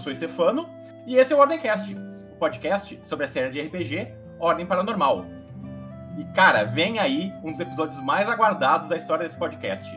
sou Estefano e esse é o Ordemcast, o podcast sobre a série de RPG Ordem Paranormal. E cara, vem aí um dos episódios mais aguardados da história desse podcast.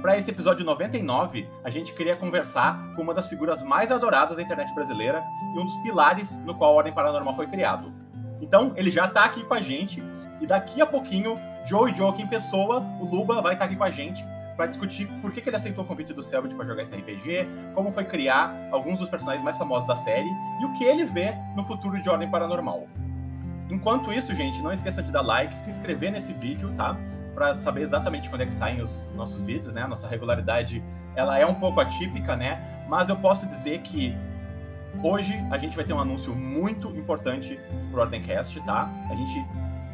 Para esse episódio 99, a gente queria conversar com uma das figuras mais adoradas da internet brasileira e um dos pilares no qual a Ordem Paranormal foi criado. Então, ele já tá aqui com a gente e daqui a pouquinho, Joe e Joe aqui em pessoa, o Luba vai estar tá aqui com a gente para discutir por que, que, ele aceitou o convite do Selbit para jogar esse RPG, como foi criar alguns dos personagens mais famosos da série e o que ele vê no futuro de Ordem Paranormal. Enquanto isso, gente, não esqueça de dar like, se inscrever nesse vídeo, tá? Para saber exatamente quando é que saem os nossos vídeos, né? A nossa regularidade, ela é um pouco atípica, né? Mas eu posso dizer que hoje a gente vai ter um anúncio muito importante pro Ordemcast, tá? A gente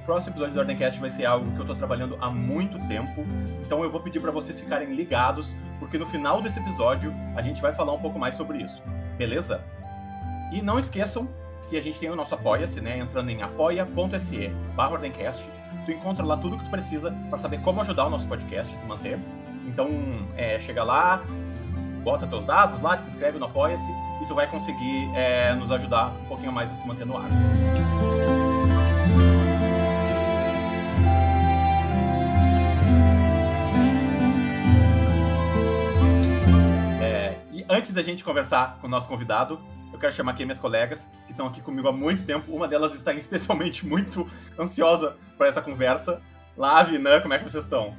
próximo episódio do Ordemcast vai ser algo que eu tô trabalhando há muito tempo. Então eu vou pedir para vocês ficarem ligados, porque no final desse episódio a gente vai falar um pouco mais sobre isso. Beleza? E não esqueçam que a gente tem o nosso Apoia-se, né? Entrando em apoia.se barra Ordemcast. Tu encontra lá tudo que tu precisa para saber como ajudar o nosso podcast a se manter. Então, é, chega lá, bota teus dados lá, se inscreve no Apoia-se e tu vai conseguir é, nos ajudar um pouquinho mais a se manter no ar. Antes da gente conversar com o nosso convidado, eu quero chamar aqui minhas colegas que estão aqui comigo há muito tempo. Uma delas está especialmente muito ansiosa para essa conversa. Lave, Nan, como é que vocês estão?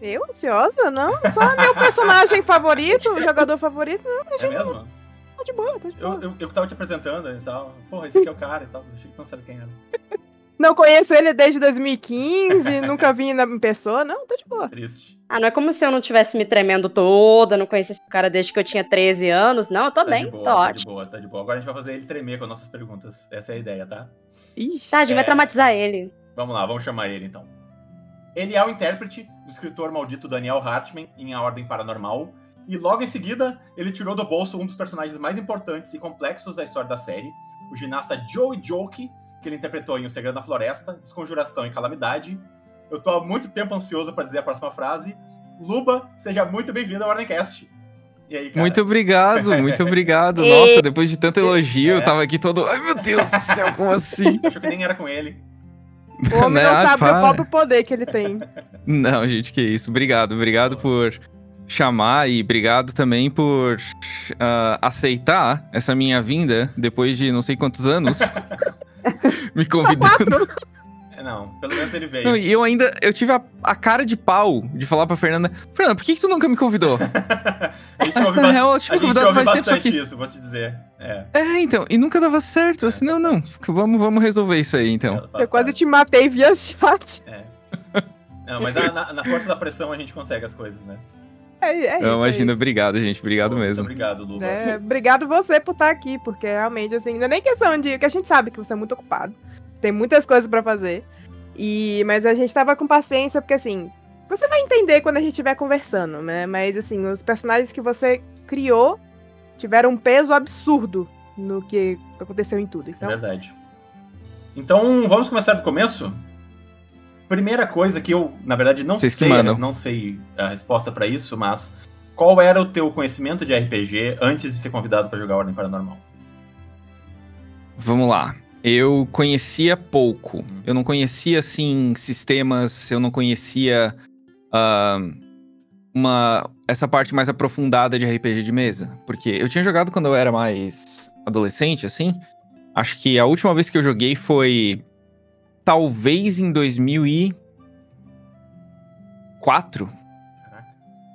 Eu ansiosa? Não, só meu personagem favorito, o jogador favorito. Não, é mesmo? Tá de boa, tá de boa. Eu, eu, eu tava te apresentando e tal. Porra, esse aqui é o cara e tal. Achei que não sabe quem era. Não conheço ele desde 2015, nunca vi em pessoa. Não, tá de boa. Triste. Ah, não é como se eu não tivesse me tremendo toda, não conhecesse o cara desde que eu tinha 13 anos. Não, eu tô tá bem, boa, tô tá ótimo. de boa, tá de boa. Agora a gente vai fazer ele tremer com nossas perguntas. Essa é a ideia, tá? Ixi. Tá, a gente É. vai traumatizar ele. Vamos lá, vamos chamar ele então. Ele é o intérprete do escritor maldito Daniel Hartman em A Ordem Paranormal. E logo em seguida, ele tirou do bolso um dos personagens mais importantes e complexos da história da série, o ginasta Joey Joke, que ele interpretou em O Segredo da Floresta, Desconjuração e Calamidade. Eu tô há muito tempo ansioso para dizer a próxima frase. Luba, seja muito bem-vindo ao Ordemcast. E aí, cara? Muito obrigado, muito obrigado. Nossa, depois de tanto elogio, É. eu tava aqui todo. Ai, meu Deus do céu, como assim? Achou que nem era com ele. O homem Né? não Ai, sabe para. o próprio poder que ele tem. Não, gente, que isso. Obrigado, obrigado por chamar e obrigado também por ah, aceitar essa minha vinda depois de não sei quantos anos me convidando. É, Não, pelo menos ele veio. Não, e eu ainda, eu tive a, a cara de pau de falar pra Fernanda, Fernanda, por que, que tu nunca me convidou? a gente Mas na real, eu a tinha me convidado ouve faz tempo, só bastante que... isso, vou te dizer. É. É, então, e nunca dava certo. Eu assim, não, não, vamos, vamos resolver isso aí, então. faz Eu quase te matei via chat. Não, mas na, na- na força da pressão a gente consegue as coisas, né? É, é isso. Não, é imagina, isso. obrigado, gente, obrigado Muito mesmo. Obrigado, Luba. É, obrigado você por estar aqui, porque realmente, assim, não é nem questão de. que a gente sabe que você é muito ocupado. Tem muitas coisas pra fazer. E, mas a gente tava com paciência, porque assim, você vai entender quando a gente estiver conversando, né? Mas assim, os personagens que você criou tiveram um peso absurdo no que aconteceu em tudo. É Então, verdade. Então, vamos começar do começo? Primeira coisa que eu, na verdade, não Vocês sei, mandam. não sei a resposta pra isso, mas qual era o teu conhecimento de RPG antes de ser convidado pra jogar Ordem Paranormal? Vamos lá. Eu conhecia pouco. Eu não conhecia, assim, sistemas, eu não conhecia ah, uma, essa parte mais aprofundada de RPG de mesa. Porque eu tinha jogado quando eu era mais adolescente, assim. Acho que a última vez que eu joguei foi talvez em 2004. Caraca.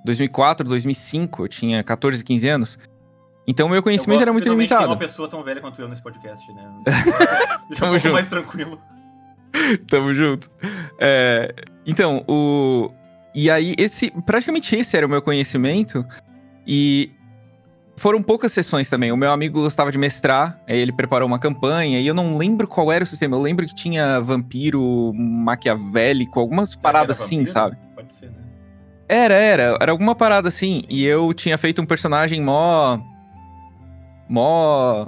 2004, 2005, eu tinha 14, 15 anos. Então meu Eu conhecimento gosto era muito limitado. uma pessoa tão velha quanto eu nesse podcast, né? Deixa um Tamo pouco junto. mais tranquilo. Tamo junto. É, então, o. E aí, esse. Praticamente esse era o meu conhecimento. E foram poucas sessões também. O meu amigo gostava de mestrar, aí ele preparou uma campanha, e eu não lembro qual era o sistema. Eu lembro que tinha vampiro maquiavélico, algumas que paradas assim, sabe? Pode ser, né? Era, era. Era alguma parada assim. E eu tinha feito um personagem mó. mó.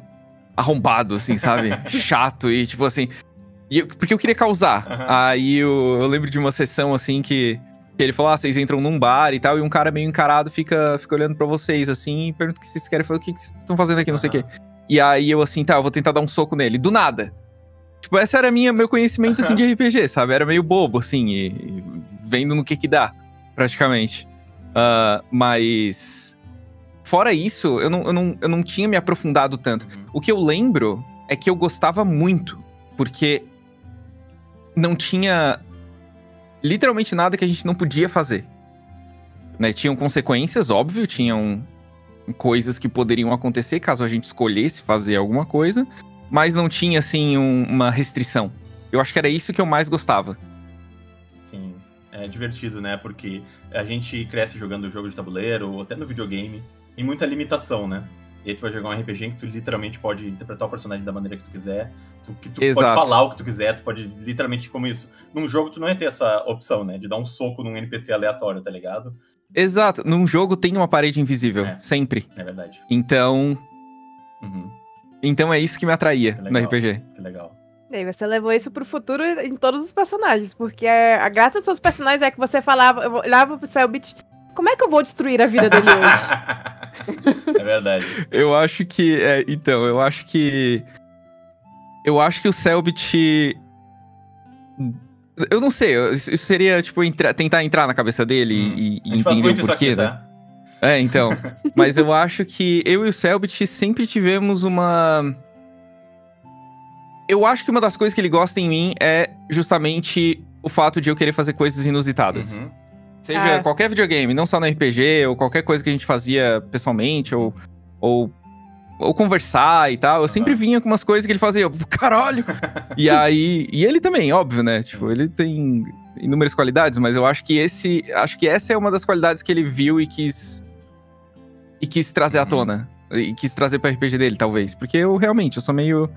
arrombado, assim, sabe? Chato e tipo assim. Eu- porque eu queria causar. Aham. Aí eu, eu lembro de uma sessão assim que. Ele falou: ah, vocês entram num bar e tal, e um cara meio encarado fica, fica olhando pra vocês, assim, e pergunta o que vocês querem. Eu falo, o que que vocês estão fazendo aqui, não sei o quê. E aí eu assim, tá, eu vou tentar dar um soco nele. Do nada. Tipo, esse era minha, meu conhecimento, assim, de RPG, sabe? Era meio bobo, assim, e, e vendo no que que dá, praticamente. Uh, mas... Fora isso, eu não, eu, não, eu não tinha me aprofundado tanto. Uhum. O que eu lembro é que eu gostava muito, porque não tinha literalmente nada que a gente não podia fazer. Né? Tinham consequências, óbvio, tinham coisas que poderiam acontecer caso a gente escolhesse fazer alguma coisa, mas não tinha, assim, um- uma restrição. Eu acho que era isso que eu mais gostava. Sim, é divertido, né? Porque a gente cresce jogando jogo de tabuleiro, ou até no videogame, e muita limitação, né? E aí tu vai jogar um RPG em que tu literalmente pode interpretar o personagem da maneira que tu quiser, tu, que tu pode Exato. falar o que tu quiser, tu pode literalmente como isso. Num jogo tu não ia ter essa opção, né? De dar um soco num NPC aleatório, tá ligado? Exato, num jogo tem uma parede invisível, É. sempre. É verdade. Então, Uhum, então é isso que me atraía Que no. RPG. que legal. E aí você levou isso pro futuro em todos os personagens, porque a graça dos seus personagens é que você falava, eu olhava pro Selbit, como é que eu vou destruir a vida dele hoje? é verdade. Eu acho que. é, então, eu acho que. Eu acho que o Selbit. Eu não sei, isso seria, tipo, entra- tentar entrar na cabeça dele Hum. e, e entender o porquê, aqui, né? tá? É, então. Mas eu acho que eu e o Selbit sempre tivemos uma. Eu acho que uma das coisas que ele gosta em mim é justamente o fato de eu querer fazer coisas inusitadas. Uhum. Seja Ah. qualquer videogame, não só no RPG, ou qualquer coisa que a gente fazia pessoalmente, ou, ou, ou conversar e tal. Eu sempre vinha com umas coisas que ele fazia, eu, caralho! e aí. E ele também, óbvio, né? Tipo, ele tem inúmeras qualidades, mas eu acho que esse. Acho que essa é uma das qualidades que ele viu e quis. E quis trazer à Uhum. tona. E quis trazer pro RPG dele, talvez. Porque eu realmente, eu sou meio.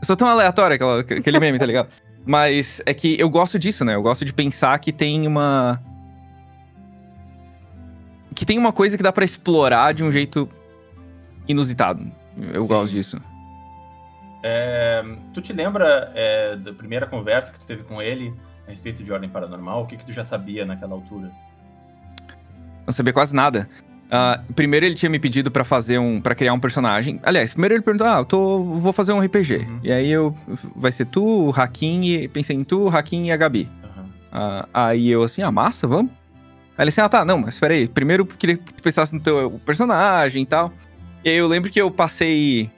Eu sou tão aleatório aquela, aquele meme, tá ligado? Mas é que eu gosto disso, né? Eu gosto de pensar que tem uma. Que tem uma coisa que dá pra explorar de um jeito inusitado. Eu Sim. gosto disso. É, tu te lembra é, da primeira conversa que tu teve com ele a respeito de ordem paranormal? O que, que tu já sabia naquela altura? Não sabia quase nada. Ah, primeiro ele tinha me pedido pra fazer um, para criar um personagem. Aliás, primeiro ele perguntou: "Ah, eu tô, vou fazer um RPG". Uhum. E aí eu vai ser tu, o Hakim e pensei em tu, o Hakim e a Gabi. Aham. Ah, aí eu assim: "Ah, massa, vamos". Aí ele assim: "Ah, tá, não, mas peraí, primeiro eu queria que tu pensasse no teu personagem e tal". E aí eu lembro que eu passei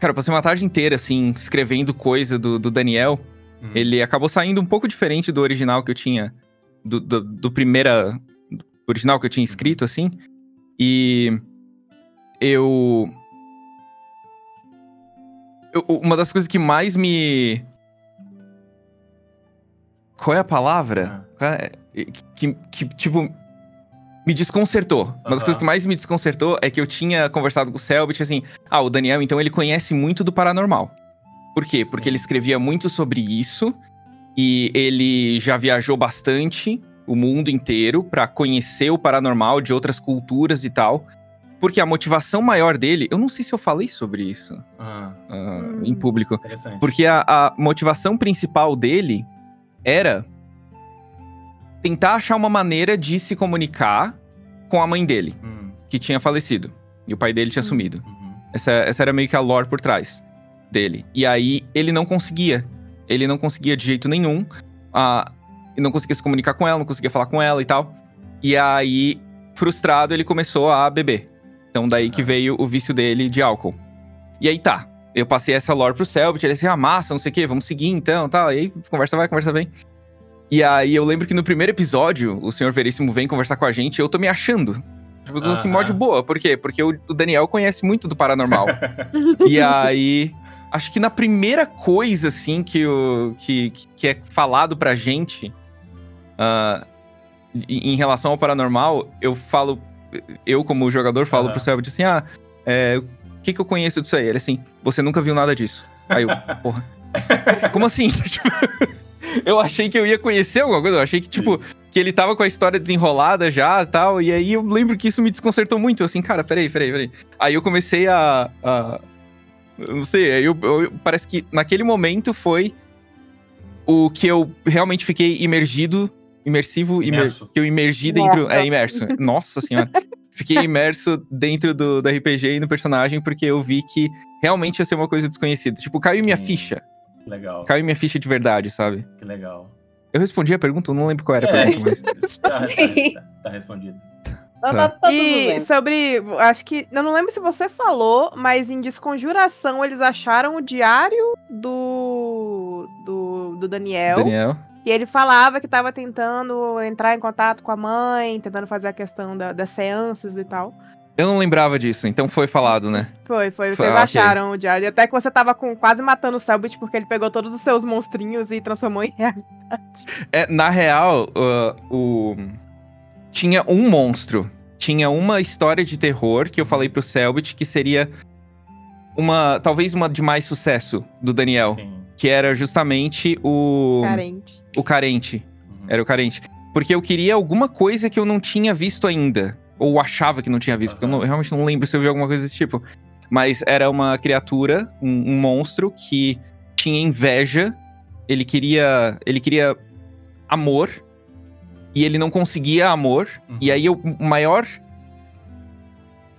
Cara, eu passei uma tarde inteira, assim, escrevendo coisa do, do Daniel. Uhum. Ele acabou saindo um pouco diferente do original que eu tinha. Do, do, do primeira. original que eu tinha escrito, assim. E. Eu. eu- uma das coisas que mais me. Qual é a palavra? Qual é- Que, que, tipo. Me desconcertou. Uma das coisas que mais me desconcertou é que eu tinha conversado com o Selbit assim. Ah, o Daniel, então, ele conhece muito do paranormal. Por quê? Porque Sim. ele escrevia muito sobre isso e ele já viajou bastante o mundo inteiro pra conhecer o paranormal de outras culturas e tal. Porque a motivação maior dele, eu não sei se eu falei sobre isso Ah, Hum. em público, interessante. porque a, a motivação principal dele era tentar achar uma maneira de se comunicar com a mãe dele, Hum, que tinha falecido. E o pai dele tinha Hum. sumido. uhum. Essa, essa era meio que a lore por trás dele. E aí ele não conseguia. Ele não conseguia de jeito nenhum. Ah, ele não conseguia se comunicar com ela, não conseguia falar com ela e tal. E aí, frustrado, ele começou a beber. Então daí que Ah. veio o vício dele de álcool. E aí tá. Eu passei essa lore pro Selbit, ele assim, ah, massa, não sei o quê, vamos seguir então, tal. E aí, conversa vai, conversa vem. E aí eu lembro que no primeiro episódio, o Senhor Veríssimo vem conversar com a gente e eu tô me achando. Tipo, eu tô assim, mó de boa. Por quê? Porque o, o Daniel conhece muito do paranormal. e aí, acho que na primeira coisa, assim, que, o, que, que é falado pra gente ah, em relação ao paranormal, eu falo, eu como jogador falo Aham. pro Selbit assim, ah, é, o que que eu conheço disso aí? Ele assim, você nunca viu nada disso. Aí eu, porra, como assim? Tipo, eu achei que eu ia conhecer alguma coisa, eu achei que, tipo, que ele tava com a história desenrolada já e tal, e aí eu lembro que isso me desconcertou muito, eu assim, cara, peraí, peraí, peraí. Aí eu comecei a... a não sei, aí eu, eu- parece que naquele momento foi o que eu realmente fiquei imergido, imersivo, imer- Imerso. que eu imergi dentro, Nossa. é, imerso, nossa senhora. Fiquei imerso dentro do, do RPG e no personagem, porque eu vi que realmente ia ser uma coisa desconhecida. Tipo, caiu minha Sim. ficha. Que legal. Caiu minha ficha de verdade, sabe? Que legal. Eu respondi a pergunta, eu não lembro qual era a É, pergunta, mas. tá, tá- tá- tá respondido. Tá, tá, E bem. sobre. Acho que. Eu não lembro se você falou, mas em Desconjuração eles acharam o diário do. do, do Daniel. Daniel. E ele falava que tava tentando entrar em contato com a mãe, tentando fazer a questão da- das seanças e tal. Eu não lembrava disso, então foi falado, né? Foi, foi. Foi, Vocês ok. acharam o diário. Até que você tava com, quase matando o Selbit porque ele pegou todos os seus monstrinhos e transformou em realidade. É, na real, uh, o... tinha um monstro. Tinha uma história de terror que eu falei pro Selbit que seria uma. talvez uma de mais sucesso do Daniel. Sim. Que era justamente o. Carente. O carente. Uhum. Era o carente. Porque eu queria alguma coisa que eu não tinha visto ainda. Ou achava que não tinha visto. Porque eu, não- eu realmente não lembro se eu vi alguma coisa desse tipo. Mas era uma criatura, um, um monstro que tinha inveja. Ele queria. Ele queria amor. E ele não conseguia amor. Uhum. E aí eu- o maior.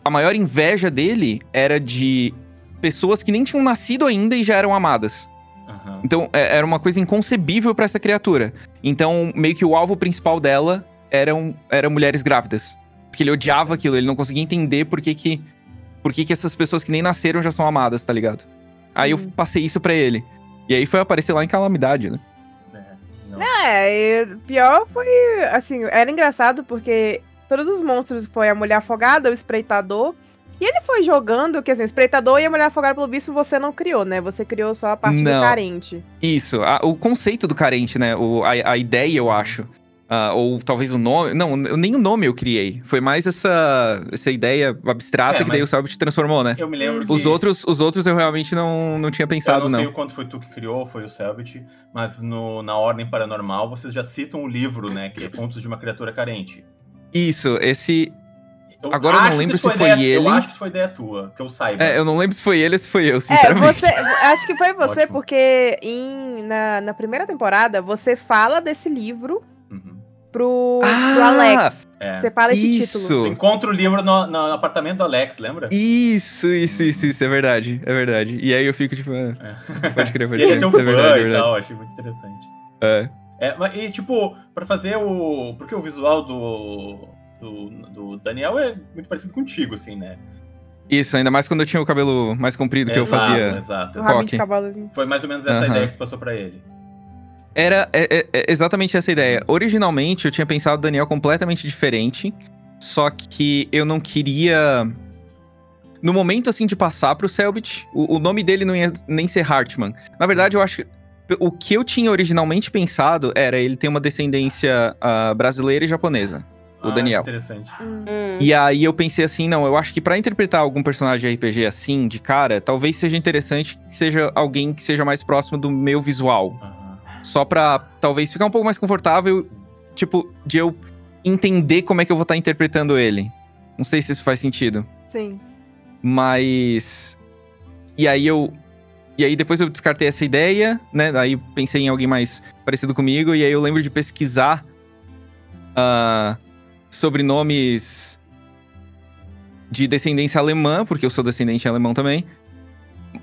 A maior inveja dele era de pessoas que nem tinham nascido ainda e já eram amadas. Aham. Então, é- era uma coisa inconcebível pra essa criatura. Então, meio que o alvo principal dela eram, eram mulheres grávidas. Porque ele odiava aquilo, ele não conseguia entender por que que, por que que essas pessoas que nem nasceram já são amadas, tá ligado? Aí eu Uhum. passei isso pra ele. E aí foi aparecer lá em Calamidade, né? É, pior foi. Assim, era engraçado porque todos os monstros foi a mulher afogada, o espreitador. E ele foi jogando, que assim, o espreitador e a mulher afogada, pelo visto, você não criou, né? Você criou só a parte do Não. carente. Isso, a- o conceito do carente, né? O, a, a ideia, eu acho. Ah, ou talvez o nome. Não, eu- nem o nome eu criei. Foi mais essa, essa ideia abstrata É, que daí o Selbit transformou, né? Eu me lembro que... Os outros, os outros eu realmente não, não tinha Eu pensado, não não. sei o quanto foi tu que criou, foi o Selbit, mas no, na Ordem Paranormal vocês já citam o livro, né? Que é Contos de uma Criatura Carente. Isso, esse. Eu Agora eu não que lembro isso se foi ideia- ele. Eu acho que foi ideia tua, que eu saiba. É, eu não lembro se foi ele ou se foi eu, É, sinceramente. você. Acho que foi você, Ótimo. porque em, na, na primeira temporada você fala desse livro. Pro, Ah! pro Alex. É. Você fala esse Isso! título. Tu encontra o livro no, no apartamento do Alex, lembra? Isso, isso, isso, isso, é verdade, é verdade. E aí eu fico tipo, ah, É. pode crer, pode E ele crer. é teu é fã verdade, é e verdade. tal, achei muito interessante. É. É, mas, e tipo, pra fazer o. Porque o visual do, do, do Daniel é muito parecido contigo, assim, né? Isso, ainda mais quando eu tinha o cabelo mais comprido que eu Exato, fazia. Exato. O rabinho Foque. de cavalo assim. Foi mais ou menos essa ideia que tu passou pra ele. Era é- é- é exatamente essa ideia. Originalmente eu tinha pensado o Daniel completamente diferente, só que eu não queria. No momento assim de passar pro Selbit, o, o nome dele não ia nem ser Hartman. Na verdade, eu acho que o que eu tinha originalmente pensado era ele ter uma descendência ah, brasileira e japonesa. O Ah, Daniel. Interessante. Hum. E aí eu pensei assim, não, eu acho que pra interpretar algum personagem de RPG assim, de cara, talvez seja interessante que seja alguém que seja mais próximo do meu visual. Aham. Só pra talvez ficar um pouco mais confortável, tipo, de eu entender como é que eu vou estar interpretando ele. Não sei se isso faz sentido. Sim. Mas. E aí eu. E aí depois eu descartei essa ideia, né? Daí pensei em alguém mais parecido comigo. E aí eu lembro de pesquisar ah, sobre nomes de descendência alemã, porque eu sou descendente alemão também.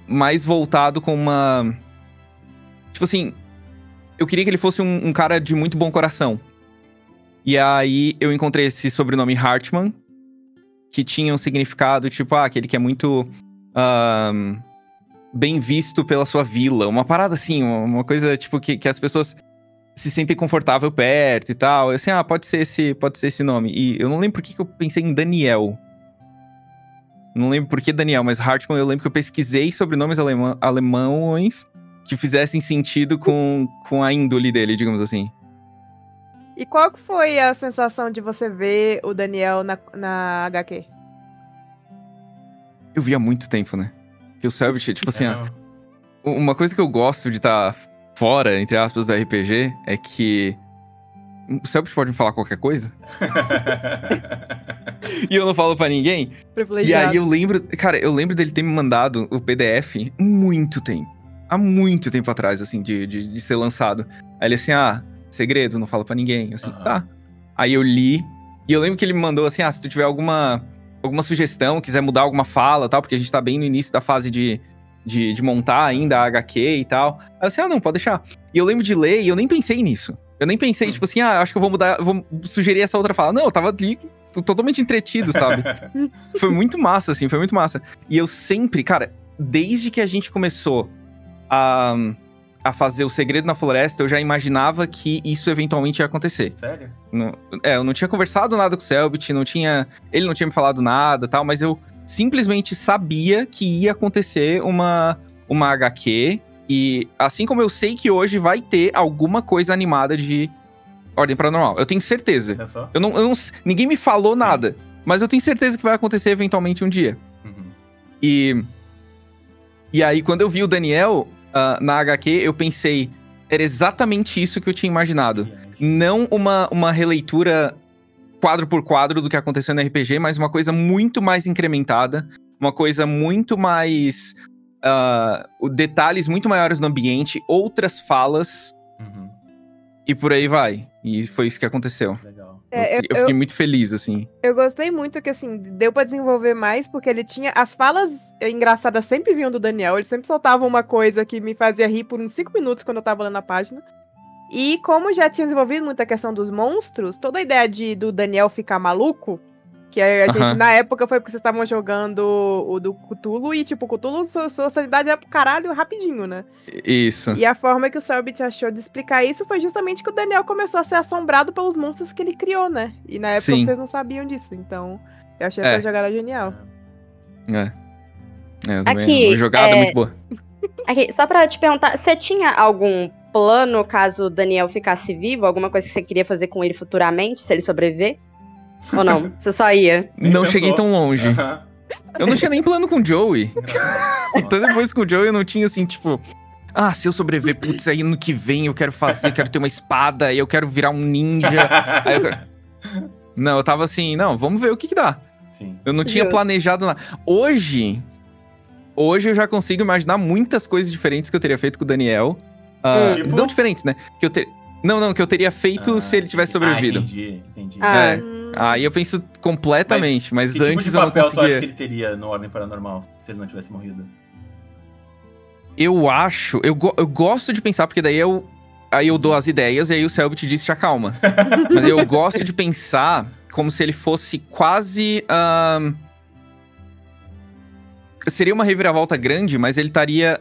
Mais voltado com uma. Tipo assim. Eu queria que ele fosse um, um cara de muito bom coração. E aí eu encontrei esse sobrenome Hartmann, que tinha um significado, tipo, ah, aquele que é muito ahn, bem visto pela sua vila. Uma parada assim, uma coisa, tipo, que, que as pessoas se sentem confortável perto e tal. Eu assim, ah, pode ser esse, pode ser esse nome. E eu não lembro por que, que eu pensei em Daniel. Não lembro por que Daniel, mas Hartmann eu lembro que eu pesquisei sobre nomes alemã- alemães que fizessem sentido com, com a índole dele, digamos assim. E qual que foi a sensação de você ver o Daniel na, na HQ? Eu vi há muito tempo, né? Que o Selbit, tipo assim, É, ó. Uma coisa que eu gosto de estar fora, entre aspas, do RPG é que. O Selbit pode me falar qualquer coisa? E eu não falo pra ninguém. E aí eu lembro. Cara, eu lembro dele ter me mandado o PDF muito tempo. Há muito tempo atrás, assim, de, de, de ser lançado. Aí ele assim, ah, segredo, não fala pra ninguém. Eu assim, Aham. tá. Aí eu li. E eu lembro que ele me mandou assim: ah, se tu tiver alguma, alguma sugestão, quiser mudar alguma fala tal, porque a gente tá bem no início da fase de, de, de montar ainda a HQ e tal. Aí eu disse, ah, não, pode deixar. E eu lembro de ler e eu nem pensei nisso. Eu nem pensei, tipo assim, ah, acho que eu vou mudar, vou sugerir essa outra fala. Não, eu tava ali totalmente entretido, sabe? foi muito massa, assim, foi muito massa. E eu sempre, cara, desde que a gente começou a, a fazer o Segredo na Floresta, eu já imaginava que isso eventualmente ia acontecer. Sério? Não- é, eu não tinha conversado nada com o Selbit, não tinha. Ele não tinha me falado nada tal, mas eu simplesmente sabia que ia acontecer uma, uma HQ. E assim como eu sei que hoje vai ter alguma coisa animada de Ordem Paranormal. Eu tenho certeza. Só. Eu não, eu não- ninguém me falou Sim. nada, mas eu tenho certeza que vai acontecer eventualmente um dia. Uhum. E. E aí, quando eu vi o Daniel ah, na HQ, eu pensei, era exatamente isso que eu tinha imaginado. Não uma, uma releitura quadro por quadro do que aconteceu no RPG, mas uma coisa muito mais incrementada, uma coisa muito mais. o- detalhes muito maiores no ambiente, outras falas, Uhum. e por aí vai. E foi isso que aconteceu. É, eu, eu- fi- eu fiquei muito feliz, assim. Eu gostei muito que, assim, deu pra desenvolver mais, porque ele tinha. As falas engraçadas sempre vinham do Daniel, ele sempre soltava uma coisa que me fazia rir por uns 5 minutos quando eu tava lendo a página. E como já tinha desenvolvido muita questão dos monstros, toda a ideia de, do Daniel ficar maluco, que a gente, na época, foi porque vocês estavam jogando o do Cthulhu, e, tipo, o Cthulhu, sua, sua sanidade é pro caralho rapidinho, né? Isso. E a forma que o Selbit achou de explicar isso foi justamente que o Daniel começou a ser assombrado pelos monstros que ele criou, né? E na época Sim. vocês não sabiam disso. Então, eu achei É. essa jogada genial. É. É, Aqui, uma jogada é- muito boa. Aqui, só pra te perguntar, você tinha algum plano caso o Daniel ficasse vivo? Alguma coisa que você queria fazer com ele futuramente, se ele sobrevivesse? Ou não? Você só ia? Nem não pensou. cheguei tão longe. Aham. Eu não tinha nem plano com o Joey. Então depois com o Joey eu não tinha assim, tipo. Ah, se eu sobreviver, putz, aí no que vem eu quero fazer, eu quero ter uma espada, eu quero virar um ninja. Aí eu quero... Não, eu tava assim, não, vamos ver o que que dá. Sim. Eu não tinha Justo. planejado nada. Hoje, hoje eu já consigo imaginar muitas coisas diferentes que eu teria feito com o Daniel. Ah, Tipo? Não diferentes, né? Que eu ter... Não, não, que eu teria feito Ah, se ele tivesse sobrevivido. Ah, entendi, entendi. Ah. É. Aí eu penso completamente, mas, que tipo antes de eu não papel tu acha conseguia. que ele teria no Ordem Paranormal se ele não tivesse morrido? Eu acho, eu, go- eu gosto de pensar, porque daí eu, aí eu dou as ideias e aí o Selbit diz te acalma. Mas eu gosto de pensar como se ele fosse quase. ahn, Seria uma reviravolta grande, mas ele estaria,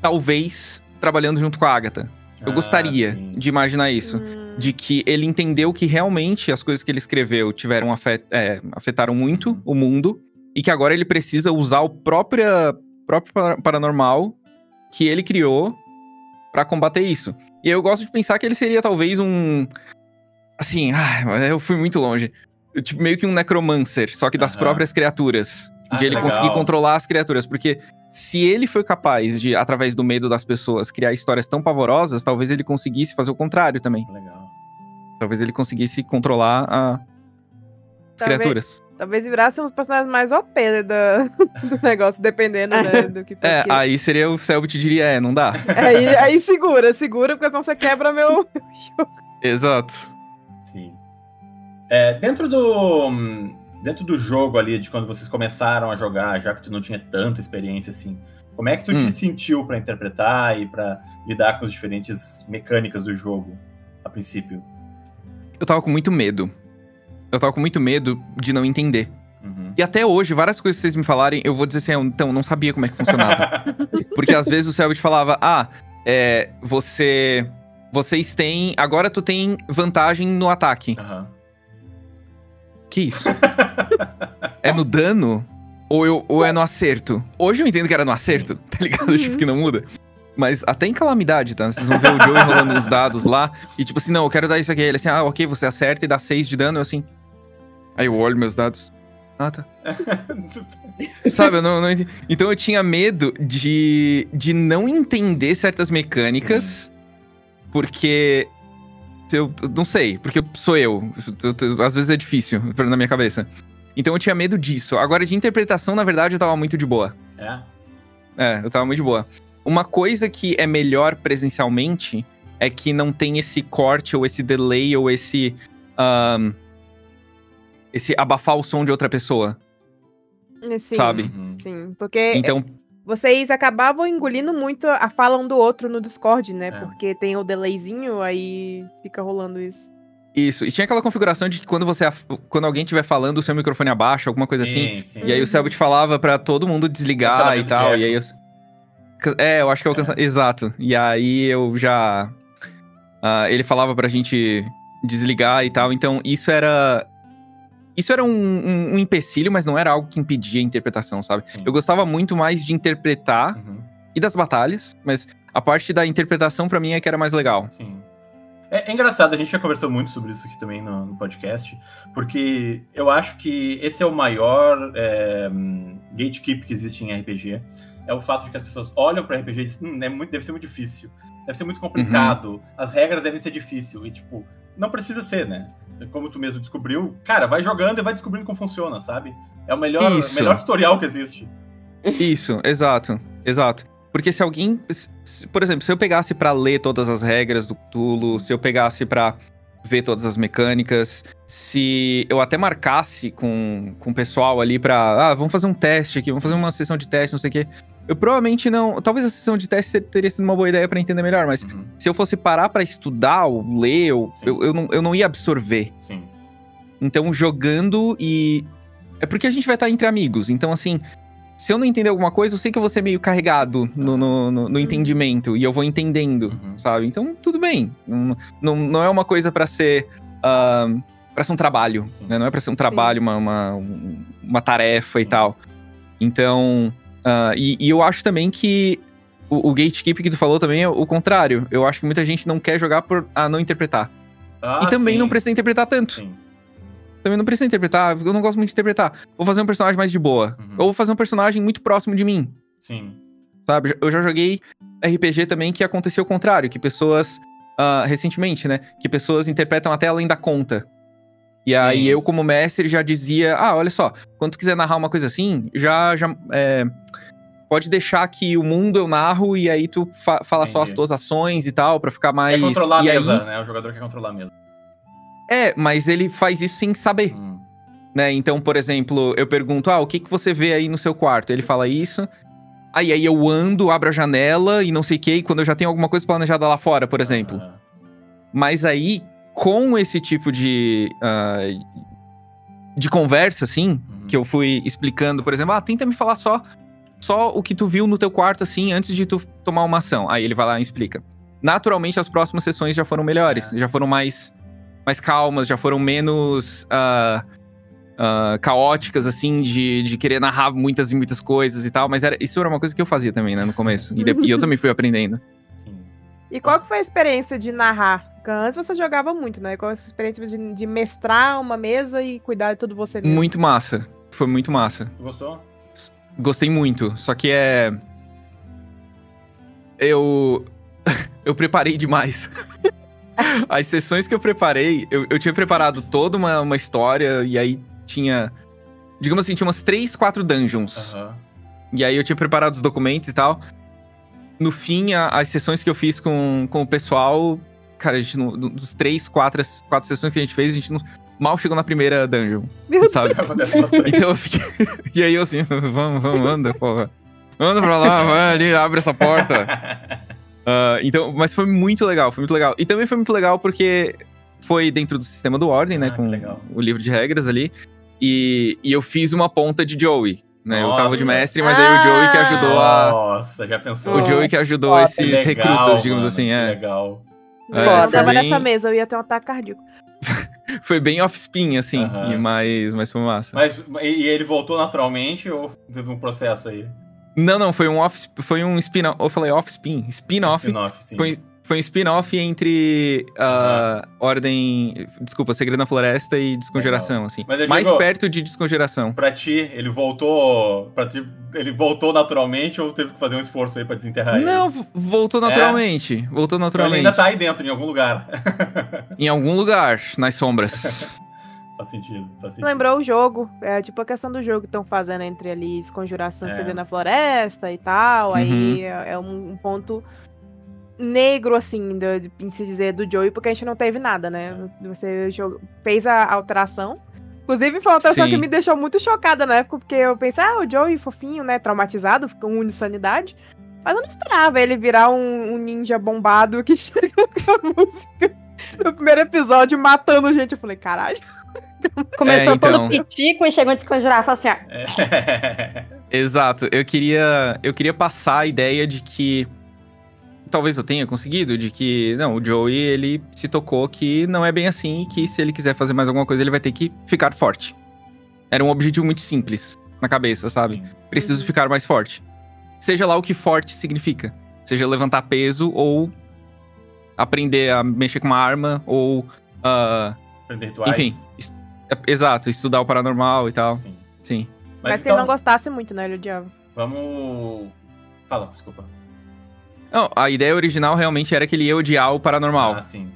talvez, trabalhando junto com a Agatha. Eu Ah, gostaria sim. de imaginar isso. hum, De que ele entendeu que realmente as coisas que ele escreveu tiveram afet é, afetaram muito Uhum. o mundo e que agora ele precisa usar o próprio, próprio para- paranormal que ele criou pra combater isso. E eu gosto de pensar que ele seria talvez um. Assim, ah, eu fui muito longe. Tipo, meio que um necromancer, só que das próprias criaturas. Ah, de ele legal. conseguir controlar as criaturas. Porque se ele foi capaz de, através do medo das pessoas, criar histórias tão pavorosas, talvez ele conseguisse fazer o contrário também. Legal. Talvez ele conseguisse controlar a- as Talvez- criaturas. Talvez virasse um dos personagens mais OP né, da- do negócio, dependendo né, do que É, aí seria o Selbit diria, é, não dá. aí, aí segura, segura, porque senão você quebra meu. Exato. Sim. É, dentro do. Dentro do jogo ali, de quando vocês começaram a jogar, já que tu não tinha tanta experiência assim, como é que tu Hum. te sentiu pra interpretar e pra lidar com as diferentes mecânicas do jogo a princípio? Eu tava com muito medo. Eu tava com muito medo de não entender. Uhum. E até hoje, várias coisas que vocês me falarem, eu vou dizer assim, "Ah, então, eu não sabia como é que funcionava. Porque às vezes o Selbit falava, ah, é, você. Vocês têm. Agora tu tem vantagem no ataque. Aham. Que isso? é no dano? Ou, eu, ou é no acerto? Hoje eu entendo que era no acerto, tá ligado? Uhum. Tipo, que não muda. Mas até em calamidade, tá? Vocês vão ver o Joey rolando os dados lá. E tipo assim, não, eu quero dar isso aqui. Ele assim, ah, ok, você acerta e dá 6 de dano. Eu assim. Aí eu olho meus dados. Ah, tá. Sabe, eu não, não entendi. Então eu tinha medo de, de não entender certas mecânicas. Porque. Eu, eu não sei, porque sou eu. Eu- eu- Às vezes é difícil na minha cabeça. Então eu tinha medo disso. Agora, de interpretação, na verdade, eu tava muito de boa. é? É, eu tava muito de boa. Uma coisa que é melhor presencialmente é que não tem esse corte, ou esse delay, ou esse. ahn, esse abafar o som de outra pessoa, Sim, sabe? Uhum. Sim, porque Então, vocês acabavam engolindo muito a fala um do outro no Discord, né? É. Porque tem o delayzinho, aí fica rolando isso. isso. E tinha aquela configuração de que quando você quando alguém estiver falando, o seu microfone abaixa, alguma coisa assim. Sim, sim. E aí o Selbit falava pra todo mundo desligar e tal. de E aí eu... É, eu acho que é o cansa... Exato. E aí eu já. ah, ele falava pra gente desligar e tal. Então, isso era. Isso era um, um, um empecilho, mas não era algo que impedia a interpretação, sabe? Sim. Eu gostava muito mais de interpretar Uhum. e das batalhas, mas a parte da interpretação pra mim é que era mais legal. Sim. É, é engraçado, a gente já conversou muito sobre isso aqui também no, no podcast, porque eu acho que esse é o maior é, gatekeep que existe em RPG. É o fato de que as pessoas olham para RPG e dizem, hum, é muito, deve ser muito difícil, deve ser muito complicado, Uhum. as regras devem ser difíceis. E, tipo, não precisa ser, né? Como tu mesmo descobriu, cara, vai jogando e vai descobrindo como funciona, sabe? É o melhor, Isso. melhor tutorial que existe. Isso, exato, exato. Porque se alguém, se- por exemplo, se eu pegasse pra ler todas as regras do Cthulhu, se eu pegasse pra ver todas as mecânicas, se eu até marcasse com, com o pessoal ali pra, ah, vamos fazer um teste aqui, vamos fazer uma sessão de teste, não sei o quê. Eu provavelmente não, talvez a sessão de teste teria sido uma boa ideia pra entender melhor, mas Uhum, se eu fosse parar pra estudar ou ler, eu, Sim. eu, eu, não, eu não ia absorver. Sim. Então, jogando e. É porque a gente vai estar entre amigos. Então, assim, se eu não entender alguma coisa, eu sei que eu vou ser meio carregado no, no, no- no entendimento. E eu vou entendendo, Uhum. sabe? Então, tudo bem. Não, não, não é uma coisa pra ser. ah, pra ser um trabalho. Sim. né? Não é pra ser um trabalho, uma, uma, um- uma tarefa e tal. Então. Ah, e, e eu acho também que. O, o gatekeep que tu falou também é o contrário. Eu acho que muita gente não quer jogar por a não interpretar. Ah, e também sim, não precisa interpretar tanto. Sim. Também não precisa interpretar, eu não gosto muito de interpretar. Vou fazer um personagem mais de boa. Uhum. Ou vou fazer um personagem muito próximo de mim, Sim. sabe? Eu já joguei RPG também que aconteceu o contrário, que pessoas, ah, recentemente, né? Que pessoas interpretam até além da conta. E aí Sim. eu, como mestre, já dizia: ah, olha só, quando tu quiser narrar uma coisa assim, já. já é, pode deixar que o mundo eu narro e aí tu fa- fala só as Entendi. tuas ações e tal, pra ficar mais. Quer controlar a e aí- mesa, né? O jogador quer controlar a mesa. É, mas ele faz isso sem saber. Hum. né? Então, por exemplo, eu pergunto, ah, o que, que você vê aí no seu quarto? Ele fala isso. Aí, aí eu ando, abro a janela e não sei o que, e quando eu já tenho alguma coisa planejada lá fora, por exemplo. Ah, Mas aí, com esse tipo de. ah, de conversa, assim, uhum. que eu fui explicando, por exemplo, ah, tenta me falar só, só o que tu viu no teu quarto, assim, antes de tu tomar uma ação. Aí ele vai lá e explica. Naturalmente, as próximas sessões já foram melhores, É. já foram mais, mais calmas, já foram menos ah, ah, caóticas, assim, de, de querer narrar muitas e muitas coisas e tal. Mas era, isso era uma coisa que eu fazia também, né, no começo. E, de- e eu também fui aprendendo. Sim. E qual que foi a experiência de narrar? Porque antes você jogava muito, né? Qual a experiência de, de mestrar uma mesa e cuidar de tudo você mesmo? Muito massa. Foi muito massa. Tu gostou? Gostei muito, só que é. Eu. eu preparei demais. As sessões que eu preparei, eu, eu tinha preparado toda uma, uma história, e aí tinha. Digamos assim, tinha umas três, quatro dungeons. Aham. E aí eu tinha preparado os documentos e tal. No fim, a- as sessões que eu fiz com, com o pessoal. Cara, a gente não, dos três, quatro, quatro sessões que a gente fez, a gente não, mal chegou na primeira dungeon. Meu sabe? Bastante. Então eu fiquei. e aí eu assim, vamos, vamos, anda, porra. Anda pra lá, vai ali, abre essa porta. Ah, então, mas foi muito legal, foi muito legal. E também foi muito legal porque foi dentro do sistema do Ordem, né? Ah, que com legal. o livro de regras ali. E, e eu fiz uma ponta de Joey. Né? Eu tava de mestre, mas aí o Joey que ajudou a. Nossa, já pensou? O Joey que ajudou esses Que legal, recrutas, digamos mano, assim, que é. legal. É, eu Foda. tava bem- nessa mesa, eu ia ter um ataque cardíaco. Foi bem off-spin, assim, Aham. e mas, mas foi massa. Mas e, e ele voltou naturalmente ou teve um processo aí? Não, não, foi um off, foi um spin-off. Eu falei off-spin, spin-off. Spin-off, sim. Foi, foi um spin-off entre a Ordem. Desculpa, Segredo na Floresta e Descongeração, assim. Mas eu Mais digo- perto de Descongeração. Pra ti, ele voltou. Pra ti, ele voltou naturalmente ou teve que fazer um esforço aí pra desenterrar ele? Não, voltou naturalmente. Voltou Então ele naturalmente. ainda tá aí dentro, em algum lugar. Em algum lugar, nas sombras. faz sentido, faz sentido. Lembrou o jogo. É tipo a questão do jogo que estão fazendo entre ali Conjuração É. Segredo na Floresta e tal. Uhum. Aí é é um, um ponto negro, assim, do, de se dizer, do Joey, porque a gente não teve nada, né? Você jogou- fez a alteração Inclusive, foi uma atuação Sim. que me deixou muito chocada na época, porque eu pensei, ah, o Joey fofinho, né? Traumatizado, com um de sanidade. Mas eu não esperava ele virar um, um ninja bombado que chega com a música no primeiro episódio matando gente. Eu falei, caralho. Começou É, então. todo pitico e chegou a desconjurar. Falou assim, ó. É. Exato. Eu queria, eu queria passar a ideia de que talvez eu tenha conseguido, de que não, o Joey ele se tocou que não é bem assim e que se ele quiser fazer mais alguma coisa ele vai ter que ficar forte. Era um objetivo muito simples na cabeça, sabe? Sim. Preciso Uhum. ficar mais forte. Seja lá o que forte significa. Seja levantar peso ou aprender a mexer com uma arma ou ah, Aprender rituais. enfim, es- é- exato, estudar o paranormal e tal. Sim. Sim. Mas, Mas, se ele então, não gostasse muito, né? Ele odiava. vamos. Fala, desculpa. Não, a ideia original realmente era que ele ia odiar o paranormal, Ah, sim.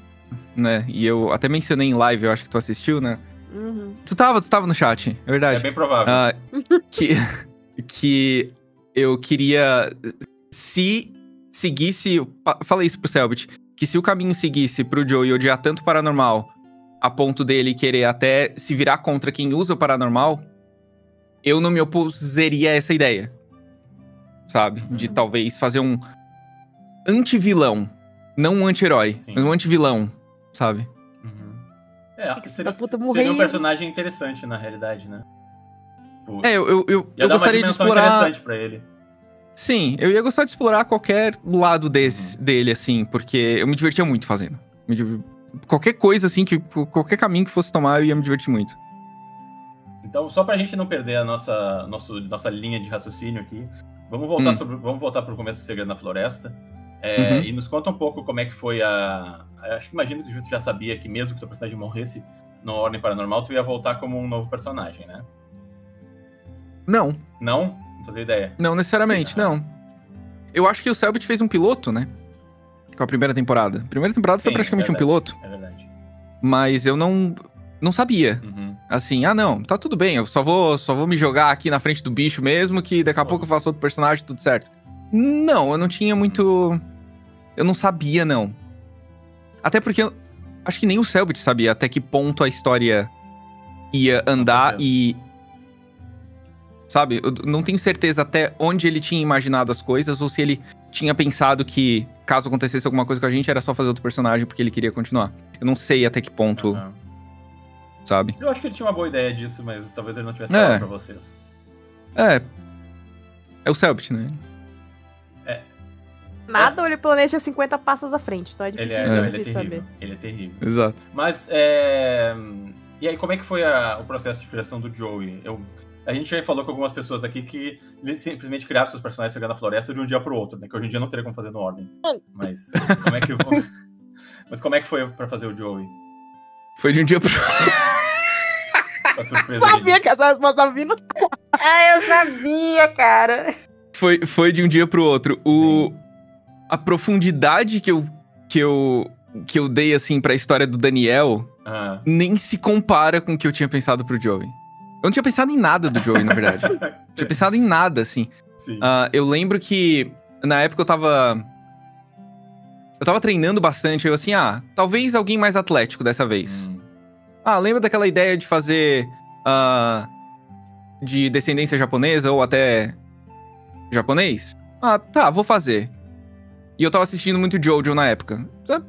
né? E eu até mencionei em live, eu acho que tu assistiu, né? Uhum. Tu tava, tu tava no chat, é É verdade. bem provável. Ah, que, que eu queria. Se seguisse. Falei isso pro Selbit. Que se o caminho seguisse pro Joey odiar tanto o paranormal, a ponto dele querer até se virar contra quem usa o paranormal, eu não me opuseria a essa ideia. Sabe? De Uhum. talvez fazer um anti-vilão. Não um anti-herói, mas um anti-vilão, sabe? Uhum. É, seria, seria um personagem interessante, na realidade, né? Tipo, É, eu, eu, eu, ia eu dar uma gostaria de explorar. interessante pra ele. Sim, eu ia gostar de explorar qualquer lado desse, dele, assim, porque eu me divertia muito fazendo. Me div- Qualquer coisa, assim, que qualquer caminho que fosse tomar, eu ia me divertir muito. Então, só pra gente não perder a nossa, nosso, nossa linha de raciocínio aqui, vamos voltar, Hum. sobre, vamos voltar pro começo do Segredo na Floresta. É, Uhum. E nos conta um pouco como é que foi a. Acho que imagino que tu já sabia que mesmo que teu personagem morresse no Ordem Paranormal, tu ia voltar como um novo personagem, né? Não, Não? Não fazia ideia. não necessariamente, Ah. não. Eu acho que o Selbit fez um piloto, né? Com a primeira temporada. A primeira temporada foi Sim, praticamente um verdade. piloto, É verdade. mas eu não não sabia. Uhum. Assim, ah não, tá tudo bem, eu só vou só vou me jogar aqui na frente do bicho mesmo, que daqui a pouco eu Nossa. faço outro personagem, tudo certo. Não, eu não tinha muito eu não sabia não. Até porque eu acho que nem o Selbit sabia até que ponto a história ia andar e sabe, eu não tenho certeza até onde ele tinha imaginado as coisas ou se ele tinha pensado que caso acontecesse alguma coisa com a gente era só fazer outro personagem porque ele queria continuar. Eu não sei até que ponto, Aham. sabe? Eu acho que ele tinha uma boa ideia disso, mas talvez ele não tivesse É. falado pra vocês. É. É o Selbit, né? Nada, ou ele planeja 50 passos à frente, então é Ele difícil é, de não, ele é saber. Ele é terrível. Exato. Mas, é... E aí, como é que foi a- o processo de criação do Joey? Eu... A gente já falou com algumas pessoas aqui que eles simplesmente criaram seus personagens chegando na floresta de um dia pro outro, né? Que hoje em dia não teria como fazer no ordem. Mas como é que... Mas como é que foi pra fazer o Joey? Foi de um dia pro. Surpresa Sabia dele? que essa resposta vindo. Ah, eu sabia, cara. Foi, foi de um dia pro outro. O... A profundidade que eu, que eu que eu dei, assim, pra história do Daniel Ah. nem se compara com o que eu tinha pensado pro Joey. Eu não tinha pensado em nada do Joey, na verdade. Não tinha pensado em nada, assim. Sim. Ah, eu lembro que na época eu tava. Eu tava treinando bastante. Eu assim, ah, talvez alguém mais atlético dessa vez. Hum. Ah, lembra daquela ideia de fazer. ah, de descendência japonesa ou até. japonês? Ah, tá, vou fazer. E eu tava assistindo muito Jojo na época. Sabe?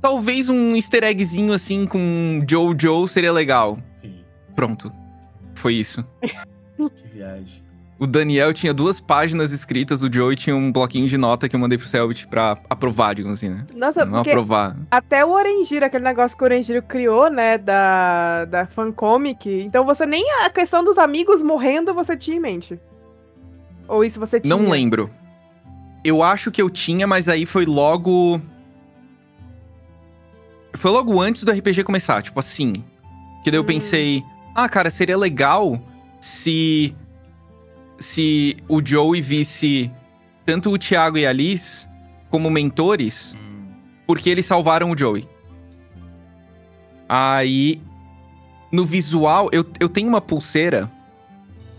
Talvez um easter eggzinho assim com Jojo seria legal. Sim. Pronto. Foi isso. Que viagem. O Daniel tinha duas páginas escritas, o Joey tinha um bloquinho de nota que eu mandei pro Selbit pra aprovar, digamos assim, né? Nossa, Não aprovar. até o Orangiro, aquele negócio que o Orangiro criou, né, da, da fancomic, então você nem a questão dos amigos morrendo você tinha em mente. Ou isso você tinha? Não lembro. Eu acho que eu tinha, mas aí foi logo. Foi logo antes do RPG começar, tipo assim. Que daí eu Hum. pensei, ah, cara, seria legal se. Se o Joey visse tanto o Thiago e a Liz como mentores, Hum. porque eles salvaram o Joey. Aí, no visual, eu, eu tenho uma pulseira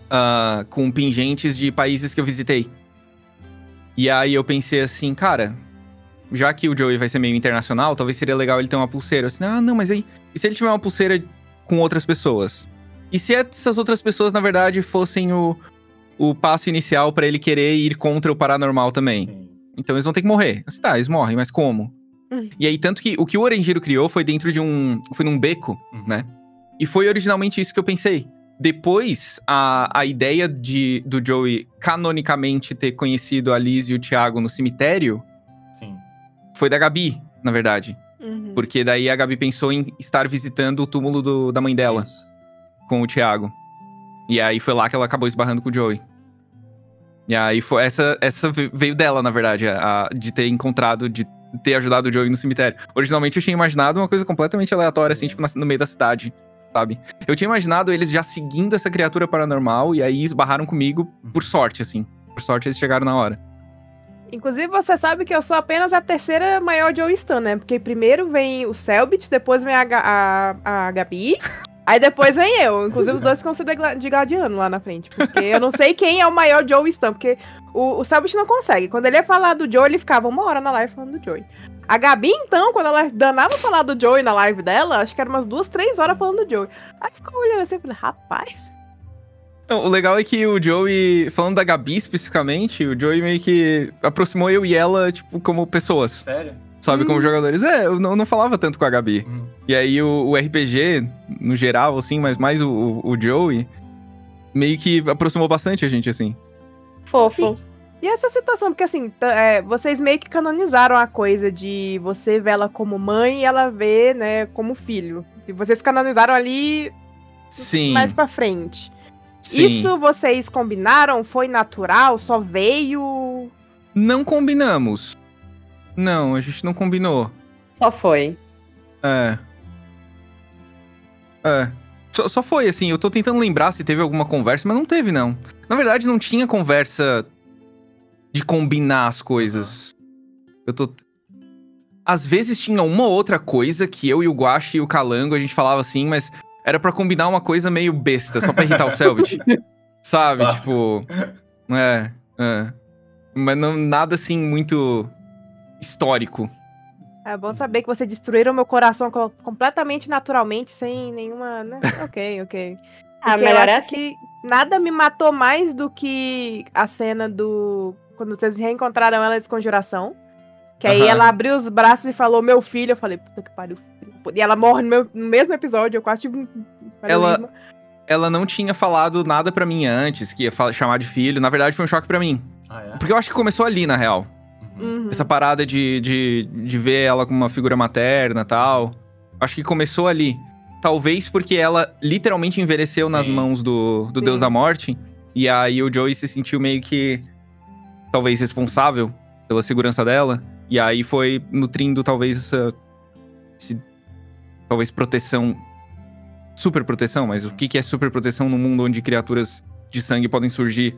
ah, com pingentes de países que eu visitei. E aí eu pensei assim, cara, já que o Joey vai ser meio internacional, talvez seria legal ele ter uma pulseira. Eu assim, ah, não, mas aí. E se ele tiver uma pulseira com outras pessoas. E se essas outras pessoas, na verdade, fossem o, o passo inicial pra ele querer ir contra o paranormal também? Sim. Então eles vão ter que morrer. Assim, tá, eles morrem, mas como? Hum. E aí, tanto que o que o Orenjiro criou foi dentro de um. Foi num beco, Uhum. né? E foi originalmente isso que eu pensei. Depois, a, a ideia de, do Joey canonicamente ter conhecido a Liz e o Thiago no cemitério Sim. foi da Gabi, na verdade. Uhum. Porque daí a Gabi pensou em estar visitando o túmulo do- da mãe dela Isso. com o Thiago. E aí foi lá que ela acabou esbarrando com o Joey. E aí foi essa, essa ve- veio dela, na verdade, a, a- de ter encontrado, de ter ajudado o Joey no cemitério. Originalmente eu tinha imaginado uma coisa completamente aleatória, assim, tipo, na- no meio da cidade, sabe? Eu tinha imaginado eles já seguindo essa criatura paranormal e aí esbarraram comigo por sorte, assim. Por sorte eles chegaram na hora. Inclusive, você sabe que eu sou apenas a terceira maior Joe Stan, né? Porque primeiro vem o Selbit, depois vem a, Ga- a, a Gabi, aí depois vem eu. Inclusive, os dois ficam se de, gla- de guardiano lá na frente. Porque eu não sei quem é o maior Joe Stan, porque o, o Selbit não consegue. Quando ele ia falar do Joe, ele ficava uma hora na live falando do Joey. A Gabi, então, quando ela danava falar do Joey na live dela, acho que era umas duas, três horas falando do Joey. Aí ficou olhando assim e falei, rapaz. Não, o legal é que o Joey, falando da Gabi especificamente, o Joey meio que aproximou eu e ela, tipo, como pessoas, Sério? sabe? Como Hum. jogadores. É, eu não, não falava tanto com a Gabi. Hum. E aí o, o RPG, no geral, assim, mas mais o, o, o Joey, meio que aproximou bastante a gente, assim. Fofo. E essa situação, porque assim, é, vocês meio que canonizaram a coisa de você vê ela como mãe e ela vê, né, como filho. E vocês canonizaram ali Sim. mais pra frente. sim. Isso vocês combinaram? Foi natural? Só veio? Não combinamos. Não, a gente não combinou. Só foi. É. É. Só, só foi, assim, eu tô tentando lembrar se teve alguma conversa, mas não teve, não. Na verdade, não tinha conversa de combinar as coisas. Eu tô. Às vezes tinha uma ou outra coisa que eu e o Guache e o Calango a gente falava assim, mas era pra combinar uma coisa meio besta, só pra irritar o Selbit. Sabe? Tipo. É, é. Mas não, nada assim muito histórico. É bom saber que vocês destruíram meu coração co- completamente naturalmente, sem nenhuma. Né? ok, ok. Ah, Porque eu melhor é acho assim. que nada me matou mais do que a cena do. Quando vocês reencontraram ela de conjuração. Que aí Aham. ela abriu os braços e falou, meu filho. Eu falei, puta que pariu. E ela morre no, meu- no mesmo episódio, eu quase tive um. Ela- ela não tinha falado nada pra mim antes, que ia chamar de filho. Na verdade, foi um choque pra mim. Ah, é? Porque eu acho que começou ali, na real. Uhum. Uhum. Essa parada de, de, de ver ela como uma figura materna e tal. Acho que começou ali. Talvez porque ela literalmente envelheceu nas Sim. mãos do, do Deus da Morte. E aí o Joey se sentiu meio que. Talvez responsável pela segurança dela. E aí foi nutrindo talvez essa. esse- talvez proteção. Super proteção, mas o que, que é super proteção num mundo onde criaturas de sangue podem surgir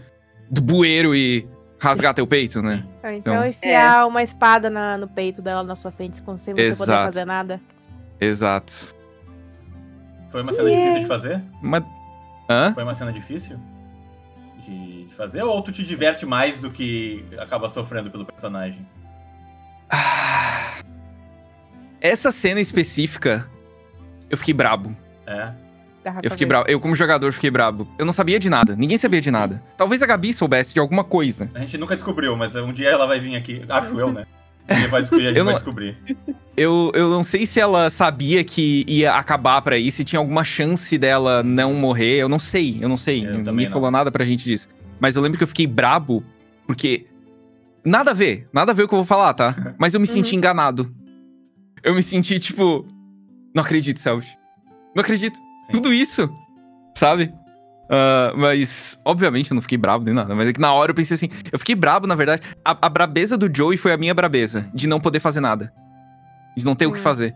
do bueiro e rasgar teu peito, né? Então, Então- enfiar uma espada na- no peito dela na sua frente, sem você poder Exato. fazer nada. Exato. Foi uma cena Yeah. difícil de fazer? Mas. Hã? Foi uma cena difícil de de fazer? Ou tu te diverte mais do que acaba sofrendo pelo personagem? Ah. Essa cena específica, eu fiquei brabo. É. Eu fiquei brabo. Eu, como jogador, fiquei brabo. Eu não sabia de nada. Ninguém sabia de nada. Talvez a Gabi soubesse de alguma coisa. A gente nunca descobriu, mas um dia ela vai vir aqui. Acho eu, né? Dia vai descobrir, a gente Eu vai não- descobrir. Eu, eu não sei se ela sabia que ia acabar pra isso, se tinha alguma chance dela não morrer. Eu não sei, eu não sei. Eu também Ninguém não. falou nada pra gente disso. Mas eu lembro que eu fiquei brabo porque. Nada a ver, nada a ver o que eu vou falar, tá? Mas eu me senti enganado. Eu me senti tipo. Não acredito, Selbit. Não acredito. Sim. Tudo isso, sabe? Ah, mas, obviamente, eu não fiquei bravo nem nada. Mas é que na hora eu pensei assim. Eu fiquei brabo, na verdade. A, a brabeza do Joey foi a minha brabeza. De não poder fazer nada. De não ter o que Hum. fazer.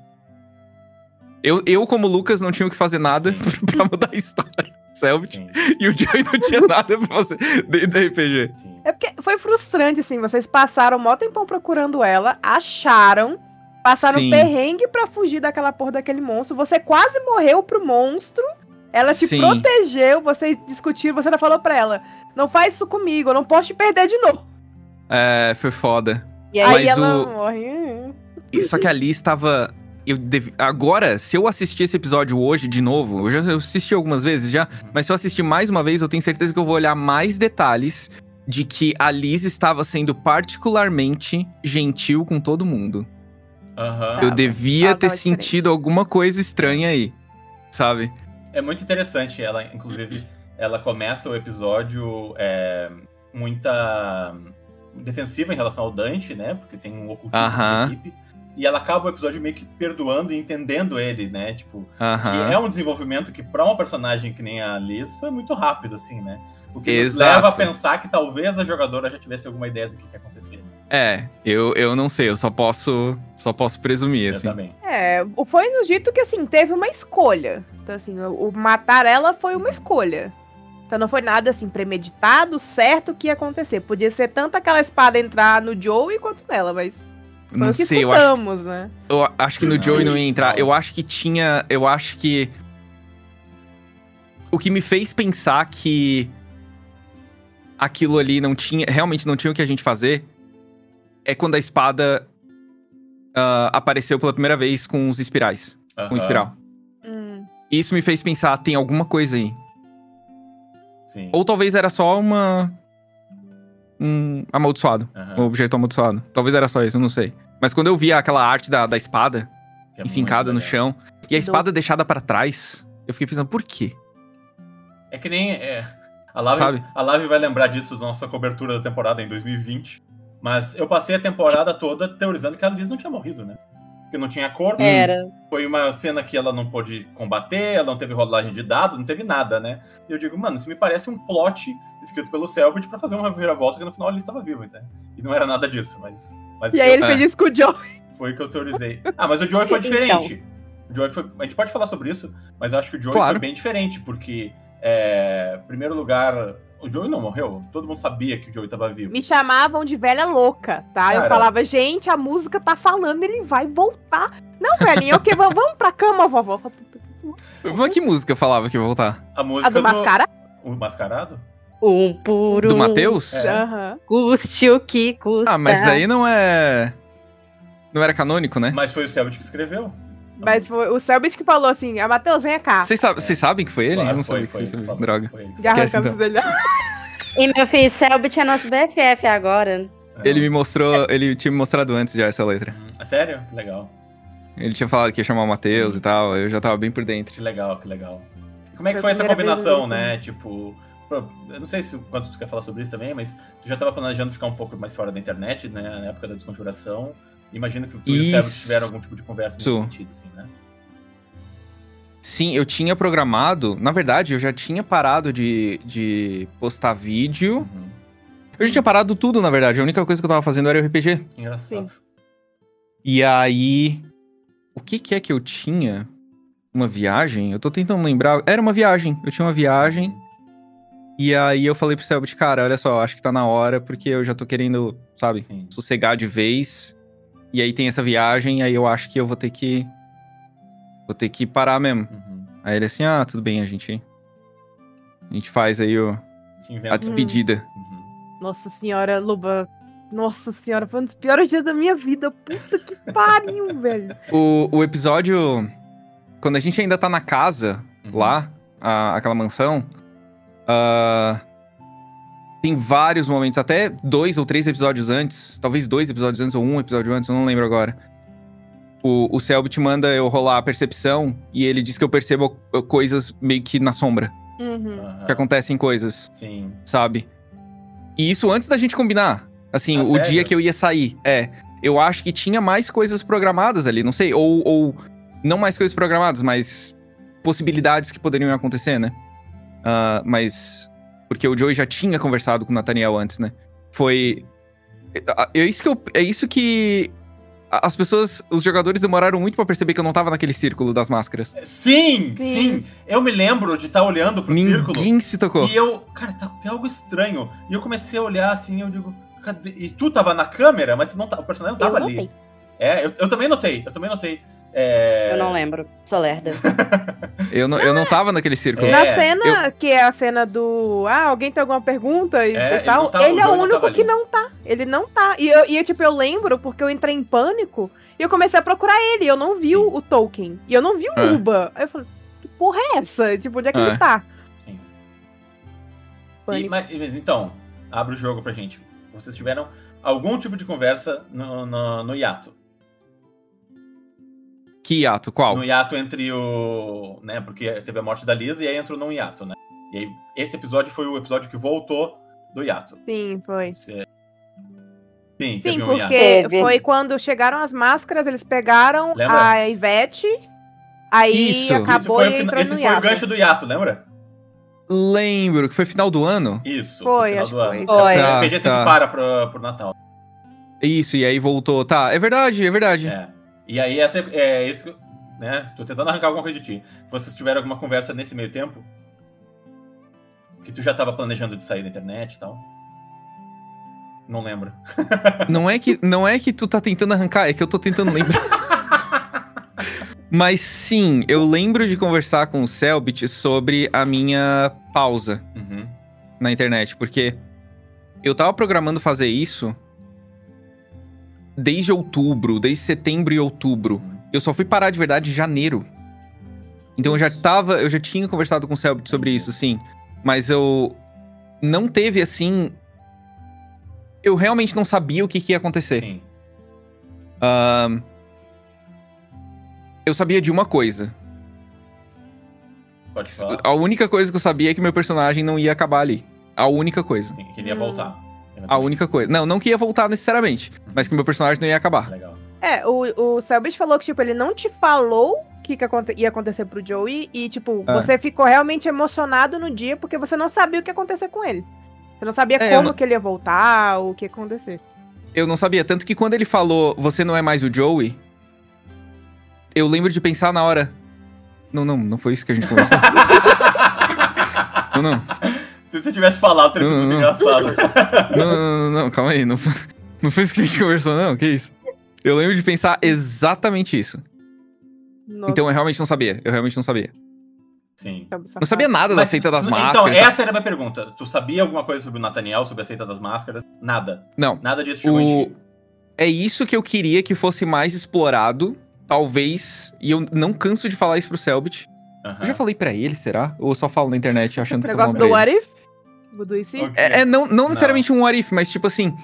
Eu, eu, como Lucas, não tinha o que fazer nada pra mudar a história. Selbit. Sim, E o Joey não tinha nada pra fazer dentro do RPG. sim. É porque foi frustrante, assim. Vocês passaram mó tempão procurando ela, acharam, passaram Sim. perrengue pra fugir daquela porra daquele monstro. Você quase morreu pro monstro. Ela te Sim. protegeu, vocês discutiram, você ainda falou pra ela: Não faz isso comigo, eu não posso te perder de novo. É, foi foda. E aí, Aí Mas ela o- morre. Só que a Liz tava eu dev- agora, se eu assistir esse episódio hoje de novo, eu já assisti algumas vezes já, Uhum. mas se eu assistir mais uma vez, eu tenho certeza que eu vou olhar mais detalhes de que a Liz estava sendo particularmente gentil com todo mundo. Aham. eu devia Ela ter sentido alguma coisa estranha aí, sabe? É muito interessante. Ela, inclusive, ela começa o episódio é, muita defensiva em relação ao Dante, né? Porque tem um ocultista na Aham. equipe. E ela acaba o episódio meio que perdoando e entendendo ele, né? Tipo, que Aham. é um desenvolvimento que, pra uma personagem que nem a Liz, foi muito rápido, assim, né? O que nos Exato. leva a pensar que talvez a jogadora já tivesse alguma ideia do que, que ia acontecer. É, eu, eu não sei, eu só posso só posso presumir, Eu assim. também. É, o- foi nos dito que, assim, teve uma escolha. Então, assim, o, o matar ela foi uma escolha. Então não foi nada, assim, premeditado, certo que ia acontecer. Podia ser tanto aquela espada entrar no Joey quanto nela, mas foi Não o que sei, eu acho, né? eu acho que no Joey não ia entrar. Eu acho que tinha. Eu acho que. O que me fez pensar que aquilo ali não tinha. Realmente não tinha o que a gente fazer é quando a espada ah, apareceu pela primeira vez com os espirais. Com Aham, o espiral. Hum. Isso me fez pensar, tem alguma coisa aí. Sim. Ou talvez era só uma. Um amaldiçoado. Um objeto amaldiçoado. Talvez era só isso, eu não sei. Mas quando eu vi aquela arte da, da espada que é enfincada no chão e a Do- espada deixada pra trás, eu fiquei pensando, por quê? É que nem. é, a, Lave, Sabe? a Lave vai lembrar disso da nossa cobertura da temporada em 2020. Mas eu passei a temporada toda teorizando que a Liz não tinha morrido, né? Porque não tinha corpo. Era. Foi uma cena que ela não pôde combater, ela não teve rolagem de dados, não teve nada, né? E eu digo, mano, isso me parece um plot escrito pelo Selbit pra fazer uma reviravolta que no final ele estava vivo, entendeu? E não era nada disso, mas. mas E aí eu- ele É. fez isso com o Joey. foi o que eu teorizei. Ah, mas o Joey foi Então. diferente. O Joey foi. A gente pode falar sobre isso, mas eu acho que o Joey Claro. foi bem diferente, porque, é, em primeiro lugar, o Joey não morreu. Todo mundo sabia que o Joey tava vivo. Me chamavam de velha louca, tá? Eu Cara. falava, gente, a música tá falando, ele vai voltar. Não, velhinha, o quê? Vamos pra cama, vovó. Mas que música falava que ia voltar? A música A do Mascara? O Mascarado? Um por um. Do Matheus? É. Aham. Custe o que custa. Ah, mas aí não é. Não era canônico, né? Mas foi o Selbit que escreveu. Mas foi o Selbit que falou assim, ah, Matheus, vem cá. Vocês sabem, vocês sabem que foi ele? Claro, eu não foi, sabia que foi Droga. foi ele Esquece, arrancamos dele. E meu filho, Selbit é nosso BFF agora. falou. Ele me mostrou, ele tinha me mostrado antes já essa letra. Hum, Sério? Que legal. Ele tinha falado que ia chamar o Matheus e tal, eu já tava bem por dentro. Que legal, que legal. Como é que Foi essa combinação, né? Tipo, eu não sei se quanto tu quer falar sobre isso também, mas tu já tava planejando ficar um pouco mais fora da internet, né? Na época da desconjuração. Imagino que tu e o Isso. tiveram algum tipo de conversa nesse Isso. sentido, assim, né? Sim, eu tinha programado. Na verdade, eu já tinha parado de, de postar vídeo. Uhum. Eu já tinha parado tudo, na verdade. A única coisa que eu tava fazendo era o RPG. Que Engraçado. E aí. O que, que é que eu tinha? Uma viagem? Eu tô tentando lembrar. Era uma viagem. Eu tinha uma viagem. E aí eu falei pro Selbit, cara, olha só, acho que tá na hora, porque eu já tô querendo, sabe, Sim. sossegar de vez. E aí tem essa viagem, aí eu acho que eu vou ter que. Vou ter que parar mesmo. Uhum. Aí ele assim, ah, tudo bem, a gente. A gente faz aí o, a despedida. Uhum. Nossa senhora, Luba. Nossa senhora, foi um dos piores dias da minha vida. Puta que pariu, velho. O, o episódio. Quando a gente ainda tá na casa, Uhum. lá, a- aquela mansão. ah, tem vários momentos, até dois ou três episódios antes. Talvez dois episódios antes ou um episódio antes, eu não lembro agora. O, o Selbit manda eu rolar a percepção e ele diz que eu percebo uh, coisas meio que na sombra. Uhum. Que acontecem coisas, Sim. sabe? E isso antes da gente combinar. Assim, Ah, o sério? dia que eu ia sair. É. Eu acho que tinha mais coisas programadas ali, não sei. Ou, ou não mais coisas programadas, mas possibilidades que poderiam acontecer, né? Ah, mas. Porque o Joey já tinha conversado com o Nathaniel antes, né? Foi. É isso que eu. É isso que. As pessoas, os jogadores demoraram muito pra perceber que eu não tava naquele círculo das máscaras. Sim, sim, Sim. Eu me lembro de estar olhando pro círculo. Ninguém se tocou. E eu, cara, tá- tem algo estranho. E eu comecei a olhar assim, eu digo, cadê? E tu tava na câmera, mas não tá, o personagem não tava Eu ali. É, eu, eu também notei, eu também notei. É... Eu não lembro. Sou lerda. Eu não, eu não tava naquele círculo. É, Na cena, que é a cena do. Ah, alguém tem alguma pergunta e, É, e ele tal. tá- Ele, o é o único que ali. não tá. Ele não tá. E, eu, e eu, tipo, eu lembro porque eu entrei em pânico e eu comecei a procurar ele. Eu não vi o, o Tolkien. E eu não vi o É. Uba. Aí eu falei, que porra é essa? Tipo, onde é que É. ele tá? Sim. E, mas então, abre o jogo pra gente. Vocês tiveram algum tipo de conversa no, no, no hiato? Que hiato? Qual? No hiato entre o. né? Porque teve a morte da Liz e aí entrou num hiato, né? E aí, esse episódio foi o episódio que voltou do hiato. Sim, foi. Cê- Sim, Sim, teve um porque hiato. Foi quando chegaram as máscaras, eles pegaram Lembra? a Ivete, aí Isso. acabou Isso foi o e entrou esse no foi o hiato. gancho do hiato, lembra? Lembro que foi final do ano. Isso. Foi, final acho do que ano. foi. É, Tá, o RPG sempre tá. para pro, pro Natal. Isso, e aí voltou. Tá, é verdade, é verdade. É. E aí, essa é, é isso que. Né? Tô tentando arrancar alguma coisa de ti. Vocês tiveram alguma conversa nesse meio tempo? Que tu já tava planejando de sair da internet e tal? Não lembro. Não é que não é que tu tá tentando arrancar, é que eu tô tentando lembrar. Mas sim, eu lembro de conversar com o Selbit sobre a minha pausa Uhum. na internet, porque eu tava programando fazer isso desde outubro, desde setembro e outubro. Eu só fui parar de verdade em janeiro. Então eu já tava, eu já tinha conversado com o Selbit sobre isso, sim. Mas eu não teve assim. Eu realmente não sabia o que, que ia acontecer. Sim. Ahn, eu sabia de uma coisa. Pode falar. A única coisa que eu sabia é que meu personagem não ia acabar ali. A única coisa. Sim, que ele ia voltar. A única coisa. Não, não que ia voltar necessariamente, mas que meu personagem não ia acabar. Legal. É, o, o Selbit falou que, tipo, ele não te falou o que, que aconte- ia acontecer pro Joey e, tipo, É. você ficou realmente emocionado no dia porque você não sabia o que ia acontecer com ele. Você não sabia É, como não- que ele ia voltar, o que ia acontecer. Eu não sabia. Tanto que quando ele falou, você não é mais o Joey, eu lembro de pensar na hora. Não, não, não foi isso que a gente conversou. não, não. Se tu tivesse falado, teria sido muito engraçado. Não, não, não, não, calma aí. Não, foi- não foi isso que a gente conversou, não. Que isso? Eu lembro de pensar exatamente isso. Nossa, Então eu realmente não sabia. Eu realmente não sabia. Sim. Não sabia nada da Mas- seita das Então, máscaras. essa era a minha pergunta. Tu sabia alguma coisa sobre o Nathaniel, sobre a seita das máscaras? Nada. Não. Nada disso O... É isso que eu queria que fosse mais explorado. Talvez. E eu não canso de falar isso pro Selbit. Aham. Eu já falei pra ele, será? Ou eu só falo na internet achando O que eu tô negócio falando do? What If? Do IC? Ok. É, é, não, não necessariamente um what if, mas tipo assim.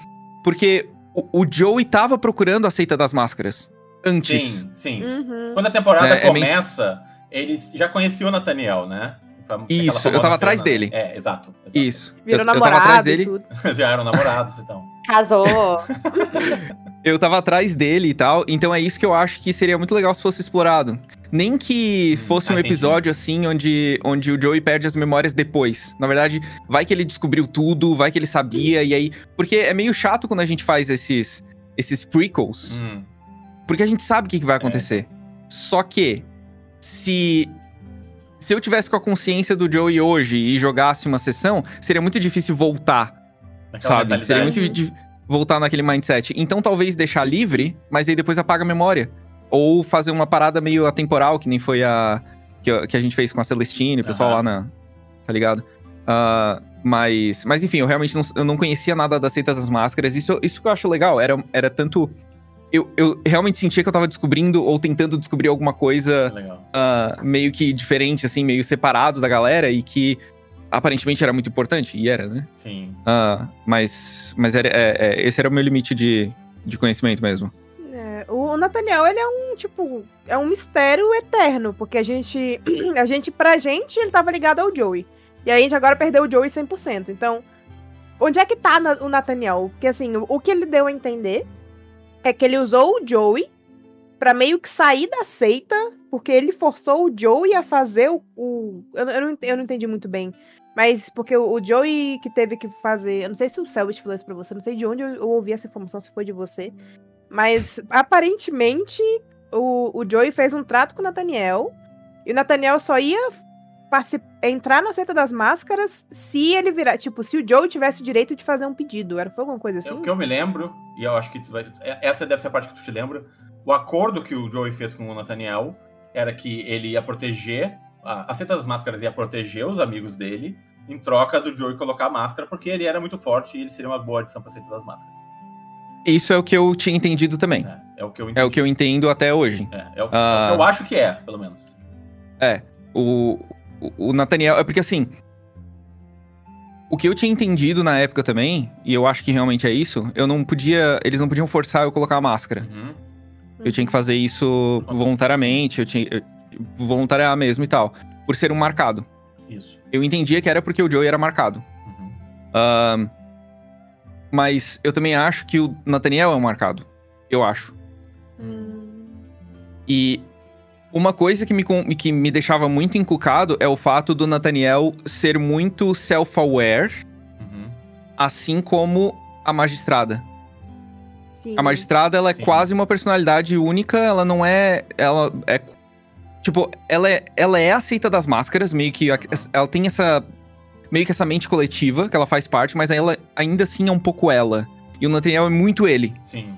Porque o, o Joey tava procurando a seita das máscaras. Antes. Sim, sim. Uhum. Quando a temporada É, é meio- começa, ele já conhecia o Nathaniel, né? Isso, eu tava atrás cena. dele. É, exato. exato. Isso. Virou eu, eu tava namorado atrás e dele. tudo. já eram namorados, então. Casou. Eu tava atrás dele e tal. Então é isso que eu acho que seria muito legal se fosse explorado. Nem que Hum, fosse ah, um entendi. episódio assim, onde, onde o Joey perde as memórias depois. Na verdade, vai que ele descobriu tudo, vai que ele sabia, e aí. Porque é meio chato quando a gente faz esses, esses prequels. Hum, Porque a gente sabe o que, que É. vai acontecer. Só que, se. Se eu tivesse com a consciência do Joey hoje e jogasse uma sessão, seria muito difícil voltar, naquela sabe? Seria muito difícil voltar naquele mindset. Então, talvez deixar livre, mas aí depois apaga a memória. Ou fazer uma parada meio atemporal, que nem foi a. que, a- que a gente fez com a Celestine, o pessoal Aham. lá na. Tá ligado? Ah, mas, mas enfim, eu realmente não, eu não conhecia nada das seitas das máscaras. Isso, isso que eu acho legal. Era, era tanto. Eu, eu realmente sentia que eu tava descobrindo ou tentando descobrir alguma coisa ah, meio que diferente, assim, meio separado da galera e que aparentemente era muito importante. E era, né? Sim. Ah, mas mas era, é- é, esse era o meu limite de, de conhecimento mesmo. O Nathaniel, ele é um, tipo, é um mistério eterno, porque a gente, a gente, pra gente, ele tava ligado ao Joey. E aí a gente agora perdeu o Joey 100%. Então, onde é que tá o Nathaniel? Porque, assim, o, o que ele deu a entender é que ele usou o Joey pra meio que sair da seita, porque ele forçou o Joey a fazer o... o- eu, eu, não, eu não entendi muito bem. Mas porque o, o Joey que teve que fazer... Eu não sei se o Selbit falou isso pra você, não sei de onde eu, eu ouvi essa informação, se foi de você. Mas aparentemente o, o Joey fez um trato com o Nathaniel. E o Nathaniel só ia entrar na seita das máscaras se ele virar. Tipo, se o Joey tivesse o direito de fazer um pedido. Era foi alguma coisa assim? O que eu me lembro, e eu acho que tu vai. é- Essa deve ser a parte que tu te lembra. o acordo que o Joey fez com o Nathaniel era que ele ia proteger, a, a Seta das Máscaras ia proteger os amigos dele, em troca do Joey colocar a máscara, porque ele era muito forte e ele seria uma boa adição pra Seta das Máscaras. Isso é o que eu tinha entendido também. É, é o que eu É o que eu entendo até hoje. É, é o, Ah. é o que eu acho que é, pelo menos. O, o, o Nathaniel. É porque assim. O que eu tinha entendido na época também, e eu acho que realmente é isso, eu não podia. Eles não podiam forçar eu colocar a máscara. Uhum. Eu tinha que fazer isso voluntariamente, eu tinha. Eu, voluntariar mesmo e tal. Por ser um marcado. Isso. Eu entendia que era porque o Joey era marcado. Uhum. Ahn, mas eu também acho que o Nathaniel é um marcado. Eu acho. Hum. E uma coisa que me, que me deixava muito encucado é o fato do Nathaniel ser muito self-aware, Uhum. assim como a magistrada. Sim. A magistrada, ela é Sim. quase uma personalidade única, ela não é. Ela é. Tipo, ela é, ela é aceita das máscaras, meio que. a- Ela tem essa. Meio que essa mente coletiva, que ela faz parte, mas ela ainda assim é um pouco ela. E o Nathaniel é muito ele. Sim.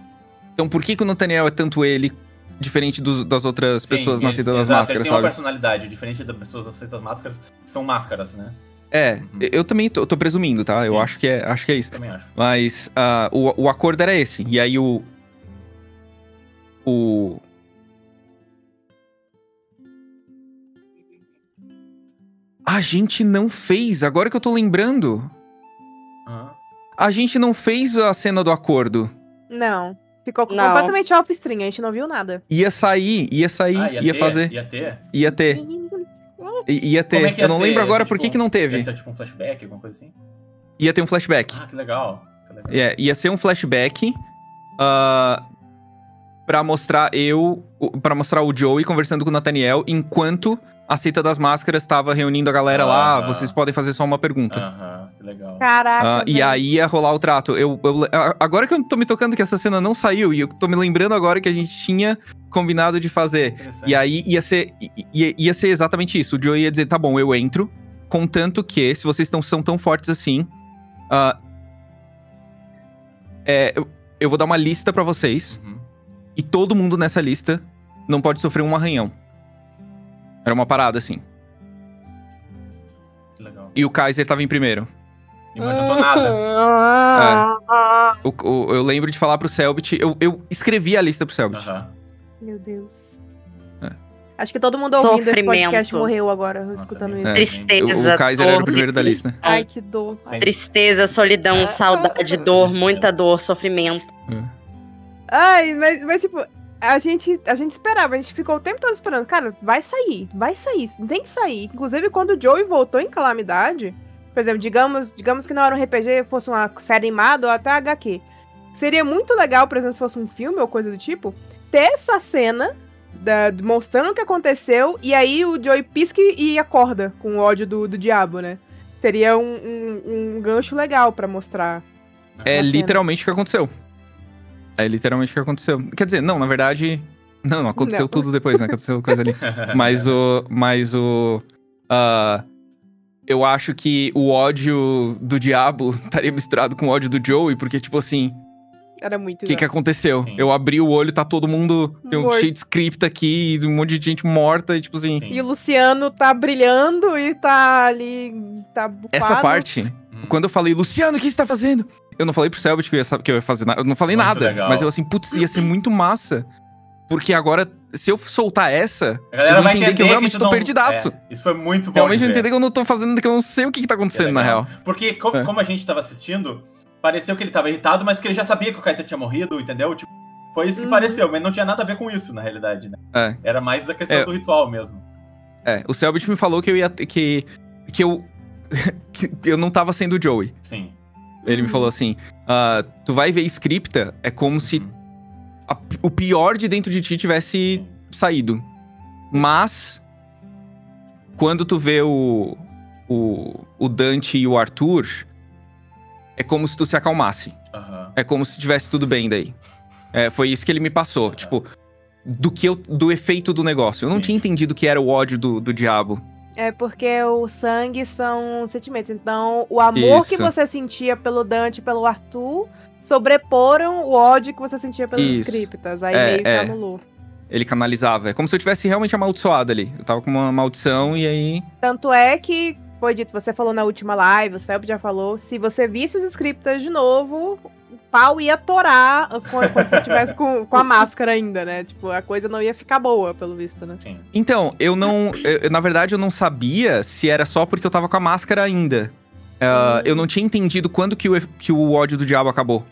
Então por que, que o Nathaniel é tanto ele, diferente dos- das outras Sim, pessoas ele- Seita das exato, Máscaras, Ele tem uma sabe? personalidade diferente das pessoas das Seitas das Máscaras, que são máscaras, né? É, Uhum. eu também tô, tô presumindo, tá? Eu Sim. acho que é, acho que é isso. Também acho. Mas ah, o, o acordo era esse. E aí o. O. A gente não fez, agora que eu tô lembrando. Aham. A gente não fez a cena do acordo. Não. Ficou Não. completamente off-stream, a gente não viu nada. Ia sair, ia sair, Ah, ia, ter, fazer. Ia ter? Ia ter, i- ia ter. Como é que ia eu não ser? lembro agora Tipo, por que, que não Ia teve. ter tipo um flashback, alguma coisa assim? Ia ter um flashback. Ah, que legal. Que legal. É, ia ser um flashback ah, pra mostrar eu, para mostrar o Joey conversando com o Nathaniel enquanto a Seita das Máscaras tava reunindo a galera lá. Vocês podem fazer só uma pergunta. Aham, que legal. Caraca. Ah, e aí ia rolar o trato. Eu, eu- agora que eu tô me tocando que essa cena não saiu, e eu tô me lembrando agora que a gente tinha combinado de fazer. E aí ia ser, ia, ia ser exatamente isso. O Joey ia dizer, tá bom, eu entro. Contanto que, se vocês tão, são tão fortes assim, ah, é, eu, eu vou dar uma lista pra vocês. Uhum. E todo mundo nessa lista não pode sofrer um arranhão. Era uma parada, assim. Que legal. E o Kaiser tava em primeiro. E não adiantou nada. O- o- eu lembro de falar pro Selbit. Eu, eu escrevi a lista pro Selbit. Meu Deus. É. Acho que todo mundo ouvindo esse Sofrimento. podcast morreu agora, Nossa, escutando isso. É. O, Tristeza, o Kaiser era o dor, primeiro da lista. Ai, que dor. Sem- Tristeza, solidão, saudade, dor, muita dor, sofrimento. Ai, mas, mas tipo, a gente, a gente esperava, a gente ficou o tempo todo esperando. Cara, vai sair, vai sair, tem que sair. Inclusive, quando o Joey voltou em Calamidade, por exemplo, digamos, digamos que não era um RPG, fosse uma série animada ou até HQ. Seria muito legal, por exemplo, se fosse um filme ou coisa do tipo, ter essa cena da- mostrando o que aconteceu e aí o Joey pisca e acorda com o ódio do, do diabo, né? Seria um, um- um gancho legal pra mostrar. É literalmente o que aconteceu. É literalmente o que aconteceu. Quer dizer, não, na verdade. Não, não aconteceu Não. tudo depois, né? Aconteceu coisa ali. Mas o. Mas o. ah, eu acho que o ódio do diabo estaria misturado com o ódio do Joey, porque, tipo assim, Era muito o que, que aconteceu? Sim. Eu abri o olho, tá todo mundo. Tem um Morto. cheio de script aqui, um monte de gente morta, e tipo assim. Sim. E o Luciano tá brilhando e tá ali. Tá bufado. Essa parte, Hum. quando eu falei, Luciano, o que você tá fazendo? Eu não falei pro Selbit que eu ia, que eu ia fazer nada. Eu não falei Muito nada. legal. Mas eu assim, putz, ia ser muito massa. Porque agora, se eu soltar essa, A galera vai entender entender que eu realmente tu tô não- perdidaço. É, isso foi muito bom. realmente de eu ver. entender que eu não tô fazendo, que eu não sei o que, que tá acontecendo, É na real. Porque, co- É. como a gente tava assistindo, pareceu que ele tava irritado, mas que ele já sabia que o Kaiser tinha morrido, entendeu? Tipo, foi isso que Uhum. pareceu, mas não tinha nada a ver com isso, na realidade, né? É. Era mais a questão É. do ritual mesmo. É, o Selbit me falou que eu ia que. que eu. que eu não tava sendo o Joey. Sim. Ele me falou assim: ah, tu vai ver scripta, é como se Uhum. a- o pior de dentro de ti tivesse saído. Mas, quando tu vê o, o, o Dante e o Arthur, é como se tu se acalmasse. Aham. É como se tivesse tudo bem daí. É, foi isso que ele me passou. Tipo, do que eu, do efeito do negócio. Eu não Sim. tinha entendido que era o ódio do, do diabo. É porque o sangue são sentimentos. Então, o amor que Isso. você sentia pelo Dante e pelo Arthur sobreporam o ódio que você sentia pelos Isso. scriptas. Aí É, meio que é. anulou. Ele canalizava. É como se eu tivesse realmente amaldiçoado ali. Eu tava com uma maldição e aí. Tanto é que foi dito, você falou na última live, o Selby já falou, se você visse os scriptas de novo, o pau ia torar quando você tivesse com, com a máscara ainda, né? Tipo, a coisa não ia ficar boa, pelo visto, né? Sim. Então, eu não. eu- na verdade, eu não sabia se era só porque eu tava com a máscara ainda. Ah, Hum. Eu não tinha entendido quando que o, que o ódio do diabo acabou.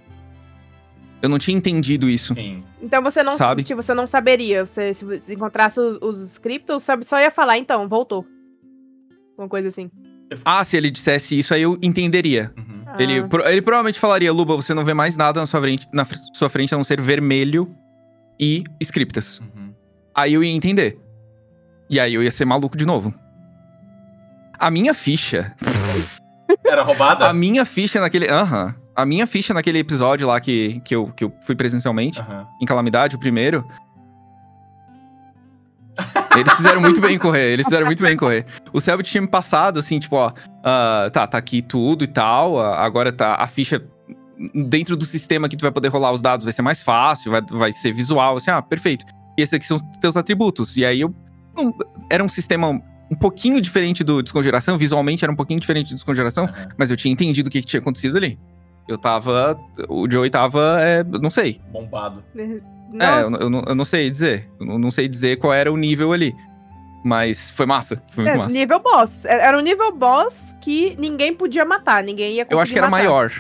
Eu não tinha entendido isso. Sim. Então você não Sabe? tipo, você não saberia. Você, se você encontrasse os, os scripts, sabe, só ia falar, então, voltou. Uma coisa assim. Ah, se ele dissesse isso, aí eu entenderia. Uhum. Ele, Ah. pro- ele provavelmente falaria, Luba, você não vê mais nada na sua frente, na fr- sua frente a não ser vermelho e scriptas. Uhum. Aí eu ia entender. E aí eu ia ser maluco de novo. A minha ficha. Era roubada? A minha ficha naquele. Aham. A minha ficha naquele episódio lá que, que, eu, que eu fui presencialmente, em Calamidade, o primeiro. Eles fizeram muito bem em correr, eles fizeram muito bem em correr. O Selbit tinha me passado, assim, tipo, ó, ah, tá, tá aqui tudo e tal, ah, agora tá a ficha dentro do sistema que tu vai poder rolar os dados vai ser mais fácil, vai, vai ser visual, assim, ah, perfeito. E esses aqui são os teus atributos. E aí eu. não- era um sistema um pouquinho diferente do Desconjuração, visualmente era um pouquinho diferente do Desconjuração, aham. mas eu tinha entendido o que, que tinha acontecido ali. Eu tava. O Joey tava. É, não sei. Bombado. É, eu, Nossa. eu não, eu não sei dizer. Eu não, sei dizer qual era o nível ali. Mas foi massa. Foi muito É, massa. nível boss. Era era um nível boss que ninguém podia matar, ninguém ia conseguir Eu acho que era matar. maior.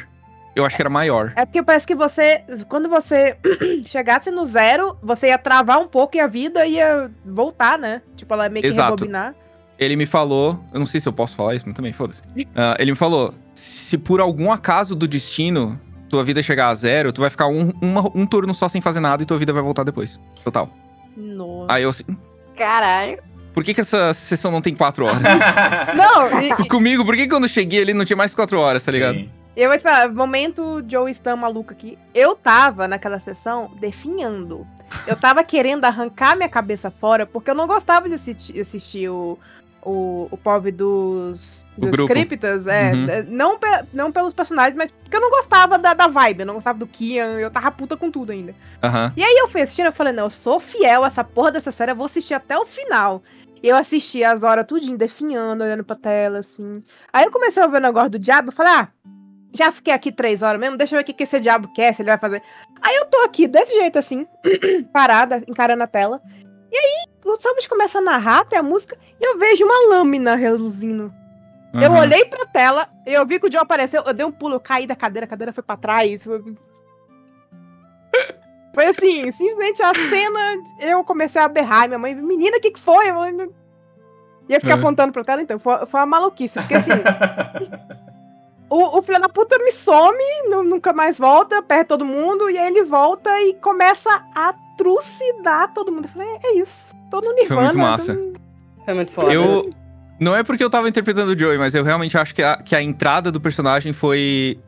Eu acho que era maior. É porque parece que você, quando você chegasse no zero, você ia travar um pouco e a vida ia voltar, né? Tipo, ela ia meio que Exato. rebobinar. Ele me falou. Eu não sei se eu posso falar isso, mas também foda-se. Ah, ele me falou: se por algum acaso do destino tua vida chegar a zero, tu vai ficar um, uma- um turno só sem fazer nada e tua vida vai voltar depois. Total. Nossa. Aí eu assim. Caralho. Por que, que essa sessão não tem quatro horas? Não, e- Co- Comigo, por que quando eu cheguei ali não tinha mais quatro horas, tá ligado? Sim. eu vou te falar, momento Joe Stan maluco aqui. Eu tava naquela sessão definhando. Eu tava querendo arrancar minha cabeça fora, porque eu não gostava de assistir, assistir o, o, o pobre dos, O dos criptas. É, Uhum. é, não, pe- não pelos personagens, mas porque eu não gostava da, da vibe, eu não gostava do Kian, eu tava puta com tudo ainda. Aham. E aí eu fui assistindo, eu falei, não, eu sou fiel a essa porra dessa série, eu vou assistir até o final. E eu assisti as horas tudinho, definhando, olhando pra tela, assim. Aí eu comecei a ver o negócio do diabo, eu falei, ah, já fiquei aqui três horas mesmo, deixa eu ver o que, que esse diabo quer, se ele vai fazer. Aí eu tô aqui, desse jeito assim, parada, encarando a tela. E aí, o Samus começa a narrar, tem a música, e eu vejo uma lâmina reluzindo. Eu aham. olhei pra tela, eu vi que o Joe apareceu, eu dei um pulo, eu caí da cadeira, a cadeira foi pra trás. Foi, foi assim, simplesmente a cena, eu comecei a berrar, minha mãe, menina, o que que foi? Eu falei, ia ficar É. apontando pra tela, então, foi, foi uma maluquice, porque assim, o, o filho da puta me some, nu- nunca mais volta, perde todo mundo, e aí ele volta e começa a trucidar todo mundo. Eu falei, é isso, tô no Nirvana. muito tô massa. no- Foi muito foda. Eu. Não é porque eu tava interpretando o Joey, mas eu realmente acho que a, que a entrada do personagem foi.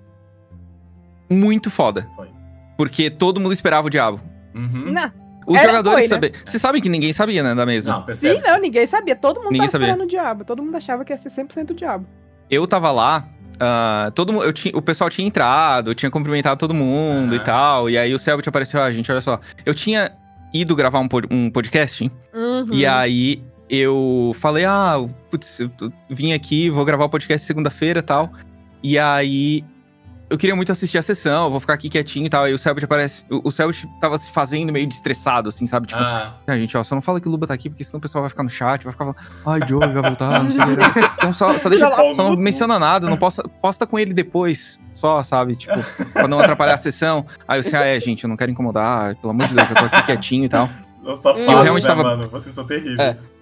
Muito foda. Foi. Porque todo mundo esperava o diabo. Uhum. Não, Os Era, jogadores foi, né? sabiam. Vocês sabem que ninguém sabia, né, da mesa. Não, Sim, não, ninguém sabia. Todo mundo Ninguém tava sabia. esperando o diabo. Todo mundo achava que ia ser 100% o diabo. Eu tava lá. Ah, todo mundo, eu tinha, o pessoal tinha entrado, eu tinha cumprimentado todo mundo e Aham. tal. E aí o Selbit apareceu, ah, gente, olha só. Eu tinha ido gravar um, pod- um podcast Uhum. E aí eu falei, ah, putz, eu vim aqui, vou gravar o podcast segunda-feira e tal. E aí eu queria muito assistir a sessão, eu vou ficar aqui quietinho e tal. Aí o Selbit aparece. O, o Selbit tava se fazendo meio de estressado, assim, sabe? Tipo, Ah, ah, gente, ó, só não fala que o Luba tá aqui, porque senão o pessoal vai ficar no chat, vai ficar falando, ai, Joey vai voltar, não sei o que. Então só, só deixa, só não menciona nada, não posta, posta com ele depois, só, sabe? Tipo, pra não atrapalhar a sessão. Aí eu disse, ah, é, gente, eu não quero incomodar, pelo amor de Deus, eu tô aqui quietinho e tal. não só Eu fala, realmente né, tava- mano? Vocês são terríveis.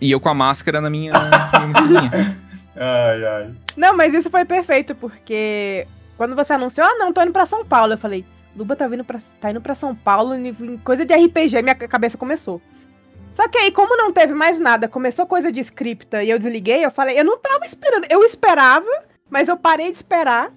E eu com a máscara na minha, na minha. Ai, ai. Não, mas isso foi perfeito, porque quando você anunciou, ah, não, tô indo pra São Paulo, eu falei, Luba tá, vindo pra, tá indo pra São Paulo em coisa de RPG, minha cabeça começou. Só que aí, como não teve mais nada, começou coisa de scripta e eu desliguei, eu falei, eu não tava esperando. Eu esperava, mas eu parei de esperar.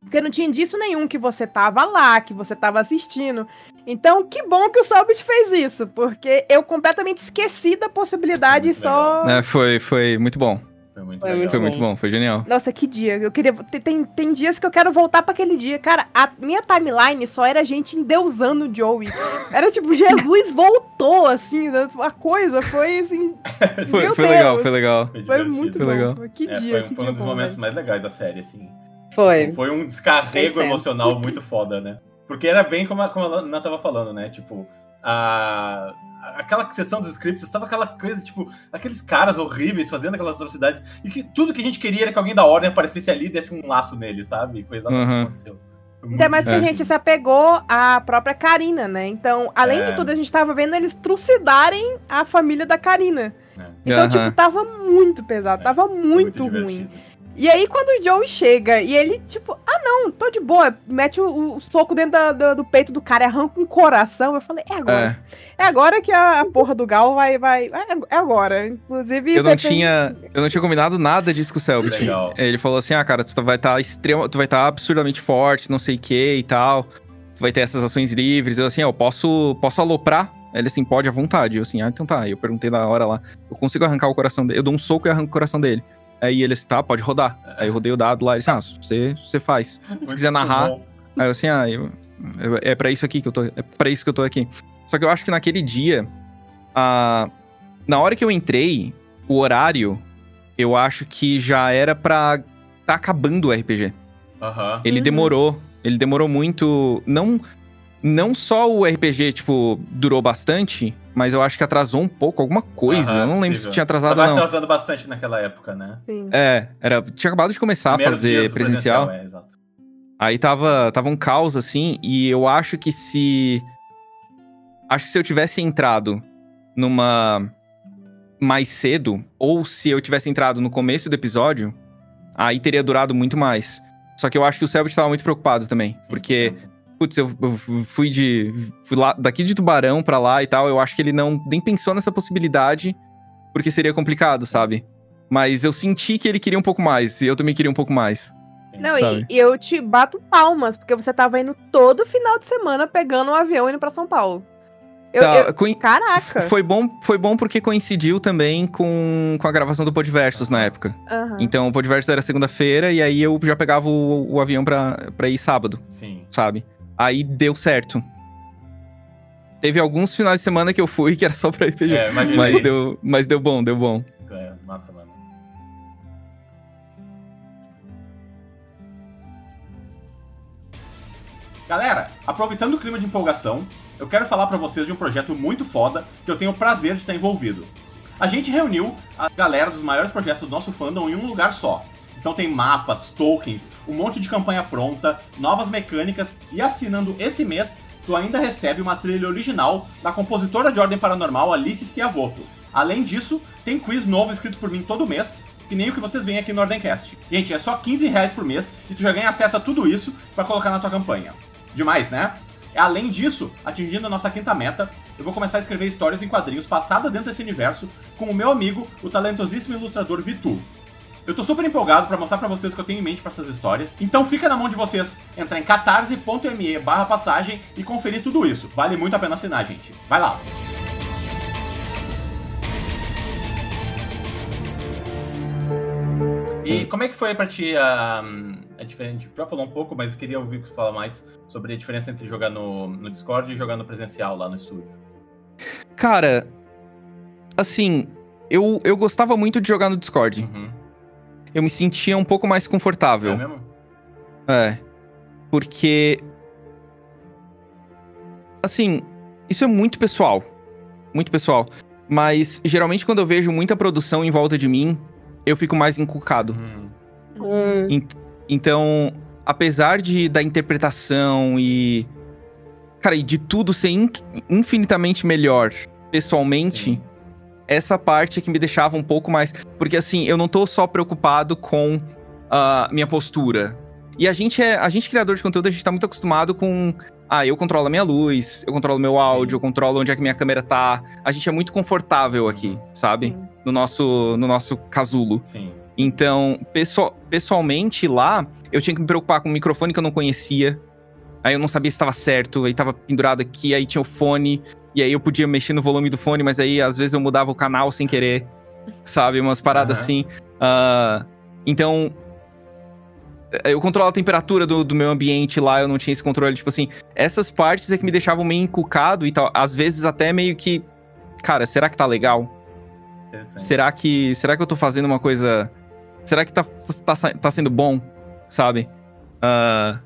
Porque não tinha indício nenhum que você tava lá, que você tava assistindo. Então, que bom que o Selbit fez isso, porque eu completamente esqueci da possibilidade e só. É, foi, foi muito bom. Foi muito Foi muito Foi muito bom, foi genial. Nossa, que dia. Eu queria. Tem, tem dias que eu quero voltar pra aquele dia. Cara, a minha timeline só era gente endeusando o Joey. Era tipo, Jesus voltou, assim. né? A coisa foi assim. Foi, Meu foi legal, foi legal. Foi divertido. muito Foi bom. legal. Que É, dia. foi, que foi dia um dos bom, momentos velho. mais legais da série, assim. Foi. Foi um descarrego 100%. emocional muito foda, né? Porque era bem como a, como a Ana tava falando, né? Tipo, a, aquela sessão dos scripts, estava aquela coisa, tipo, aqueles caras horríveis fazendo aquelas atrocidades. E que tudo que a gente queria era que alguém da ordem aparecesse ali e desse um laço nele, sabe? Foi exatamente o Uhum. que aconteceu. Foi Ainda muito mais que a gente se apegou à própria Karina, né? Então, além É. de tudo, a gente tava vendo eles trucidarem a família da Karina. É. Então, Aham. tipo, tava muito pesado, É, tava foi muito, ruim. divertido. E aí, quando o Joey chega e ele, tipo, ah, não, tô de boa, mete o, o soco dentro da- da- do peito do cara e arranca um coração, eu falei, é agora. É, É, agora que a, a porra do Gal vai. vai é, é agora. Inclusive, eu não tem- tinha, eu não tinha combinado nada disso com o Selbit. Ele falou assim: "Ah, cara, tu vai estar extremo, tu vai estar absurdamente forte, não sei o que e tal. Tu vai ter essas ações livres". Eu assim, "Ah, eu posso, posso aloprar?" Ele assim, pode à vontade. Eu assim, ah, então tá. Eu perguntei na hora lá. Eu consigo arrancar o coração dele. Eu dou um soco e arranco o coração dele. Aí ele assim, tá, pode rodar. Aí eu rodei o dado lá. Ele disse, ah, você, você faz. Muito quiser narrar, bom. Aí eu assim, ah, eu- eu- é pra isso aqui que eu tô. É pra isso que eu tô aqui. Só que eu acho que naquele dia, a, na hora que eu entrei, o horário, eu acho que já era pra tá acabando o RPG. Aham. Ele Uhum. demorou. Ele demorou muito. Não, não só o RPG, tipo, durou bastante, mas eu acho que atrasou um pouco alguma coisa. Aham, eu não lembro possível. se tinha atrasado Tava não. atrasando bastante naquela época, né? Sim. É, era, tinha acabado de começar a Primeiros fazer do presencial. é, exato. Aí tava, tava um caos, assim, e eu acho que se. Acho que se eu tivesse entrado numa. mais cedo, ou se eu tivesse entrado no começo do episódio, aí teria durado muito mais. Só que eu acho que o Selbit tava muito preocupado também. Porque, putz, eu, eu fui de. fui lá daqui de Tubarão pra lá e tal. Eu acho que ele não nem pensou nessa possibilidade, porque seria complicado, sabe? Mas eu senti que ele queria um pouco mais, e eu também queria um pouco mais. Não, sabe? e, e eu te bato palmas, porque você tava indo todo final de semana pegando um avião indo pra São Paulo. Eu, Tá, eu- coi- caraca. Foi bom, foi bom porque coincidiu também com, com a gravação do Podversus na época. Aham. Então o Podversus era segunda-feira e aí eu já pegava o, o avião pra, pra ir sábado, Sim. sabe? Aí deu certo. Teve alguns finais de semana que eu fui que era só pra RPG. É, imaginei. mas, deu, mas deu bom, deu bom. É, massa, mano. Galera, aproveitando o clima de empolgação, eu quero falar pra vocês de um projeto muito foda que eu tenho o prazer de estar envolvido. A gente reuniu a galera dos maiores projetos do nosso fandom em um lugar só. Então tem mapas, tokens, um monte de campanha pronta, novas mecânicas e assinando esse mês, tu ainda recebe uma trilha original da compositora de Ordem Paranormal Alice Schiavotto. Além disso, tem quiz novo escrito por mim todo mês, que nem o que vocês veem aqui no Ordencast. Gente, é só 15 reais por mês e tu já ganha acesso a tudo isso pra colocar na tua campanha. Demais, né? Além disso, atingindo a nossa quinta meta, eu vou começar a escrever histórias em quadrinhos passadas dentro desse universo com o meu amigo, o talentosíssimo ilustrador Vitu. Eu tô super empolgado pra mostrar pra vocês o que eu tenho em mente pra essas histórias, então fica na mão de vocês entrar em catarse.me barra passagem e conferir tudo isso. Vale muito a pena assinar, gente. Vai lá! E como é que foi pra ti a, a gente já falou um pouco, mas eu queria ouvir você falar mais sobre a diferença entre jogar no, no Discord e jogar no presencial lá no estúdio. Cara, assim, eu, eu gostava muito de jogar no Discord. Uhum. Eu me sentia um pouco mais confortável. É mesmo? É. Porque. Assim, isso é muito pessoal. Muito pessoal. Mas geralmente quando eu vejo muita produção em volta de mim, eu fico mais encucado. Uhum. Hum, Então, apesar de da interpretação e. Cara, e de tudo ser in- infinitamente melhor pessoalmente, Sim. Essa parte é que me deixava um pouco mais. Porque assim, eu não tô só preocupado com a minha postura. E a gente é. A gente, criador de conteúdo, a gente tá muito acostumado com. Ah, eu controlo a minha luz, eu controlo o meu áudio, eu controlo onde é que minha câmera tá. A gente é muito confortável aqui, sabe? Sim. No nosso, no nosso casulo. Sim. Então, pesso- pessoalmente lá, eu tinha que me preocupar com o microfone que eu não conhecia. Aí eu não sabia se estava certo, aí tava pendurado aqui, aí tinha o fone, e aí eu podia mexer no volume do fone, mas aí às vezes eu mudava o canal sem querer, sabe? Umas paradas Aham. assim. Ah, então, eu controlo a temperatura do, do meu ambiente lá, eu não tinha esse controle. Tipo assim, essas partes é que me deixavam meio encucado e tal. Às vezes até meio que. Cara, será que tá legal? Será que. Será que eu tô fazendo uma coisa. Será que tá, tá, tá sendo bom? Sabe? Ah,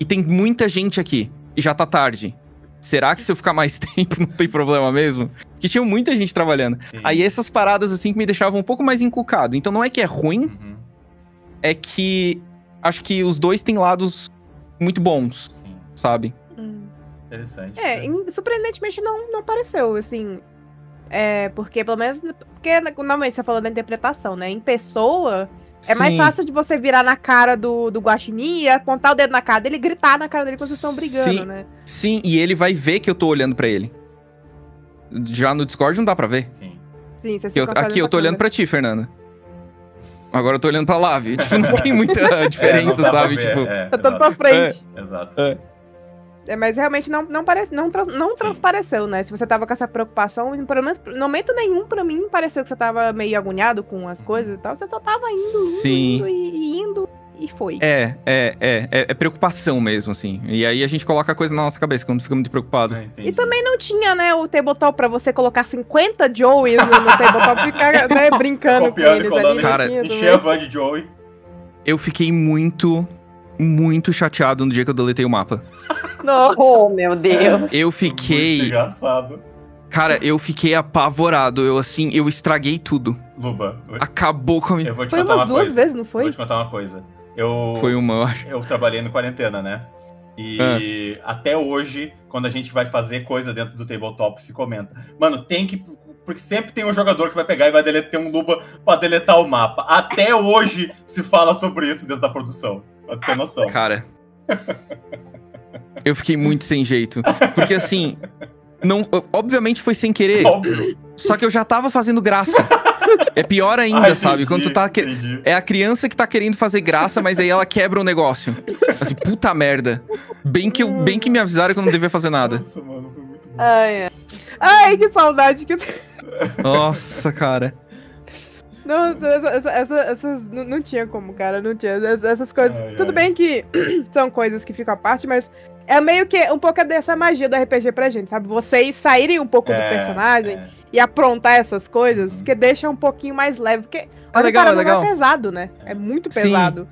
e tem muita gente aqui. E já tá tarde. Será que se eu ficar mais tempo não tem problema mesmo? Porque tinha muita gente trabalhando. Sim. Aí essas paradas assim que me deixavam um pouco mais encucado. Então não é que é ruim, Uhum, é que acho que os dois têm lados muito bons, Sim, sabe? Hum. interessante. É, em- surpreendentemente não, não pareceu, assim. É, porque pelo menos. Porque normalmente você falou da interpretação, né? Em pessoa, é mais Sim. fácil de você virar na cara do, do Guaxinim e apontar o dedo na cara dele e gritar na cara dele quando vocês estão brigando, Sim. né? Sim, e ele vai ver que eu tô olhando pra ele. Já no Discord não dá pra ver. Sim. Sim, você eu- aqui eu tô olhando pra ti, Fernanda. Agora eu tô olhando pra Lave. Tipo, não tem muita diferença, É, dá pra sabe? ver, Tipo, é, Eu tô exato, pra frente. Exato. É. É, mas realmente não, não, parece, não, trans- não Sim. transpareceu, né? Se você tava com essa preocupação, pelo menos no momento nenhum, pra mim, pareceu que você tava meio agoniado com as coisas e tal. Você só tava indo, indo, Sim. indo e, indo e foi. É, é, é, é, é preocupação mesmo, assim. E aí a gente coloca a coisa na nossa cabeça quando fica muito preocupado. É. E também não tinha, né, o tabletop pra você colocar 50 Joeys no, no tabletop e ficar, né, brincando com Copiando e eles colando. ali. não Cara, Encher a van de Joey. Eu fiquei muito, muito chateado no dia que eu deletei o mapa. Nossa. Oh, meu Deus. Eu Muito fiquei. engraçado. Cara, eu fiquei apavorado. Eu, assim, eu estraguei tudo. Luba, Acabou com a minha. eu vou te Foi contar umas uma duas coisa. vezes, não foi? Vou te contar uma coisa. Eu, Foi uma, eu acho. eu trabalhei no quarentena, né? E Ah. até hoje, quando a gente vai fazer coisa dentro do tabletop, se comenta. Mano, tem que. Porque sempre tem um jogador que vai pegar e vai deletar um Luba pra deletar o mapa. Até hoje se fala sobre isso dentro da produção. Pra ter noção. Cara. Eu fiquei muito sem jeito. Porque assim. Não, obviamente foi sem querer. Óbvio. Só que eu já tava fazendo graça. É pior ainda, Ai, sabe? entendi, Quando tu tá. que-. É a criança que tá querendo fazer graça, mas aí ela quebra o negócio. Assim, puta merda. Bem que, eu- bem que me avisaram que eu não devia fazer nada. Nossa, mano, foi muito bom. Ai, ai. Ai, que saudade que eu tenho. Nossa, cara. Nossa, essa, essa- essa- essas. Não, não tinha como, cara. Não tinha. Essas, essas coisas. Ai, Tudo ai. bem que são coisas que ficam à parte, mas é meio que um pouco dessa magia do RPG pra gente, sabe? Vocês saírem um pouco do É, personagem é. e aprontar essas coisas, Uhum. que deixa um pouquinho mais leve. Porque É legal, é legal. é pesado, né? É muito Sim. pesado.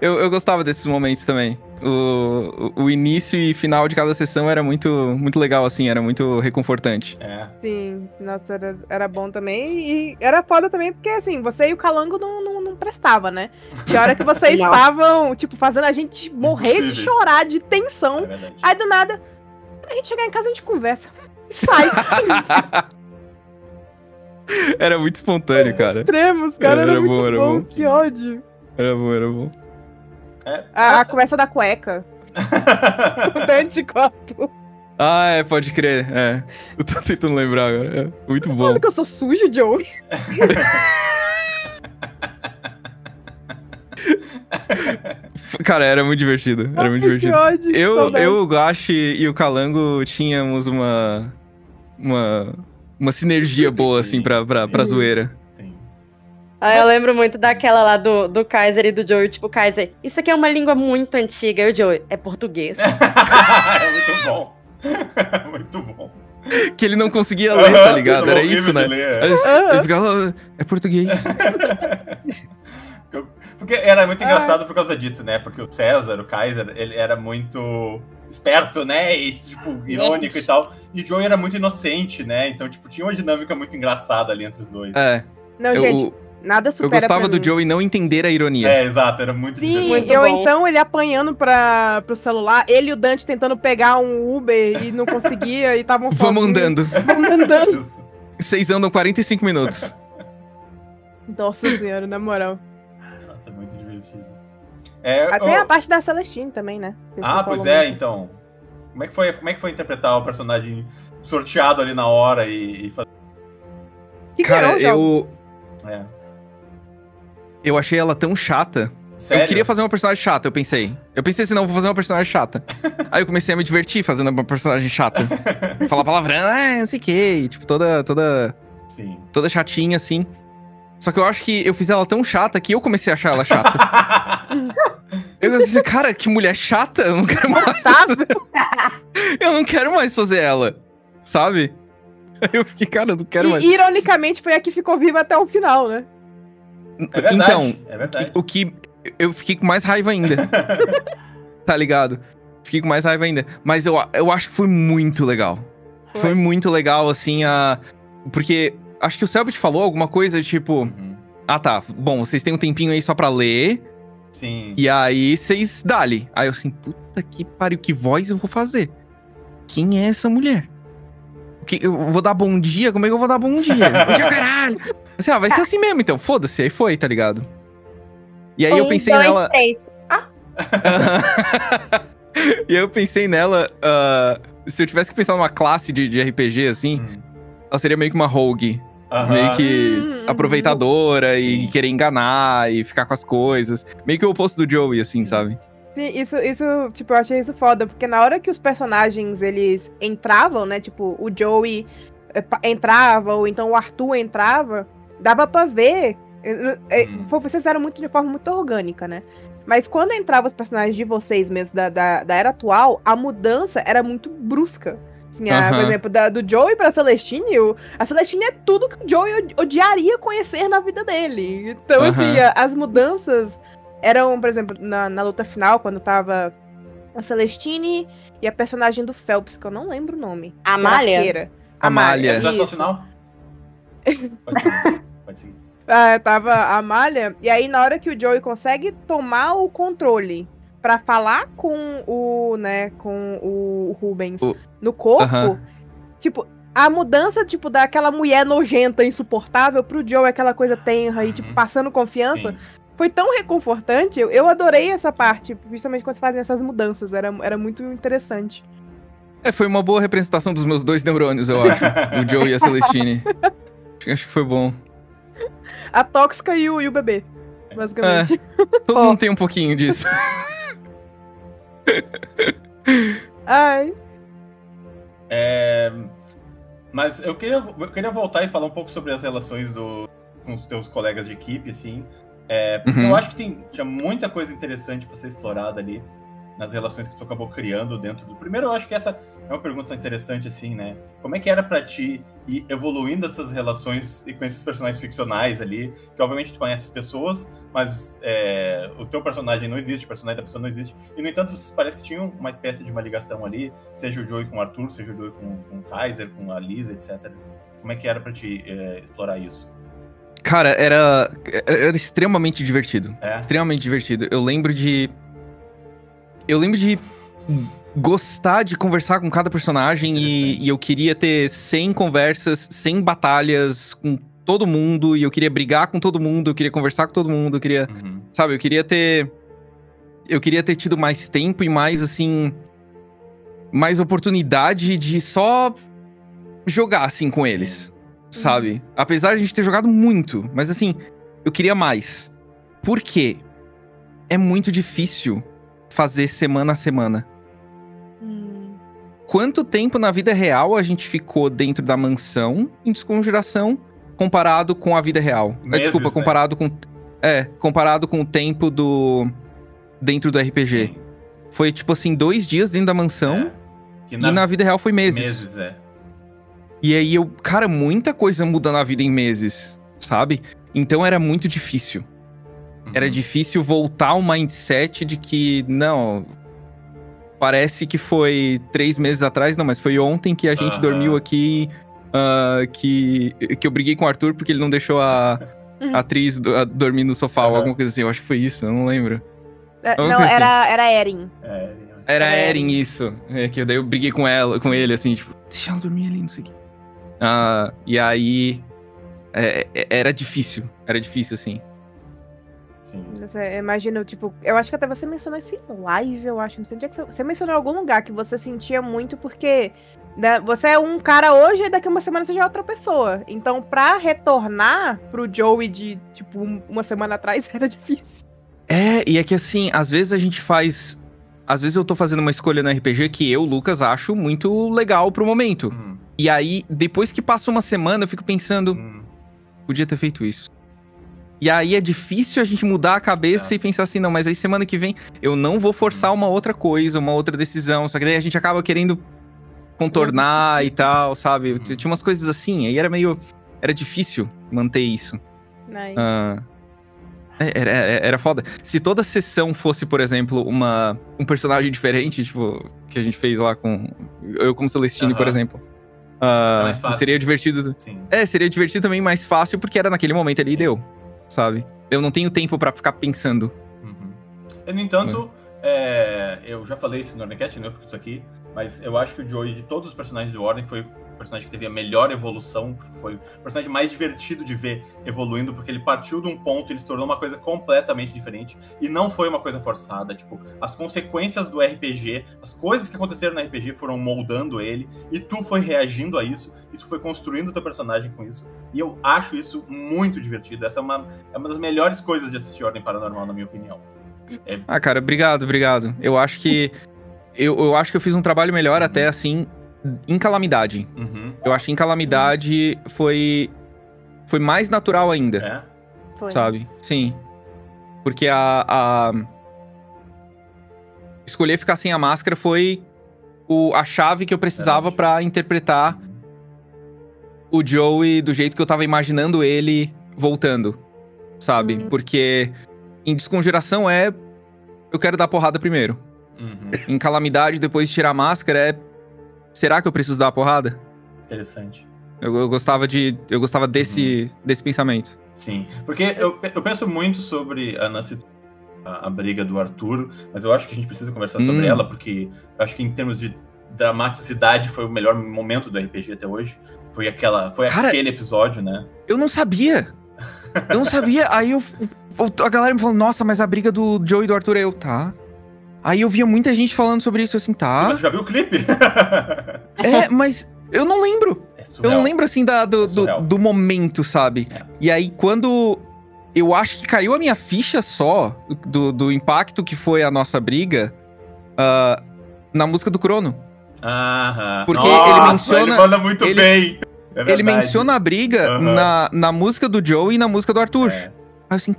Eu, eu gostava desses momentos também. O, o, início e final de cada sessão era muito, muito legal, assim, era muito reconfortante. É. Sim, nossa, era, era bom também. E era foda também, porque assim, você e o Calango não, não, não prestava, né? Que a hora que vocês estavam, tipo, fazendo a gente morrer de chorar, de É tensão. verdade. Aí do nada, a gente chegar em casa, a gente conversa. E sai. Era muito espontâneo, cara. Extremos, cara. Era, Era muito bom, era bom. bom. Que ódio. Era bom, era bom. É. A, a conversa da cueca. O Dante Copo. Ah, é, pode crer. É. Eu tô tentando lembrar agora. É, muito bom. Sabe que eu sou sujo, Joey? Cara, era muito divertido. Era muito Ai, divertido. ódio. Eu, saudade. eu, o Gashi e o Calango tínhamos uma. Uma. Uma sinergia boa, Sim, assim, pra, pra, pra sim. zoeira. Ah, eu lembro muito daquela lá do, do Kaiser e do Joey. Tipo, Kaiser, isso aqui é uma língua muito antiga. E o Joey, é português. é muito bom. muito bom. Que ele não conseguia ler, tá ligado? Era isso, né? ler, é. Ele ficava. "Ah, É português. Porque era muito Ah. engraçado por causa disso, né? Porque o César, o Kaiser, ele era muito esperto, né? E, tipo, irônico e tal. E o Joey era muito inocente, né? Então, tipo, tinha uma dinâmica muito engraçada ali entre os dois. É. Não, Eu, gente, nada eu supera gostava pra do. Joey não entender a ironia. É, exato, era muito Sim. Muito eu bom. então ele apanhando pra, pro celular, ele e o Dante tentando pegar um Uber e não conseguia e estavam Vamos andando. Vamos andando. Vocês andam 45 minutos. Nossa senhora, na moral. Nossa, é muito divertido. É, Até eu- a parte da Celestine também, né? Vocês Ah, pois é, muito. então. Como é que foi, como é que foi interpretar o personagem sorteado ali na hora e, e fazer. Que Cara, eu. É. Eu achei ela tão chata. Sério? Eu queria fazer uma personagem chata, eu pensei. Eu pensei assim, não, vou fazer uma personagem chata. Aí eu comecei a me divertir fazendo uma personagem chata. Falar palavrão, ah, não sei o que. Tipo, toda, toda, Sim. toda chatinha, assim. Só que eu acho que eu fiz ela tão chata que eu comecei a achar ela chata. eu disse, cara, que mulher chata, eu não quero mais. eu não quero mais fazer ela. Sabe? Aí eu fiquei, cara, eu não quero E, mais. ironicamente, foi a que ficou viva até o final, né? É verdade. Então, é verdade. o que eu fiquei com mais raiva ainda. tá ligado? Fiquei com mais raiva ainda. Mas eu, eu acho que foi muito legal. Foi, Foi. muito legal, assim, a. Porque acho que o Selbit falou alguma coisa tipo. Uhum. Ah, tá. Bom, vocês têm um tempinho aí só pra ler. Sim. E aí vocês dali. Aí eu assim, puta que pariu, que voz eu vou fazer? Quem é essa mulher? Que, eu vou dar bom dia? Como é que eu vou dar bom dia? Bom dia, caralho! Assim, ah, vai ser assim mesmo, então. Foda-se, aí foi, tá ligado? E aí eu Um, pensei dois, nela. três. e aí eu pensei nela. ah, se eu tivesse que pensar numa classe de, de RPG, assim, Hum. ela seria meio que uma rogue. Aham. Meio que Hum, aproveitadora e querer enganar e ficar com as coisas. Meio que o oposto do Joey, assim, sabe? Sim, isso, isso, tipo, eu achei isso foda, porque na hora que os personagens, eles entravam, né, tipo, o Joey eh, entrava, ou então o Arthur entrava, dava pra ver, Hum. vocês fizeram muito de forma muito orgânica, né, mas quando entravam os personagens de vocês mesmo, da, da, da era atual, a mudança era muito brusca. Assim, a- por exemplo, da- do Joey pra Celestine, o- a Celestine é tudo que o Joey od- odiaria conhecer na vida dele. Então, assim, a- as mudanças eram, por exemplo, na, na luta final, quando tava a Celestine e a personagem do Phelps, que eu não lembro o nome. Amália? Amália. Já só isso. sinal? Pode seguir. Pode seguir. Ah, tava a Amália, e aí na hora que o Joey consegue tomar o controle pra falar com o, né, com o Rubens O- no corpo, Aham. tipo, a mudança, tipo, daquela mulher nojenta, insuportável, pro Joey, aquela coisa tenra e, tipo, Uhum. passando confiança, Sim. Foi tão reconfortante. Eu, eu adorei essa parte, justamente quando fazem essas mudanças, era, era muito interessante. É, foi uma boa representação dos meus dois neurônios, eu acho. o Joe e a Celestine. Acho- que foi bom. A tóxica e o, e o bebê, basicamente. Todo Ó. mundo tem um pouquinho disso. Ai. É, Mas eu queria, eu queria voltar e falar um pouco sobre as relações do, com os teus colegas de equipe, assim. É, porque Uhum. eu acho que tem, tinha muita coisa interessante pra ser explorada ali nas relações que tu acabou criando dentro do. Primeiro, eu acho que essa é uma pergunta interessante, assim, né? Como é que era pra ti ir evoluindo essas relações e com esses personagens ficcionais ali? Que obviamente tu conhece as pessoas, mas é, o teu personagem não existe, o personagem da pessoa não existe. E no entanto, parece que tinham uma espécie de uma ligação ali, seja o Joey com o Arthur, seja o Joey com, com o Kaiser, com a Lisa, etc. Como é que era pra ti é, explorar isso? Cara, era, era extremamente divertido. É? Extremamente divertido. Eu lembro de. Eu lembro de gostar de conversar com cada personagem e, e eu queria ter 100 conversas, 100 batalhas com todo mundo e eu queria brigar com todo mundo, eu queria conversar com todo mundo, eu queria Uhum. Sabe, eu queria ter. Eu queria ter tido mais tempo e mais, assim. Mais oportunidade de só jogar, assim, com eles. Sabe? Apesar de a gente ter jogado muito, mas assim, eu queria mais. Por quê? É muito difícil fazer semana a semana. Hum. Quanto tempo na vida real a gente ficou dentro da mansão em desconjuração comparado com a vida real? É, Meses, desculpa, né? comparado com. É, comparado com o tempo do. dentro do RPG. Sim. Foi tipo assim, dois dias dentro da mansão É. Que e na vida real foi meses. meses, é. E aí eu. Cara, muita coisa muda na vida em meses, sabe? Então era muito difícil. Uhum. Era difícil voltar ao mindset de que, não. Parece que foi três meses atrás, não, mas foi ontem que a gente Aham. dormiu aqui. ah, que, que eu briguei com o Arthur porque ele não deixou a, a atriz do- a dormir no sofá ou Aham. alguma coisa assim. Eu acho que foi isso, eu não lembro. É, não, era, era Erin. É, Era a É. Eren, isso. É, que daí eu briguei com ela, com ele, assim, tipo, deixa ela dormir ali, não sei o quê. Ah, e aí. é, é, era difícil. Era difícil, assim. sim. Você imagina, tipo, eu acho que até você mencionou isso em live, eu acho. Não sei onde é que você, você mencionou em algum lugar que você sentia muito porque né, você é um cara hoje e daqui uma semana você já é outra pessoa. Então, pra retornar pro Joey de, tipo, um- uma semana atrás era difícil. É, e é que assim, às vezes a gente faz. Às vezes eu tô fazendo uma escolha no RPG que eu, Lucas, acho muito legal pro momento. Uhum. E aí, depois que passa uma semana, eu fico pensendo, Uhum. podia ter feito isso. E aí é difícil a gente mudar a cabeça Nossa. e pensar assim, não, mas aí semana que vem eu não vou forçar uma outra coisa, uma outra decisão. Só que daí a gente acaba querendo contornar e tal, sabe? Uhum. Tinha umas coisas assim, aí era meio. Era difícil manter isso. Ah, é, era, era, era foda. Se toda sessão fosse, por exemplo, uma, um personagem diferente, tipo, que a gente fez lá com. Eu como Celestine, por exemplo. É mais fácil. seria divertido. Sim. É, seria divertido também mais fácil, porque era naquele momento ali e deu. Sabe? Eu não tenho tempo pra ficar pensando. Uhum. E, no entanto, é, eu já falei isso no Ordencast, não é porque eu tô aqui, mas eu acho que o Joey, de todos os personagens do Ordem, foi o personagem que teve a melhor evolução, foi o personagem mais divertido de ver evoluindo, porque ele partiu de um ponto, ele se tornou uma coisa completamente diferente, e não foi uma coisa forçada, tipo, as consequências do RPG, as coisas que aconteceram no RPG foram moldando ele, e tu foi reagindo a isso, e tu foi construindo teu personagem com isso, e eu acho isso muito divertido, essa é uma, é uma das melhores coisas de assistir Ordem Paranormal, na minha opinião. Ah, cara, obrigado, obrigado. Eu acho que. Eu, eu acho que eu fiz um trabalho melhor até assim. Em calamidade. Uhum. Eu acho que em calamidade foi. Foi mais natural ainda. É? Foi. sabe? Sim. Porque a, a- Escolher ficar sem a máscara foi o, a chave que eu precisava pra interpretar o Joey do jeito que eu tava imaginando ele voltando, sabe? Uhum. Porque em desconjuração é. Eu quero dar porrada primeiro. Uhum. Em calamidade, depois de tirar a máscara, é. Será que eu preciso dar a porrada? Interessante. Eu, eu gostava de. Eu gostava desse, desse pensamento. Sim, porque eu, eu penso muito sobre a Nancy, a, a briga do Arthur, mas eu acho que a gente precisa conversar sobre Hum. ela, porque eu acho que em termos de dramaticidade foi o melhor momento do RPG até hoje. Foi aquela, foi Cara- aquele episódio, né? Eu não sabia. Eu não sabia. Aí eu, a galera me falou, nossa, mas a briga do Joe e do Arthur é eu, tá. Aí eu via muita gente falando sobre isso, assim, tá. Tu já viu o clipe? É, mas eu não lembro. É Eu não lembro, assim, da, do, do, Surreal. do momento, sabe? É. E aí, quando. Eu acho que caiu a minha ficha só do, do impacto que foi a nossa briga ah, na música do Crono. Aham. Porque Nossa, ele menciona- Ele manda muito ele- bem. É Ele menciona a briga Aham. na, na música do Joe e na música do Arthur. É, Aí eu assim,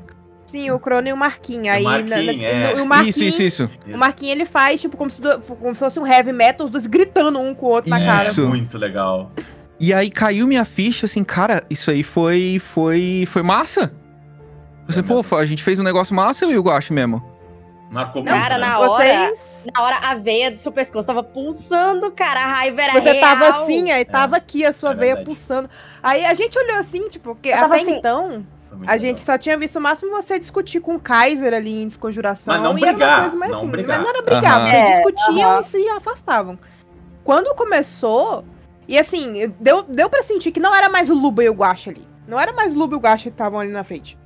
Sim, o Crono e o Marquinhos. Aí, Marquinhos, na- é. no- o Marquinhos, isso, isso, isso. O Marquinhos, ele faz, tipo, como se, do- como se fosse um heavy metal, os dois gritando um com o outro na cara. Isso. Muito legal. E aí caiu minha ficha, assim, cara, isso aí foi foi foi massa. Você, É pô, a gente fez um negócio massa, eu e o Guache mesmo. Marcou muito, Cara, né? na hora, Vocês... na hora a veia do seu pescoço tava pulsando, cara, a raiva era Você real. tava assim, aí tava aqui a sua é veia verdade. pulsando. Aí a gente olhou assim, tipo, porque Eu até assim- então, A legal. gente só tinha visto o máximo você discutir com o Kaiser ali em desconjuração. Mas não e era uma brigar, coisa mais não assim. brigar. Mas não era brigar, Aham. vocês É, discutiam aham. e se afastavam. Quando começou, e assim, deu, deu pra sentir que não era mais o Luba e o Guache ali. Não era mais o Luba e o Guache que estavam ali na frente.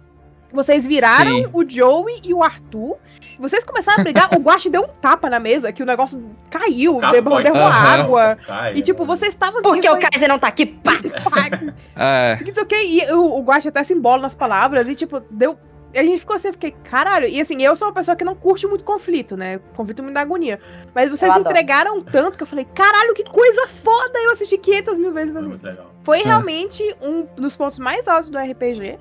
Vocês viraram Sim. o Joey e o Arthur. Vocês começaram a brigar, o Guache deu um tapa na mesa, que o negócio caiu, derramou Aham. água. Cai, E tipo, vocês estavam Porque e o Kaiser não tá aqui, pá! É. que não sei o que, e o, o Guache até se embola nas palavras, e tipo, deu. A gente ficou assim, eu fiquei, caralho. E assim, eu sou uma pessoa que não curte muito conflito, né? Conflito me dá agonia. Mas vocês entregaram tanto que eu falei, caralho, que coisa foda! Eu assisti 500 mil vezes. Foi assim. muito legal. Foi É. realmente um dos pontos mais altos do RPG.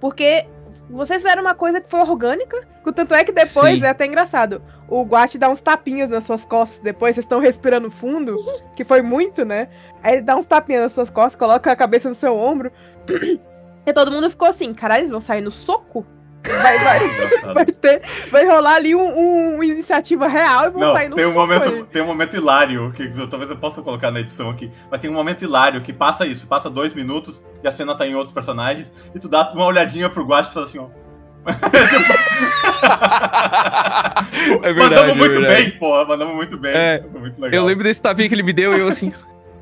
Porque vocês fizeram uma coisa que foi orgânica. Tanto é que depois Sim. é até engraçado. O Guache dá uns tapinhas nas suas costas. Depois vocês estão respirando fundo. que foi muito, né? Aí ele dá uns tapinhas nas suas costas, coloca a cabeça no seu ombro. E todo mundo ficou assim: caralho, eles vão sair no soco? Vai, vai, Engraçado. vai, ter, vai rolar ali um, um- uma iniciativa real e vão Não, sair no tem um momento, aí. tem um momento hilário que talvez eu possa colocar na edição aqui, mas tem um momento hilário que passa isso, passa dois minutos e a cena tá em outros personagens e tu dá uma olhadinha pro Guache e fala assim, ó. É verdade, mandamos é muito verdade. bem, porra, mandamos muito bem. É, Foi muito legal. Eu lembro desse tapinha que ele me deu e eu assim.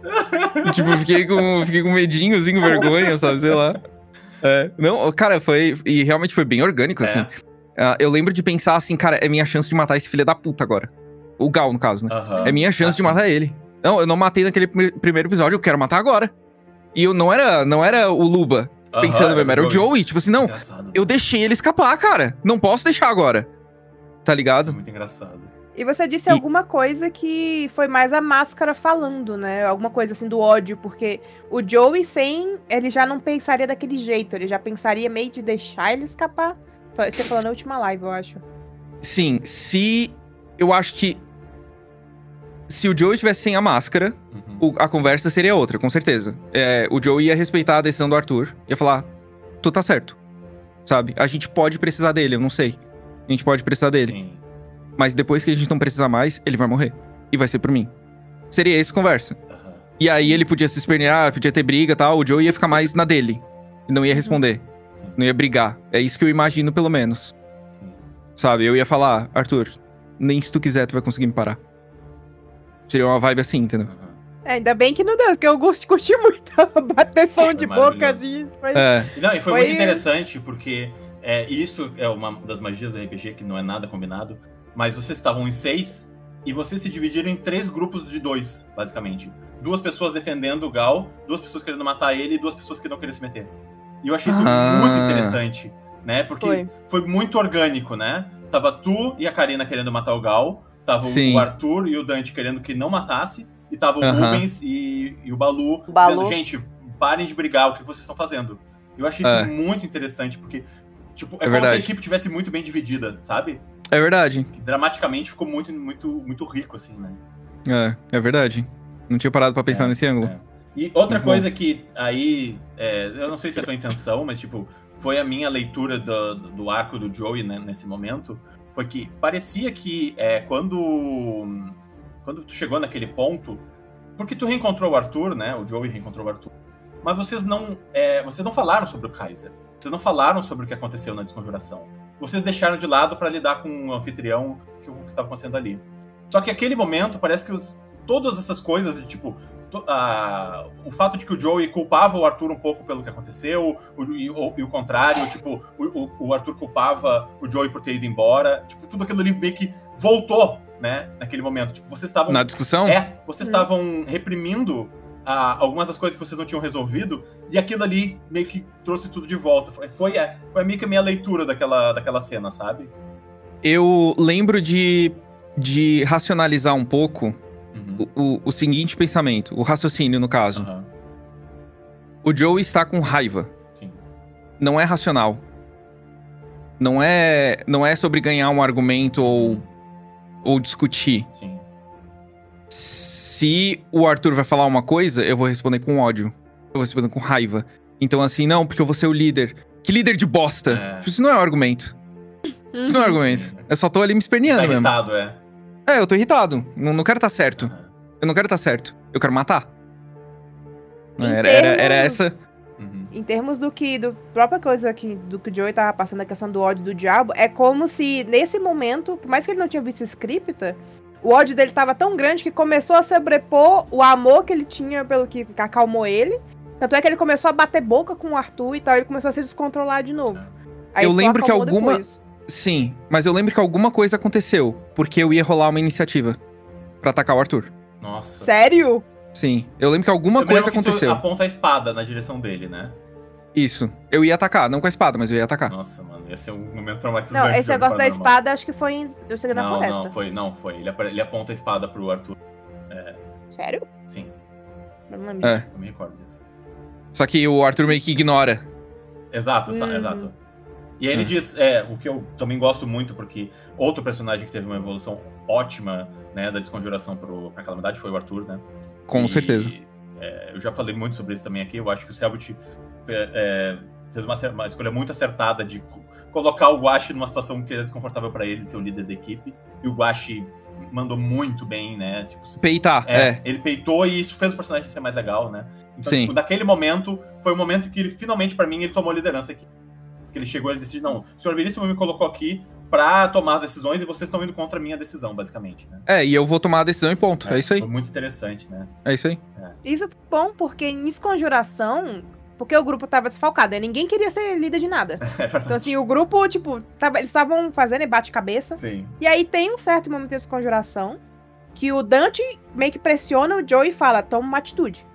tipo, fiquei com, fiquei com medinho, assim, com vergonha, sabe? Sei lá. É, não, cara, foi. E realmente foi bem orgânico, É. assim. Ah, eu lembro de pensar assim, cara, é minha chance de matar esse filho da puta agora. O Gal, no caso, né? Aham. É minha chance Ah, de sim. matar ele. Não, eu não matei naquele pri- primeiro episódio, eu quero matar agora. E eu não era, não era o Luba Aham, pensando mesmo, era o Joey. Tipo assim, não, Engraçado. eu deixei ele escapar, cara. Não posso deixar agora. Tá Isso é ligado? muito engraçado. E você disse E- alguma coisa que foi mais a máscara falando, né? Alguma coisa assim do ódio, porque o Joey sem, ele já não pensaria daquele jeito, ele já pensaria meio de deixar ele escapar. Você falou na última live, eu acho. Sim, se. Eu acho que. Se o Joey tivesse sem a máscara, Uhum. o- a conversa seria outra, com certeza. É, o Joey ia respeitar a decisão do Arthur. Ia falar: tu tá certo. Sabe? A gente pode precisar dele, eu não sei. A gente pode precisar dele. Sim. Mas depois que a gente não precisar mais, ele vai morrer. E vai ser por mim. Seria essa conversa. Aham. E aí ele podia se espernear, podia ter briga e tal. O Joey ia ficar mais na dele. E não ia responder. Sim. Não ia brigar. É isso que eu imagino, pelo menos. Sim. Sabe? Eu ia falar, Arthur, nem se tu quiser tu vai conseguir me parar. Seria uma vibe assim, entendeu? Aham. É, ainda bem que não deu, porque eu gosto, curti muito a bateção de boca assim. Foi... É. E Não, e foi, Foi- muito interessante porque é, isso é uma das magias do RPG que não é nada combinado. Mas vocês estavam em seis e vocês se dividiram em três grupos de dois, basicamente. Duas pessoas defendendo o Gal, duas pessoas querendo matar ele e duas pessoas que não queriam se meter. E eu achei isso Ah. muito interessante, né? Porque Foi. foi muito orgânico, né? Tava tu e a Karina querendo matar o Gal, tava Sim. o Arthur e o Dante querendo que não matasse, e tava o Aham. Rubens e, e o Balu, O Balu. dizendo, gente, parem de brigar, o que vocês estão fazendo? Eu achei É. isso muito interessante, porque, tipo, é, É como se a verdade. equipe tivesse muito bem dividida, sabe? É verdade. Que dramaticamente ficou muito, muito, muito rico, assim, né? É, é verdade. Não tinha parado pra pensar É, nesse ângulo. é. E outra Muito coisa que aí, é, eu não sei se é a tua intenção, mas tipo, foi a minha leitura do, do arco do Joey né, nesse momento, foi que parecia que é, quando quando tu chegou naquele ponto, porque tu reencontrou o Arthur, né? O Joey reencontrou o Arthur, mas vocês não, é, vocês não falaram sobre o Kaiser, vocês não falaram sobre o que aconteceu na desconjuração. Vocês deixaram de lado para lidar com o anfitrião que estava acontecendo ali. Só que aquele momento parece que os, todas essas coisas de tipo to- a- o fato de que o Joey culpava o Arthur um pouco pelo que aconteceu, o- e, o, e o contrário, tipo, o, o- o Arthur culpava o Joey por ter ido embora, tipo, tudo aquilo ali meio que voltou, né, naquele momento. Tipo, vocês estavam. Na discussão? É, vocês Hum. estavam reprimindo ah, algumas das coisas que vocês não tinham resolvido, e aquilo ali meio que trouxe tudo de volta. Foi, foi, é, foi meio que a minha leitura daquela, daquela cena, sabe? Eu lembro de, de racionalizar um pouco Uhum. o, o- o seguinte pensamento, o raciocínio no caso. Aham, O Joe está com raiva. sim. Não é racional. Não é, não é sobre ganhar um argumento ou, ou discutir. Sim. Se o Arthur vai falar uma coisa, eu vou responder com ódio. Eu vou responder com raiva. Então, assim, não, porque eu vou ser o líder. Que líder de bosta? É. Isso não é um argumento. Isso não é argumento. Sim. Eu só tô ali me Tá esperneando mesmo. irritado, é. É, eu tô irritado. Não, não quero estar certo. Aham. Eu não quero estar certo. Eu quero matar. Era, era, era essa. Uhum. Em termos do que, do própria coisa que, do que o Joey tava passando, a questão do ódio do diabo, é como se nesse momento, por mais que ele não tinha visto scripta, o ódio dele tava tão grande que começou a sobrepor o amor que ele tinha pelo que acalmou ele. Tanto é que ele começou a bater boca com o Arthur e tal, ele começou a se descontrolar de novo. Aí Eu lembro que alguma- depois. Sim, mas eu lembro que alguma coisa aconteceu. Porque eu ia rolar uma iniciativa pra atacar o Arthur. Nossa. Sério? Sim, eu lembro que alguma Eu coisa que tu aconteceu. aponta a espada na direção dele, né? Isso. Eu ia atacar, não com a espada, mas eu ia atacar. Nossa, mano, ia ser um momento traumatizante. Não, esse negócio da espada acho que foi em Eu Segredo na Não, Floresta. não, foi, não, foi. Ele, apare- ele aponta a espada pro Arthur. Sério? Sim, Eu não lembro. É. eu me recordo disso. Só que o Arthur meio que ignora. Exato, Uhum. exato. E aí ele É. diz, é, o que eu também gosto muito, porque outro personagem que teve uma evolução ótima, né, da desconjuração pro, pra calamidade foi o Arthur, né? Com E, certeza. é, eu já falei muito sobre isso também aqui. Eu acho que o Selbit é, é, fez uma, uma escolha muito acertada de co- colocar o Guache numa situação que é desconfortável pra ele, de ser o líder da equipe. E o Guache mandou muito bem, né? Tipo, Peitar, é, é. ele peitou e isso fez o personagem ser mais legal, né? Então, Sim. tipo, naquele momento, foi o momento que ele, finalmente, pra mim, ele tomou a liderança aqui. Porque ele chegou e disse, não, o senhor Veríssimo me colocou aqui pra tomar as decisões e vocês estão indo contra a minha decisão, basicamente, né? É, e eu vou tomar a decisão e ponto. É, isso aí. Foi muito interessante, né? É isso aí. Isso foi bom, porque em Esconjuração, porque o grupo tava desfalcado, né? ninguém queria ser líder de nada. É. Então, assim, o grupo, tipo, tava, eles estavam fazendo bate-cabeça. Sim. E aí tem um certo momento de Esconjuração que o Dante meio que pressiona o Joe e fala: toma uma atitude.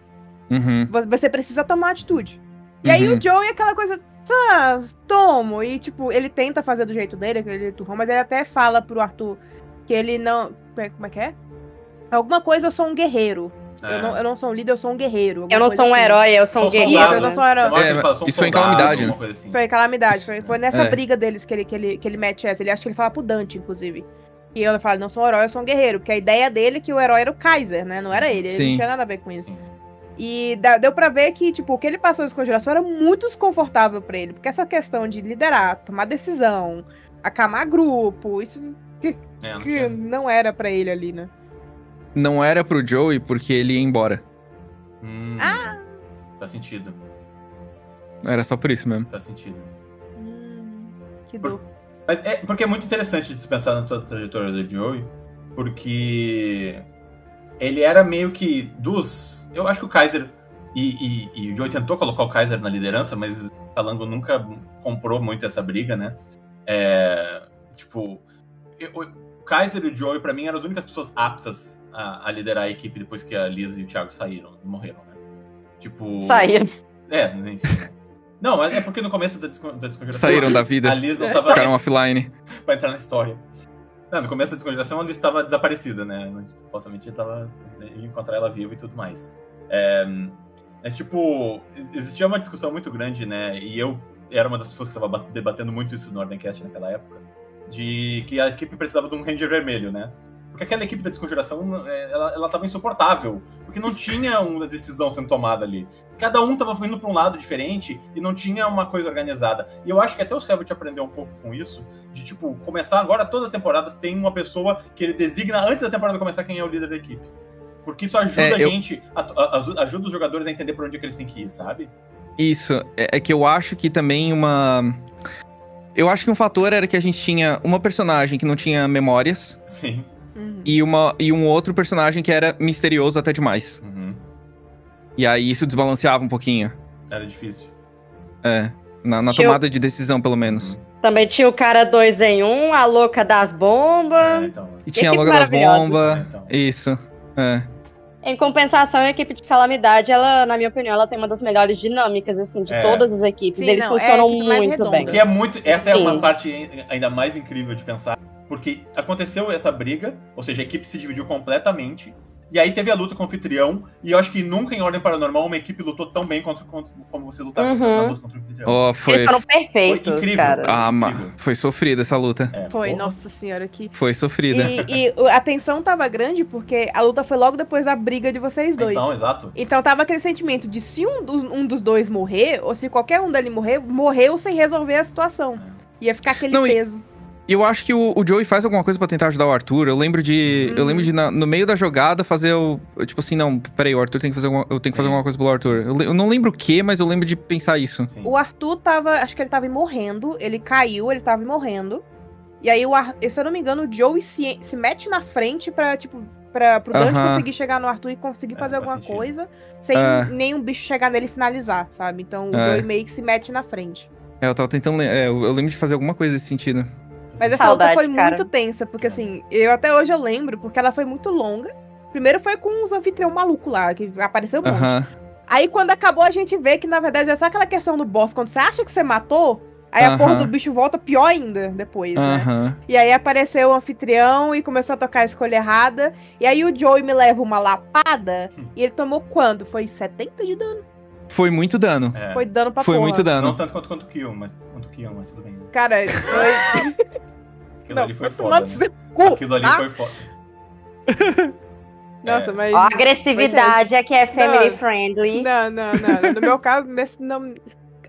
Uhum. Vo- Você precisa tomar atitude. E aí Uhum. o Joe é aquela coisa. Tá, tomo. E, tipo, ele tenta fazer do jeito dele, aquele jeito mas ele até fala pro Arthur que ele não. Como é que é? Alguma coisa, eu sou um guerreiro. É. Eu, não, eu não sou um líder, eu sou um guerreiro. Eu não sou um assim. herói, eu sou um Sou guerreiro. soldado, eu não né? sou um herói. Que É, um isso foi em soldado, Calamidade, né? assim. Foi calamidade. Foi, foi nessa É. briga deles que ele, que, ele, que ele mete essa. Ele acha que ele fala pro Dante, inclusive. E eu falo, não sou um herói, eu sou um guerreiro. Porque a ideia dele é que o herói era o Kaiser, né? Não era ele. Ele Sim. não tinha nada a ver com isso. Sim. E da- deu pra ver que, tipo, o que ele passou de descongelação era muito desconfortável pra ele. Porque essa questão de liderar, tomar decisão, acamar grupo, isso É, não que não era pra ele ali, né? Não era pro Joey porque ele ia embora. Hum, Ah! Faz sentido. Era só por isso mesmo. Faz sentido. Hum, que Por-. Mas é porque é muito interessante de se pensar na toda a trajetória do Joey, porque ele era meio que dos. Eu acho que o Kaiser. E, e- e o Joey tentou colocar o Kaiser na liderança, mas o Calango nunca comprou muito essa briga, né? É, tipo, eu- o Kaiser e o Joey, pra mim, eram as únicas pessoas aptas a, a liderar a equipe depois que a Liz e o Thiago saíram, morreram, né? Tipo. Saía. É, enfim. Não, mas é porque no começo da, descon da descongelação. Saíram da vida. A Liz não tava Ficaram offline. pra entrar na história. Não, no começo da descongelação ela estava desaparecida, né? Supostamente ele tava ia encontrar ela viva e tudo mais. É, é tipo, existia uma discussão muito grande, né? E eu era uma das pessoas que estava debatendo muito isso no Ordencast naquela época, de que a equipe precisava de um Ranger vermelho, né? Porque aquela equipe da descongelação, é, ela, ela tava insuportável, porque não tinha uma decisão sendo tomada ali. Cada um tava indo para um lado diferente e não tinha uma coisa organizada. E eu acho que até o Selbit aprendeu um pouco com isso, de tipo, começar agora todas as temporadas tem uma pessoa que ele designa antes da temporada começar quem é o líder da equipe. Porque isso ajuda É, a eu- gente, a- a- ajuda os jogadores a entender por onde é que eles têm que ir, sabe? Isso. É, é que eu acho que também uma. Eu acho que um fator era que a gente tinha uma personagem que não tinha memórias Sim. Uhum. e, uma, e um outro personagem que era misterioso até demais. Uhum. E aí isso desbalanceava um pouquinho. Era difícil. É. Na, na tomada de decisão, pelo menos. Também tinha o cara dois em um, a louca das É, bombas. então. E tinha a logo das bombas. É, então. Isso. É. Em compensação, a equipe de calamidade, ela, na minha opinião, ela tem uma das melhores dinâmicas, assim, de É. todas as equipes. Sim, Eles não, é funcionam mais muito bem. Que é muito. Essa é uma Sim. parte ainda mais incrível de pensar. Porque aconteceu essa briga, ou seja, a equipe se dividiu completamente. E aí teve a luta com o anfitrião. E eu acho que nunca em Ordem Paranormal uma equipe lutou tão bem contra, contra- como você lutaram Uhum. na luta contra o anfitrião. Ó, foi. Eles foram perfeitos, Foi incrível. cara. Ah, ma- incrível. foi sofrida essa luta. É, Foi, porra. nossa senhora, que. Foi sofrida. E, e a tensão tava grande porque a luta foi logo depois da briga de vocês dois. Então, exato. Então tava aquele sentimento de se um dos, um dos dois morrer, ou se qualquer um dali morrer, morreu sem resolver a situação. Ia ficar aquele Não, peso. E eu acho que o, o Joey faz alguma coisa pra tentar ajudar o Arthur. Eu lembro de. Eu Uhum. lembro de, na- no meio da jogada, fazer o. Tipo assim, não, peraí, o Arthur tem que fazer alguma, eu tenho que fazer alguma coisa pelo Arthur. Eu, eu não lembro o que, mas eu lembro de pensar isso. Sim. O Arthur tava. Acho que ele tava morrendo. Ele caiu, ele tava morrendo. E aí, o Ar, se eu não me engano, o Joey se, se mete na frente pra, tipo, pra, pro Dante Aham. conseguir chegar no Arthur e conseguir É, fazer faz alguma sentido. coisa sem É. nenhum bicho chegar nele e finalizar, sabe? Então o É. Joey meio que se mete na frente. É, eu tava tentando. É, eu, eu lembro de fazer alguma coisa nesse sentido. Mas essa Saudade, luta foi cara. muito tensa, porque assim, eu até hoje eu lembro, porque ela foi muito longa. Primeiro foi com os anfitrião maluco lá, que apareceu um monte. Aham. Aí quando acabou, a gente vê que, na verdade, é só aquela questão do boss. Quando você acha que você matou, aí a porra do bicho volta pior ainda depois, né? Aham. E aí apareceu o anfitrião e começou a tocar a escolha errada. E aí o Joey me leva uma lapada. E ele tomou quando? Foi 70 de dano? Foi muito dano. É. Foi dano pra Foi porra. muito Não dano. tanto quanto, quanto Kill, mas quanto Kill, mas tudo bem. Cara, foi. Aquilo Não, ali foi foda. Né? cu, Aquilo ali tá? foi foda. Nossa, É. mas. Ó, a agressividade é que é family Não. friendly. Não, não, não. No meu caso, nesse não.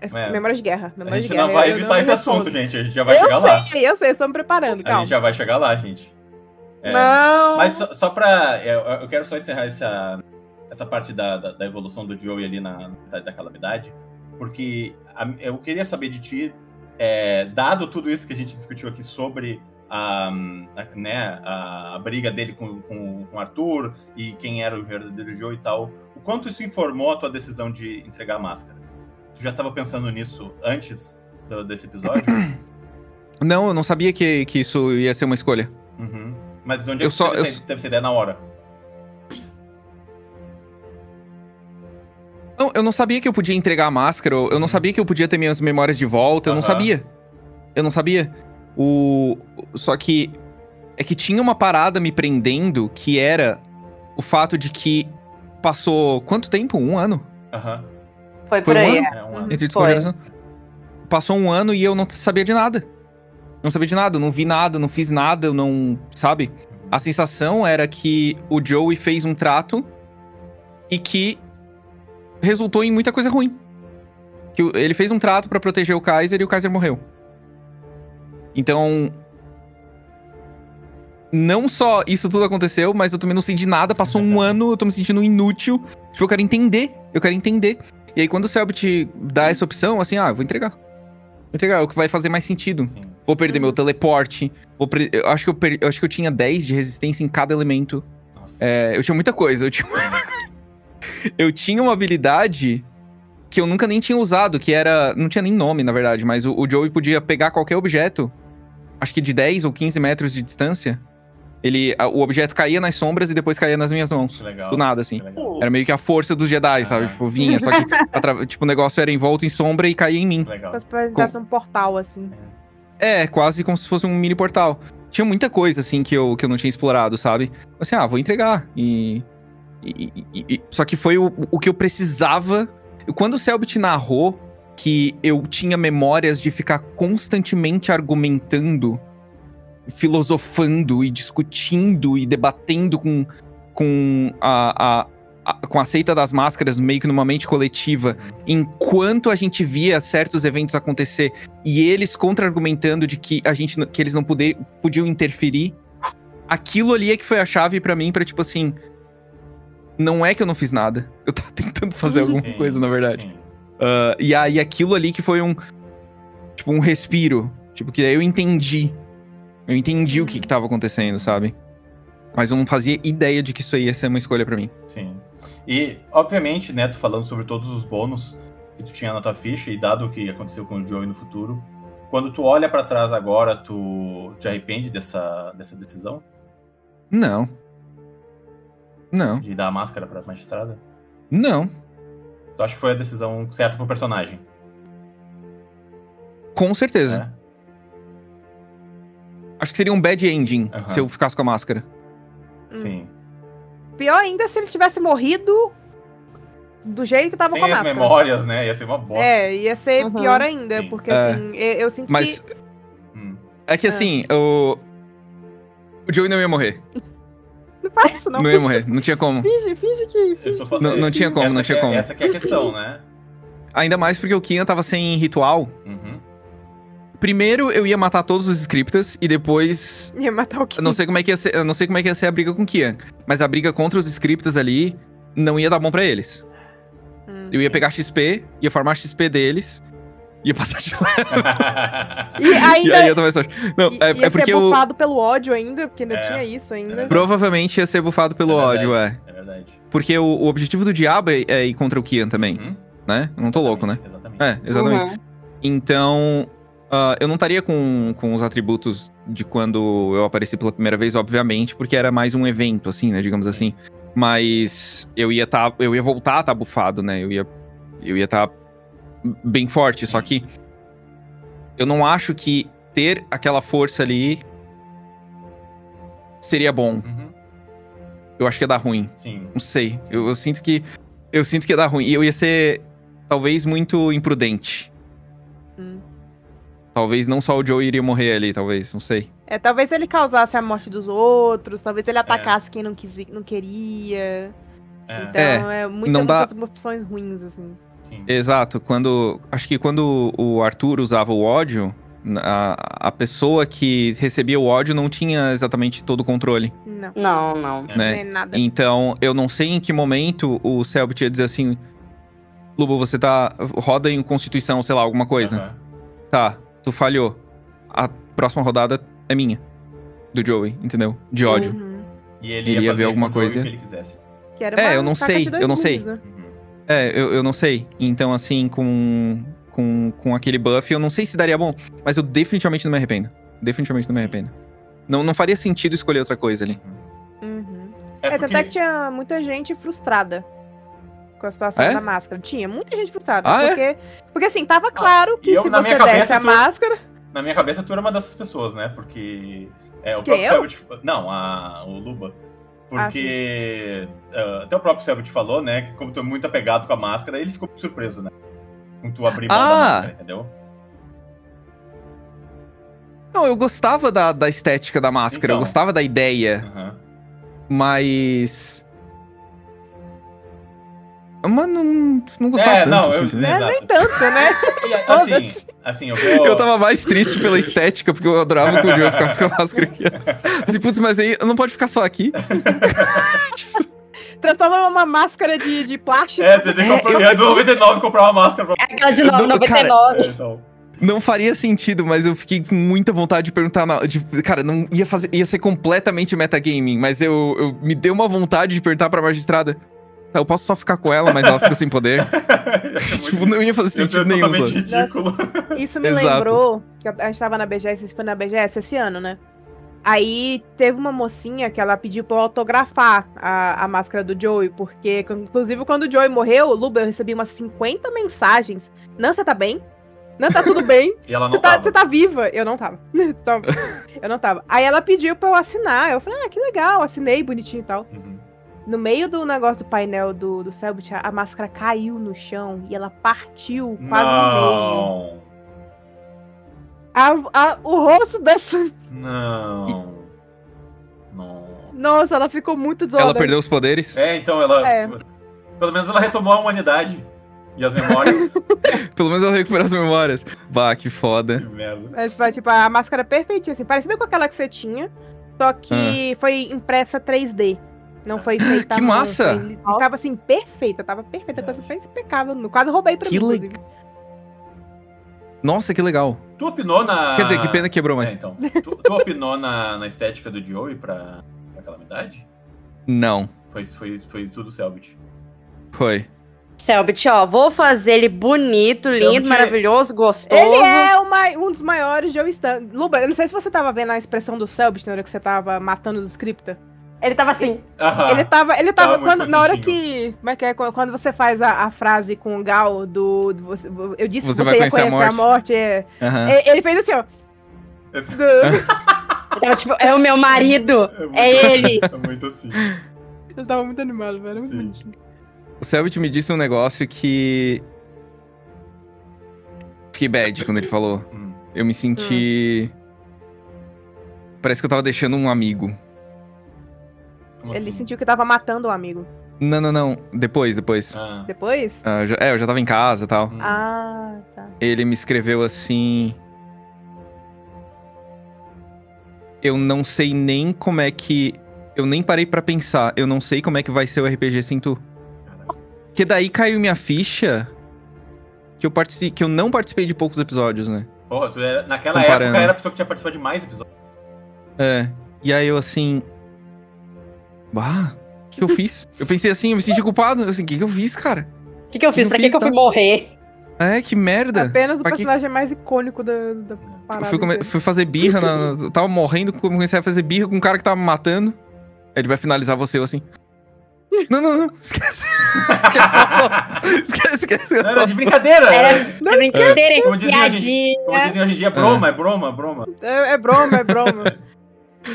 É. Memória de guerra. A Memória de gente guerra. não vai eu evitar me esse assunto, gente. A gente já vai eu chegar lá. sei, eu sei, eu estou me preparando, A calma. gente já vai chegar lá, gente. É, Não. Mas só, só pra. Eu, eu quero só encerrar essa, essa parte da, da, da evolução do Joey ali na, na da calamidade. Porque a- eu queria saber de ti, é, dado tudo isso que a gente discutiu aqui sobre a, né, a, a briga dele com, com, com o Arthur e quem era o verdadeiro Joey e tal, o quanto isso informou a tua decisão de entregar a máscara? Tu já estava pensando nisso antes do- desse episódio? Não, eu não sabia que, que isso ia ser uma escolha. Uhum. Mas de onde é Eu que só- teve, eu essa, teve essa ideia na hora? Não, eu não sabia que eu podia entregar a máscara, eu não sabia que eu podia ter minhas memórias de volta, eu não Aham. sabia. Eu não sabia. O... Só que é que tinha uma parada me prendendo que era o fato de que passou quanto tempo? Um ano? Aham. Foi por Foi um aí. ano? é. Um Uhum. ano. Entre Foi. descongelação. Passou um ano e eu não sabia de nada. Não sabia de nada, eu não vi nada, não fiz nada, eu não. Sabe? A sensação era que o Joey fez um trato e que resultou em muita coisa ruim. Que ele fez um trato pra proteger o Kaiser e o Kaiser morreu. Então. Não só isso tudo aconteceu, mas eu também não sei de nada. Passou um ano, eu tô me sentindo inútil. Tipo, eu quero entender. Eu quero entender. E aí, quando o Selbit dá essa opção, assim, ah, eu vou entregar. Vou entregar, é o que vai fazer mais sentido. Sim. Vou perder meu teleporte. Vou per- eu, acho que eu, per- eu acho que eu tinha 10 de resistência em cada elemento. É, eu tinha muita coisa. Eu tinha... eu tinha uma habilidade que eu nunca nem tinha usado, que era. Não tinha nem nome, na verdade, mas o, o Joey podia pegar qualquer objeto, acho que de 10 ou 15 metros de distância. Ele, a- o objeto caía nas sombras e depois caía nas minhas mãos. Legal. Do nada, assim. Era meio que a força dos Jedi, sabe? Ah. Tipo, vinha, só que atra- tipo, o negócio era envolto em sombra e caía em mim. Legal. Como se tivesse um portal, assim. É, quase como se fosse um mini portal. Tinha muita coisa, assim, que eu, que eu não tinha explorado, sabe? Assim, ah, vou entregar. E. e- e- e- só que foi o, o que eu precisava. Quando o Selbit narrou que eu tinha memórias de ficar constantemente argumentando, filosofando e discutindo e debatendo com, com a, a- com a seita das máscaras meio que numa mente coletiva, enquanto a gente via certos eventos acontecer e eles contra-argumentando de que a gente que eles não poder, podiam interferir. Aquilo ali é que foi a chave pra mim, pra tipo assim, não é que eu não fiz nada. Eu tava tentando fazer alguma Sim, coisa, na verdade. sim. Ah, e aí aquilo ali que foi um tipo um respiro, tipo que aí eu entendi. Eu entendi o que que tava acontecendo, sabe? Mas eu não fazia ideia de que isso aí ia ser uma escolha pra mim. Sim. E, obviamente, né, tu falando sobre todos os bônus que tu tinha na tua ficha, e dado o que aconteceu com o Joey no futuro, quando tu olha pra trás agora, tu te arrepende dessa, dessa decisão Não. Não. de dar a máscara pra magistrada? Não. Tu acha que foi a decisão certa pro personagem? Com certeza. né? Acho que seria um bad ending Aham. se eu ficasse com a máscara. Hum. Sim. Pior ainda se ele tivesse morrido do jeito que tava Sem com a as máscara. memórias, né? Ia ser uma bosta. É, ia ser Uhum. pior ainda, Sim. porque É. assim, eu, eu sinto Mas que. Hum. é que assim, o. O Joey não ia morrer. Não faz isso, não. Não, ia morrer. Não tinha como. Finge, finge que. Finge. falando- Não- não tinha como, essa não tinha é- como. Essa que é a questão, né? Ainda mais porque o Kian tava sem ritual. Uhum. Primeiro eu ia matar todos os scriptas e depois. Ia matar o Kim. Eu não sei como é que ia ser, eu não sei como é que ia ser a briga com o Kian. Mas a briga contra os scriptas ali não ia dar bom pra eles. Hum. Eu ia pegar XP, ia farmar XP deles, ia passar de lá. E ainda. E aí eu sorte. Não, i- é, ia é porque ser eu. bufado pelo ódio ainda, porque ainda É. tinha isso ainda. É. Provavelmente ia ser bufado pelo É ódio, é. É verdade. Porque o, o objetivo do diabo é, é ir contra o Kian também, Uhum. né? Eu não tô louco, né? Exatamente. É, exatamente. Uhum. Então, ah, eu não estaria com, com os atributos de quando eu apareci pela primeira vez, obviamente, porque era mais um evento, assim, né? Digamos assim. Mas eu ia tá, eu ia voltar a estar bufado, né? Eu ia eu ia estar bem forte, só Sim. que eu não acho que ter aquela força ali seria bom. Uhum. Eu acho que ia dar ruim. Sim. Não sei. Eu, eu sinto que eu sinto que ia dar ruim. E eu ia ser talvez muito imprudente. Hum. Talvez não só o Joe iria morrer ali, talvez, não sei. É, talvez ele causasse a morte dos outros, talvez É. ele atacasse quem não, quis, não queria. É. Então é, muita, não dá- muitas opções ruins, assim. Sim. Exato, quando. Acho que quando o Arthur usava o ódio, a, a pessoa que recebia o ódio não tinha exatamente todo o controle, Não, Não, não. É. né? não é nada. Então, eu não sei em que momento o Selbit ia dizer assim: Lubo, você tá. Roda em Constituição, sei lá, alguma coisa. Aham. Tá, tu falhou. A próxima rodada é minha. Do Joey, entendeu? De ódio. Uhum. E ele Iria ia ver fazer alguma coisa. o que ele quisesse. Que era É, eu não sei, eu não sei. né? Uhum. É, eu, eu não sei. Então, assim, com, com, com aquele buff, eu não sei se daria bom, mas eu definitivamente não me arrependo. Definitivamente não me arrependo. Não, não faria sentido escolher outra coisa ali. Uhum. É, É, tanto porque... é que tinha muita gente frustrada com a situação É? da máscara. Tinha muita gente frustrada. Ah, é? porque, porque assim, tava claro que e eu, se você desse cabeça, a tu- máscara. Na minha cabeça, tu era uma dessas pessoas, né? Porque É, o Que, próprio eu? Não, a, o Luba. Porque ah, até o próprio Selbit falou, né, que como tu é muito apegado com a máscara, ele ficou surpreso, né? Com tu abrir mão da Ah! máscara, entendeu? Não, eu gostava da, da estética da máscara, eu Então. gostava da ideia, Aham. mas. Mas não, não gostava É, tanto, não, assim, eu- entendeu? É, nem tanto, né? Assim, assim, eu vou. Eu tava mais triste pela estética, porque eu adorava que o Joe ficasse com a máscara aqui. Assim, putz, mas aí não pode ficar só aqui. Transforma numa máscara de, de plástico. É, tu tem que comprar. É do 99 comprar uma máscara pra. É aquela de Eu não- 99. É, então. Não faria sentido, mas eu fiquei com muita vontade de perguntar. na- de- cara, não ia, fazer, ia ser completamente metagaming, mas eu, eu me deu uma vontade de perguntar pra magistrada. Tá, eu posso só ficar com ela, mas ela fica sem poder. tipo, não ia fazer é sentido nenhum. ridículo. Isso me Exato. lembrou que a gente tava na BGS, foi na BGS esse ano, né? Aí teve uma mocinha que ela pediu pra eu autografar a, a máscara do Joey, porque, inclusive, quando o Joey morreu, o Luba, eu recebi umas 50 mensagens. Nan, você tá bem? Nan, tá tudo bem? E ela não Você tá, tava. você tá viva? Eu não tava. Tava- eu não tava. Aí ela pediu pra eu assinar. Eu falei, ah, que legal, assinei bonitinho e tal. Uhum. No meio do negócio do painel do, do Selbit, a, máscara caiu no chão e ela partiu quase no meio. Não. A- a- o rosto dessa. Não. Não. Nossa, ela ficou muito desolada. Ela perdeu os poderes. É, então ela. É. Pelo menos ela retomou a humanidade. E as memórias. Pelo menos ela recuperou as memórias. Bah, que foda. que merda. Mas foi, tipo, a máscara perfeitinha, assim, parecida com aquela que você tinha, só que foi impressa 3D. Não foi feita. Que à mão, massa! foi- tava assim, perfeita, tava perfeita. A coisa fez impecável. Eu quase roubei pra Que mim, le- inclusive. Nossa, que legal. Tu opinou na. Quer dizer, que pena que quebrou, É, mas. então. Tu, tu opinou na, na estética do Joey pra, pra calamidade? Não. Foi, foi, foi tudo Selbit. Foi. Selbit, ó, vou fazer ele bonito, lindo, Selbit é- maravilhoso, gostoso. Ele é o mai- um dos maiores Joe Stan. Luba, eu não sei se você tava vendo a expressão do Selbit na hora que você tava matando os scripta. Ele tava assim. Aham. Ele tava. Ele tava. Tava quando, na hora que. Como é que é? Quando você faz a, a frase com o Gal do. do- você- eu disse Você que vai você ia conhecer a conhecer a morte. é. Aham. E- Ele fez assim, ó. Esse- do- Ele tava tipo, é o meu marido. muito- É ele. É muito assim. Ele tava muito animado, velho. Era muito Sim. bonitinho. O Selbit me disse um negócio que. Fiquei bad quando ele falou. Hum. Eu me senti. Parece que eu tava deixando um amigo. Como Ele assim? sentiu que tava matando o amigo. Não, não, não. Depois, depois. Ah. Depois? Ah, eu já- é, eu já tava em casa e tal. Hum. Ah, tá. Ele me escreveu assim. Eu não sei nem como é que. Eu nem parei pra pensar. Eu não sei como é que vai ser o RPG sem tu. Que daí caiu minha ficha. Que eu, partici... que eu não participei de poucos episódios, né? Porra, tu era, naquela Comparando. época era a pessoa que tinha participado de mais episódios. É. E aí eu assim. Bah, o que, que eu fiz? Eu pensei assim, eu me senti culpado. Assim, o que, que eu fiz, cara? O que, que eu fiz? Não Pra que, fiz, que eu fui morrer? É, que merda. Apenas o Pra que- personagem mais icônico da, da Eu parada. fui, come- fui fazer birra, na... eu tava morrendo, comecei a fazer birra com um cara que tava me matando. Aí ele vai finalizar você, eu assim. Não, não, não, esquece. esquece, esquece. Não, era de brincadeira. Era, Era, Não, é brincadeira, Como dizia a gente- piadinha. como dizem hoje em dia, broma, é broma, broma. É, é broma, é broma.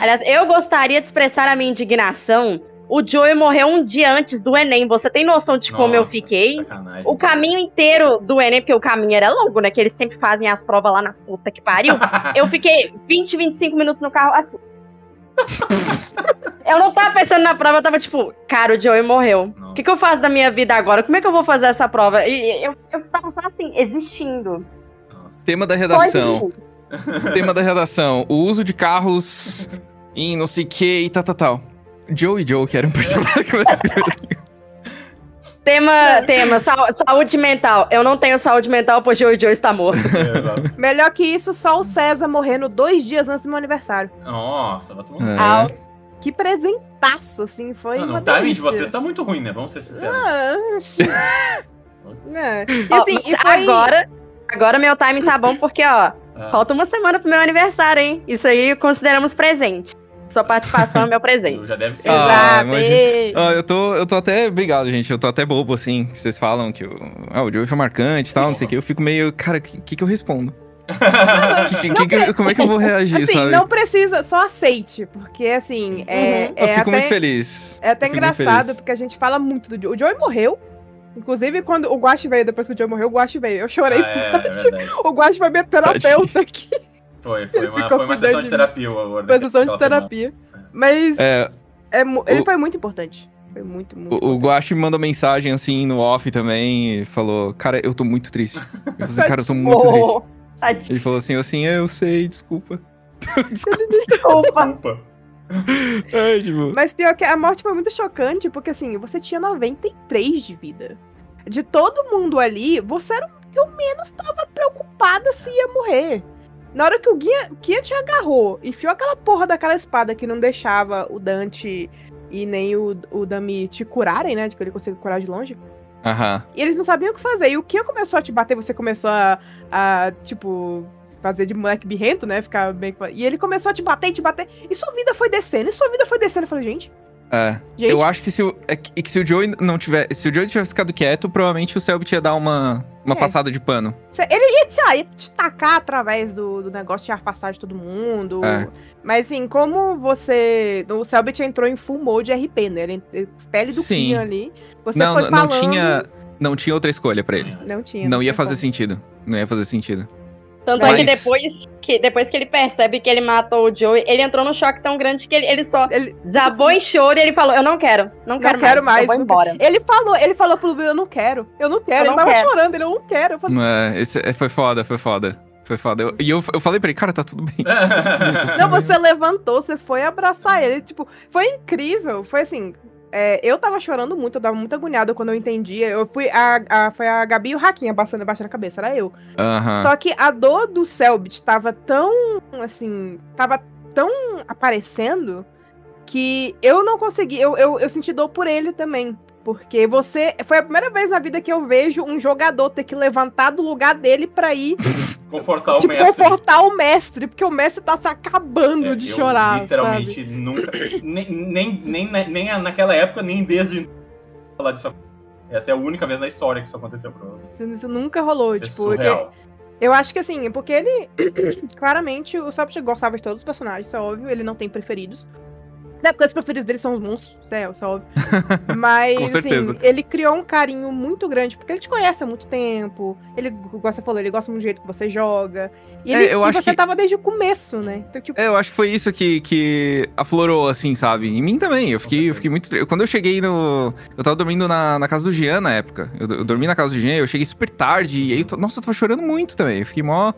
Aliás, eu gostaria de expressar a minha indignação. O Joey morreu um dia antes do Enem. Você tem noção de como eu Nossa, fiquei? O caminho inteiro do Enem, porque o caminho era longo, né? Que eles sempre fazem as provas lá na puta que pariu. Eu fiquei 20, 25 minutos no carro assim. eu não tava pensando na prova, eu tava tipo, cara, o Joey morreu. O Nossa. que, que eu faço da minha vida agora? Como é que eu vou fazer essa prova? E eu, eu tava só assim, existindo. Nossa. Tema da Só redação. Tema da redação. O uso de carros em não sei o que e tal, tal, tal. Joe e Joe, que era um personagem que eu escrevi. Tema, tema, sa- saúde mental. Eu não tenho saúde mental, pois Joey Joey está morto. É. Melhor que isso, só o César morrendo dois dias antes do meu aniversário. Nossa, vai tomar. É. Que presentaço, assim, foi Mano, uma o timing de vocês tá muito ruim, né? Vamos ser sinceros. Ah, Putz. é. E assim, mas e foi... Agora, agora meu timing tá bom, porque, ó, Ah, falta uma semana pro meu aniversário, hein? Isso aí consideramos presente. Sua participação é meu presente. já deve ser. Ah, Ah, eu tô, eu tô até. Obrigado, gente. Eu tô até bobo, assim. que Vocês falam que o, ah, o Joey foi marcante e tal, não sei o que. Eu fico meio. Cara, o que, que, que eu respondo? Que- que- que- como é que eu vou reagir, Assim, sabe? não precisa, só aceite, porque assim, é, Uhum. eu é fico muito até, feliz. é até muito engraçado, porque a gente fala muito do Joey. O Joey morreu. Inclusive, quando o Guache veio, depois que o Joey morreu, o Guache veio. Eu chorei. Ah, é, é. O Guache foi meu terapeuta aqui. Foi, foi Ele uma, foi uma sessão de terapia. Warden Foi a sessão de semana. terapia. Mas É, é ele o- foi muito importante. Foi muito, muito. o, o Guache me mandou mensagem assim no off também e falou: Cara, eu tô muito triste. Eu falei, cara, eu tô muito triste. Ele falou assim, eu assim, eu sei, desculpa. desculpa. Desculpa. É, tipo, Mas pior que a morte foi muito chocante, porque assim, você tinha 93 de vida. De todo mundo ali, você era o que eu menos tava preocupada se ia morrer. Na hora que o Guia, Guia te agarrou, enfiou aquela porra daquela espada que não deixava o Dante e nem o, o Dami te curarem, né? De que ele conseguia curar de longe. Aham. E eles não sabiam o que fazer. E o Kia começou a te bater, você começou a, a tipo, fazer de moleque birrento, né? Ficar bem. E ele começou a te bater, te bater. E sua vida foi descendo, e sua vida foi descendo. Eu falei, gente, É. gente. Eu acho que se o, é que, se o Joey não tivesse. Se o Joey tivesse ficado quieto, provavelmente o Selbit ia dar uma, uma É. passada de pano. Ele ia te, ah, ia te tacar através do, do negócio de afastar de todo mundo. É. Mas assim, como você. O Selbit entrou em full mode RP, né? Ele, ele- pele do Sim. Kian ali. Você não, foi não, falando. não tinha. Não tinha outra escolha pra ele. Não tinha. Não ia tinha fazer como. sentido. Não ia fazer sentido. Tanto é que Mas- depois, que depois que ele percebe que ele matou o Joey, ele entrou num choque tão grande que ele, ele só Ele, desabou em choro e ele falou: Eu não quero, não quero, quero mais, eu vou não embora. ele falou, ele falou pro Bill, eu não quero. Eu não quero. Eu ele não tava quero. chorando, ele, eu não quero. Eu falei, Não é, esse, é, foi foda, foi foda. Foi foda. Eu- e eu, eu falei pra ele, cara, tá tudo bem. Não, você levantou, você foi abraçar ele. Tipo, foi incrível. Foi assim. É, eu tava chorando muito, eu tava muito agoniada quando eu entendia. Eu fui. A, a- foi a Gabi e o Raquinha passando abaixo da cabeça, era eu. Aham. Só que a dor do Selbit tava tão. Assim. Tava tão aparecendo que eu não consegui. Eu, eu, eu senti dor por ele também. Porque você. Foi a primeira vez na vida que eu vejo um jogador ter que levantar do lugar dele pra ir Confortar o tipo, mestre. confortar o mestre, porque o mestre tá se acabando É, de chorar, Literalmente nunca. nem, nem, nem, nem naquela época, nem desde falar disso. Essa é a única vez na história que isso aconteceu, provavelmente. sabe? Isso, nunca rolou, Isso é tipo, surreal. eu acho que assim, porque ele claramente o Sobit gostava de todos os personagens, isso é óbvio, ele não tem preferidos. Até porque os preferidos dele são os monstros, é, isso é óbvio. Mas, assim, ele criou um carinho muito grande, porque ele te conhece há muito tempo. Ele, você falou, ele gosta muito do jeito que você joga. E, É, ele, eu e acho você que- tava desde o começo, né? Então, tipo, É, eu acho que foi isso que, que aflorou, assim, sabe? Em mim também. Eu fiquei, eu fiquei muito. Quando eu cheguei no. Eu tava dormindo na, na casa do Jean na época. Eu, eu dormi na casa do Jean, eu cheguei super tarde. E aí, eu tô- nossa, eu tava chorando muito também. Eu fiquei mó.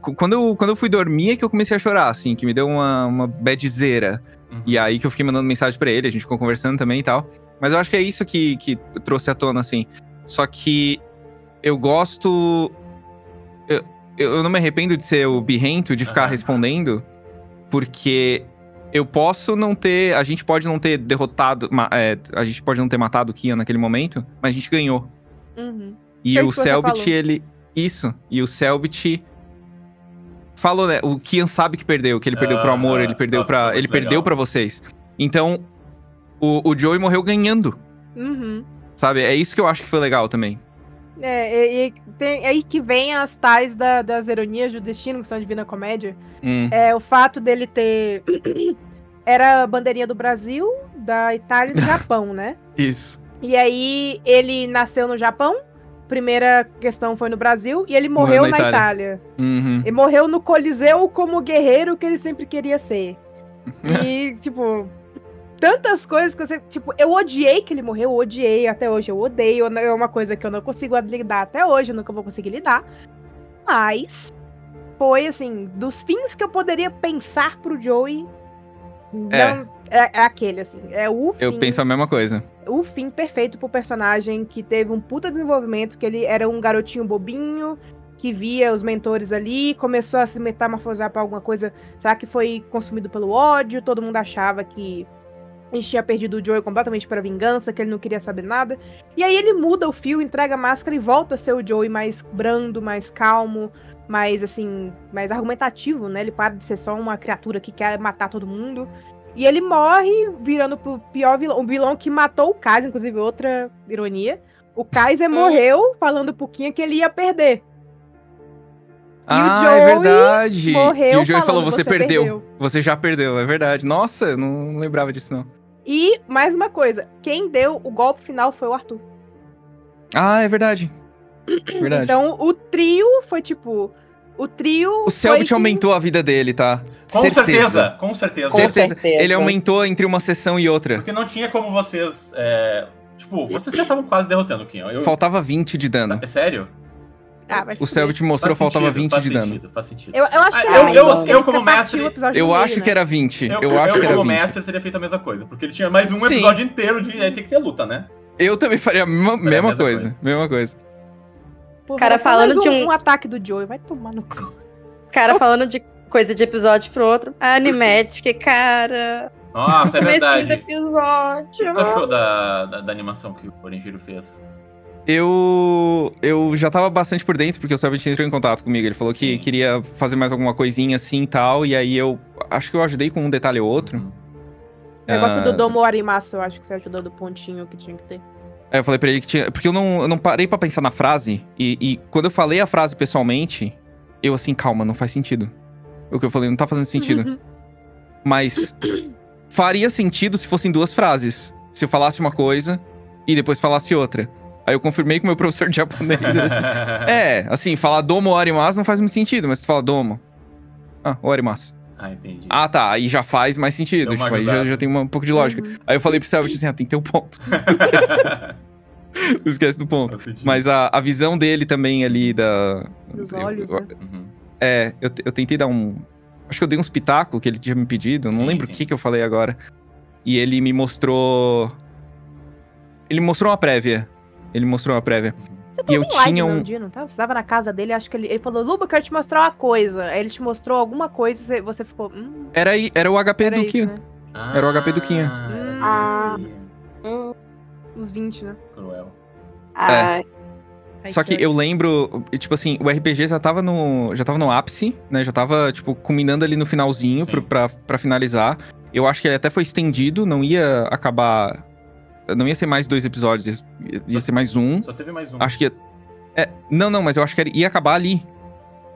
Quando eu, quando eu fui dormir é que eu comecei a chorar, assim, que me deu uma, uma badzeira. Uhum. E aí que eu fiquei mandando mensagem pra ele, a gente ficou conversando também e tal. Mas eu acho que é isso que, que trouxe à tona, assim. Só que eu gosto. Eu, eu não me arrependo de ser o birrento, de ficar Aham. respondendo, porque eu posso não ter. A gente pode não ter derrotado. é, a gente pode não ter matado o Kian naquele momento, mas a gente ganhou. uhum. E Foi o Selbit, ele. Isso. E o Selbit. Falou, né? O Kian sabe que perdeu, que ele perdeu pro Ah, amor, ele perdeu nossa, para muito Ele perdeu para vocês. Então, o, o Joey morreu ganhando. Uhum. Sabe? É isso que eu acho que foi legal também. É, e, e tem é aí que vem as tais da- das ironias do destino, que são a Divina Comédia. Hum, É o fato dele ter. Era a bandeirinha do Brasil, da Itália e do Japão, né? isso. E aí ele nasceu no Japão. Primeira questão foi no Brasil e ele Morreu morreu na na Itália. Itália. Uhum. Ele morreu no Coliseu como guerreiro que ele sempre queria ser. E, tipo, tantas coisas que você. Tipo, eu odiei que ele morreu, eu odiei até hoje, eu odeio. É uma coisa que eu não consigo lidar até hoje, eu nunca vou conseguir lidar. Mas foi assim, dos fins que eu poderia pensar pro Joey. É. Não, é, é aquele, assim. É o fim Eu penso a mesma coisa. o fim perfeito pro personagem que teve um puta desenvolvimento, que ele era um garotinho bobinho, que via os mentores ali, começou a se metamorfosear pra alguma coisa. Será que foi consumido pelo ódio? Todo mundo achava que a gente tinha perdido o Joey completamente pra vingança, que ele não queria saber nada. E aí ele muda o fio, entrega a máscara e volta a ser o Joey mais brando, mais calmo, mais assim, mais argumentativo, né? Ele para de ser só uma criatura que quer matar todo mundo. E ele morre virando pro pior vilão, o vilão que matou o Kaiser, inclusive outra ironia. O Kaiser morreu falando pro Kinha que ele ia perder. ah, Joey é verdade. morreu e o Joey falou, você, "Você perdeu. perdeu." Você já perdeu, é verdade. Nossa, eu não não lembrava disso, não. E, mais uma coisa, quem deu o golpe final foi o Arthur. Ah, é verdade. Verdade. Então, o trio foi tipo. O trio. o Selbit foi aumentou a vida dele, tá? Com certeza, com certeza. Com Certeza. certeza. Ele aumentou entre uma sessão e outra. Porque não tinha como vocês. é, Tipo, vocês já estavam quase derrotando o Kim. Eu... Faltava 20 de dano. É sério? Ah, O. Selbit mostrou Faz faltava sentido, 20 faz de dano. sentido, Faz sentido. Eu, eu acho que Ah, era eu- eu ele como mestre- Eu meio, acho que era 20. Eu, Eu, eu, acho eu que era como 20. mestre, teria feito a mesma coisa. Porque ele tinha mais um Sim. episódio inteiro de. Aí tem que ter luta, né? Eu também faria a mesma, Faria a mesma mesma coisa, coisa. Mesma coisa. Pô, Cara, falando mais de um, um- um ataque do Joey, vai tomar no cu. Cara falando de coisa de episódio pro outro. A Animatic, cara. Nossa, é verdade. O episódio. que tu achou da, da, da animação que o Orengeiro fez? Eu eu já tava bastante por dentro, porque o Selbit entrou em contato comigo. Ele falou que Sim. queria fazer mais alguma coisinha assim e tal. E aí eu acho que eu ajudei com um detalhe ou outro. Uhum. O negócio Ah, do Domo Arimaço, eu acho que você ajudou do pontinho que tinha que ter. Aí eu falei pra ele que tinha. Porque eu não, eu não parei pra pensar na frase. E, e quando eu falei a frase pessoalmente, eu assim, calma, não faz sentido. O que eu falei não tá fazendo sentido. Mas faria sentido se fossem duas frases. Se eu falasse uma coisa e depois falasse outra. Aí eu confirmei com o meu professor de japonês. assim, é, assim, falar domo arimasu não faz muito sentido, mas tu fala domo. Ah, o arimasu. Ah, entendi. Ah, tá, aí já faz mais sentido. Tipo, aí já, já tem uma- um pouco de lógica. Uhum. Aí eu falei pro Selbit assim, ah, tem que ter um ponto. Não esquece do ponto. Mas a, a visão dele também ali da. Dos eu- olhos, eu- né? Uhum. É, eu, eu tentei dar um. Acho que eu dei uns pitacos que ele tinha me pedido. eu Não Sim, lembro sim. o que, que eu falei agora. E ele me mostrou. Ele mostrou uma prévia. Ele mostrou uma prévia. Você E tava eu tinha um dia, não tava? Você tava na casa dele, acho que ele, ele falou, Luba, eu quero te mostrar uma coisa. Aí ele te mostrou alguma coisa e você- você ficou, hum, Era, era o HP era do isso, Kyo. né? Era o HP do Kinha. Ah, Ah. Os 20, né? cruel. Ai, Aí Só que que- eu lembro, tipo assim, o RPG já tava no, já tava no ápice, né? Já tava, tipo, culminando ali no finalzinho pro, pra, pra finalizar. Eu acho que ele até foi estendido, não ia acabar. Não ia ser mais dois episódios, ia, ia ser mais um. Só teve mais um. Acho que ia. É, não, não, mas eu acho que ia acabar ali.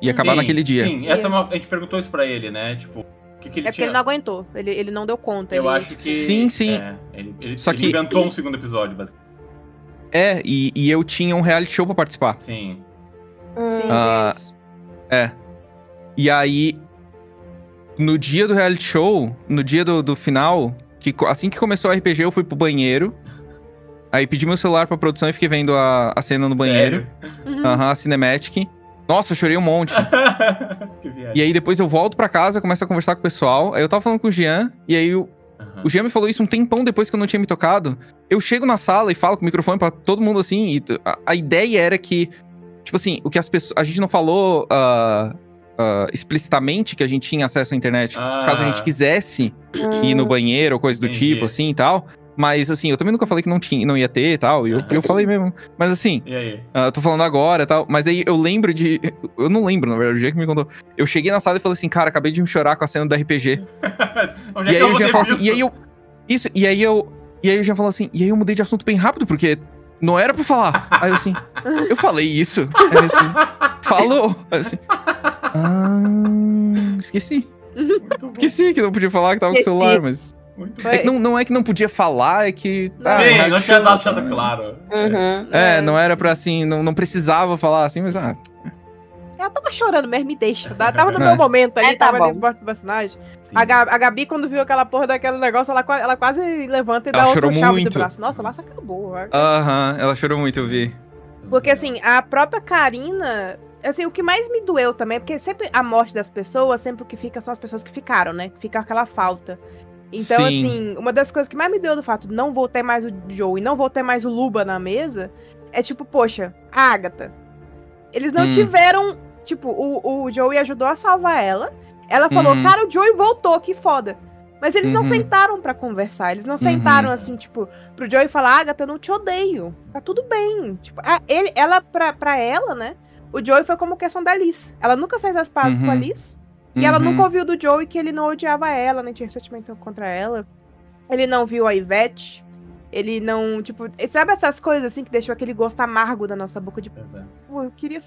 Ia acabar Sim, naquele dia. Sim, essa é uma- a gente perguntou isso pra ele, né? Tipo, o que, que ele É porque tinha. ele não aguentou, ele, ele não deu conta. Eu ele... acho que. Sim, sim. é, ele, ele- Só ele que- inventou um segundo episódio, basicamente. É, e, e eu tinha um reality show pra participar. Sim. hum, Sim, Ah, é. E aí, no dia do reality show, no dia do, do final, que assim que começou o RPG, eu fui pro banheiro. Aí pedi meu celular pra produção e fiquei vendo a, a cena no banheiro. Uhum. Aham, a cinematic. Nossa, eu chorei um monte. E aí depois eu volto pra casa, começo a conversar com o pessoal. Aí eu tava falando com o Jean, e aí o, Aham. o Jean me falou isso um tempão depois que eu não tinha me tocado. Eu chego na sala e falo com o microfone pra todo mundo assim, e a, a ideia era que, tipo assim, o que as pessoas. A gente não falou ah, ah, explicitamente que a gente tinha acesso à internet, Ah. caso a gente quisesse ir no banheiro ou coisa do Entendi. tipo, assim e tal. Mas assim, eu também nunca falei que não tinha, não ia ter e tal. E eu, eu falei mesmo. Mas assim, E aí? ah, tô falando agora e tal. Mas aí eu lembro de. Eu não lembro, na verdade, o dia que me contou. Eu cheguei na sala e falei assim, cara, acabei de me chorar com a cena do RPG. Onde E é aí que eu o vou Jean ter falou assim, e aí eu. Isso, e aí eu. E aí o Jean falou assim, e aí eu mudei de assunto bem rápido, porque não era pra falar. Aí eu assim, eu falei isso. Aí assim, falou. Aí eu assim. Ah, esqueci. Esqueci que não podia falar que tava com o celular, mas. Muito É que não, não é que não podia falar, é que. ah, Sim, reality não tinha dado deixado claro. Uhum. É, não era pra assim, não, não precisava falar assim, mas ah. Ela tava chorando mesmo, me deixa. Tava tava no É. meu momento ali, É, tá tava bom. ali embaixo do personagem. A, a Gabi, quando viu aquela porra daquele negócio, ela, ela quase levanta e Ela dá outra chorou chave muito. do braço. Nossa, lá se acabou. Aham, ela chorou muito, eu vi. Porque assim, a própria Karina. Assim, o que mais me doeu também, porque sempre a morte das pessoas, sempre o que fica são as pessoas que ficaram, né? Fica aquela falta. Então, Sim. assim, uma das coisas que mais me deu do fato de não vou ter mais o Joe e não vou ter mais o Luba na mesa é tipo, poxa, a Agatha. Eles não Hum. tiveram. Tipo, o, o Joey ajudou a salvar ela. Ela falou, Uhum. cara, o Joey voltou, que foda. Mas eles não Uhum. sentaram pra conversar. Eles não Uhum. sentaram assim, tipo, pro Joey falar, Agatha, eu não te odeio. Tá tudo bem. Tipo, a- ele, ela, pra, pra ela, né? O Joey foi como questão da Liz. Ela nunca fez as pazes Uhum. com a Liz. E ela Uhum. nunca ouviu do Joey que ele não odiava ela, nem tinha ressentimento contra ela. Ele não viu a Ivete. Ele não, tipo, sabe essas coisas assim que deixou aquele gosto amargo da nossa boca de, Pois é. pô, eu queria.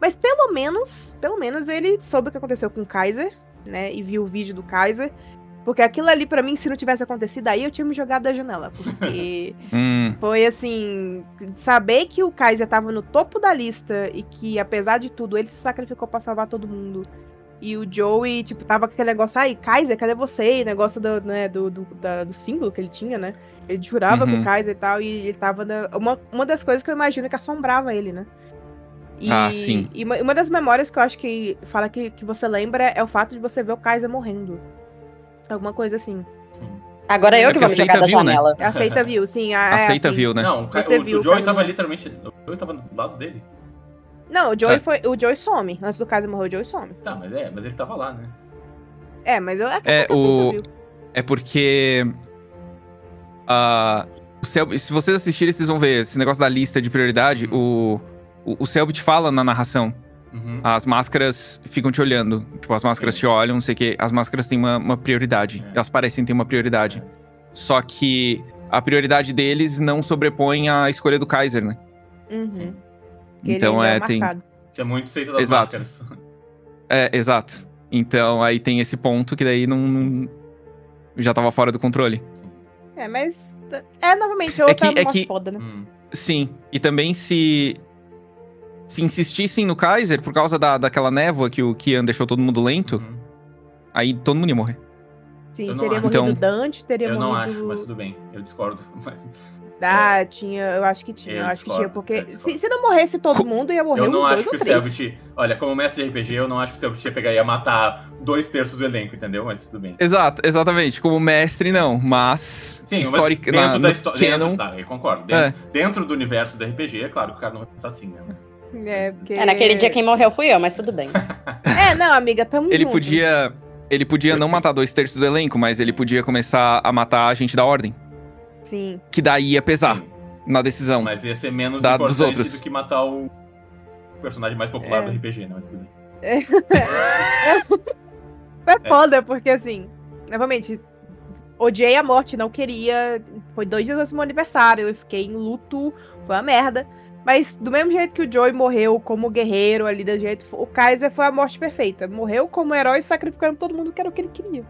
Mas pelo menos, pelo menos ele soube o que aconteceu com o Kaiser, né? E viu o vídeo do Kaiser. Porque aquilo ali, pra mim, se não tivesse acontecido aí, eu tinha me jogado da janela. Porque Hum, foi assim. Saber que o Kaiser tava no topo da lista e que, apesar de tudo, ele se sacrificou pra salvar todo mundo. E o Joey, tipo, tava com aquele negócio, ai, Kaiser, cadê você? E negócio do, né, do, do, da- do símbolo que ele tinha, né? Ele jurava com Uhum. o Kaiser e tal, e ele tava na. Uma, uma das coisas que eu imagino que assombrava ele, né? E, Ah, sim. E uma, uma das memórias que eu acho que fala que, que você lembra é o fato de você ver o Kaiser morrendo. Alguma coisa assim. Agora eu É que vou me jogar aceita da viu, né? janela. Aceita viu, sim. a- é aceita assim. viu, né? Não, o, Você o, viu o Joey tava literalmente. O Joey tava do lado dele. Não, o Joey É. foi. O Joey some. Antes do Kaiser morrer, o Joey some. Tá, mas é, mas ele tava lá, né? É, mas eu. É, que É, o-. É porque. o Cel- se vocês assistirem, vocês vão ver esse negócio da lista de prioridade. O, o, o Selbit fala na narração. Uhum. As máscaras ficam te olhando. Tipo, as máscaras Sim. te olham, não sei o quê. As máscaras têm uma, uma prioridade. É. Elas parecem ter uma prioridade. Só que a prioridade deles não sobrepõe à escolha do Kaiser, né? Uhum. Sim. Então ainda é, tem. Isso é muito seita das Exato. máscaras. É, exato. Então aí tem esse ponto que daí não. não- já tava fora do controle. É, mas. É, novamente, outra que- é que- foda, né? Hum. Sim. E também se. Se insistissem no Kaiser por causa da, daquela névoa que o Kian deixou todo mundo lento, Uhum. aí todo mundo ia morrer. Sim, Eu não teria acho. morrido Então- Dante, teria Eu não morrido. acho, mas tudo bem. Eu discordo. Mas Ah, tinha, eu acho que tinha, Eu eu acho que tinha, porque se, se não morresse todo mundo, ia morrer eu não dois acho que ou o. Selbit. Olha, como mestre de RPG, eu não acho que o Selbit ia pegar e ia matar dois terços do elenco, entendeu? Mas tudo bem. Exato, exatamente. Como mestre, não. Mas. Sim, mas dentro na, da história. canon, Dentro, tá, eu concordo. Dentro, dentro do universo do RPG, é claro que o cara não vai pensar assim, né? É, porque... É, naquele dia quem morreu fui eu, mas tudo bem. É, não, amiga, tamo Ele junto. podia. Ele podia não matar dois terços do elenco, mas ele podia começar a matar a gente da ordem. Sim. Que daí ia pesar Sim, na decisão. mas ia ser menos Da- dos importante outros. do que matar o personagem mais popular É. do RPG, né? Mas bem. Foi foda, porque assim, novamente, odiei a morte, não queria. Foi dois dias antes do meu aniversário, eu fiquei em luto, foi uma merda. Mas do mesmo jeito que o Joey morreu como guerreiro ali, do jeito. O Kaiser foi a morte perfeita. Morreu como herói sacrificando todo mundo que era o que ele queria.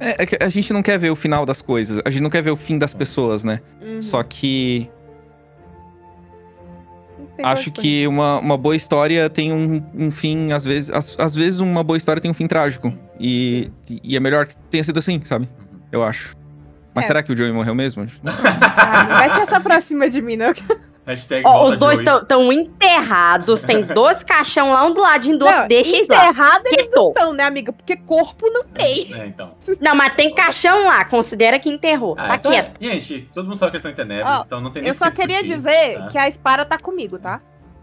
É, é que a gente não quer ver o final das coisas. A gente não quer ver o fim das pessoas, né? Uhum. Só que acho que uma, uma boa história tem um, um fim, às vezes. Às, às vezes uma boa história tem um fim trágico. E, e é melhor que tenha sido assim, sabe? Eu acho. Mas É. será que o Joey morreu mesmo? Ah, não mete essa pra cima de mim, não. Hashtag Ó, os dois estão enterrados, tem dois caixão lá um do ladinho do outro, deixa eles lá. enterrado eles não estão, né, amiga? Porque corpo não tem. É, então. Não, mas tem caixão lá, considera que enterrou. Ah, tá então quieto. é- Gente, todo mundo sabe que eles são internet, Ó, então não tem nem Eu por só que queria discutir, dizer tá? que a espada tá comigo, tá?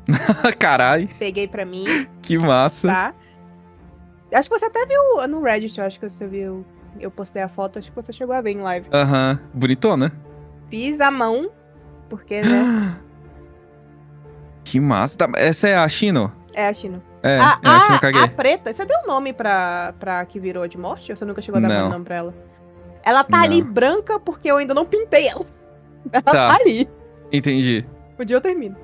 Caralho, Peguei pra mim, que massa. tá? Acho que você até viu no Reddit, eu acho que você viu. Eu postei a foto, acho que você chegou a ver em live. Aham, bonitona. Fiz a mão, porque, né? Que massa. Tá, essa é a Shino? É a Chino. É, a, é a Shino a, Kage. a preta, você deu nome pra, pra que virou de morte? Ou você nunca chegou a dar Não. nome pra ela? Ela tá ali Não. branca porque eu ainda não pintei ela. Ela Tá. tá, ali. Entendi. O dia eu termino.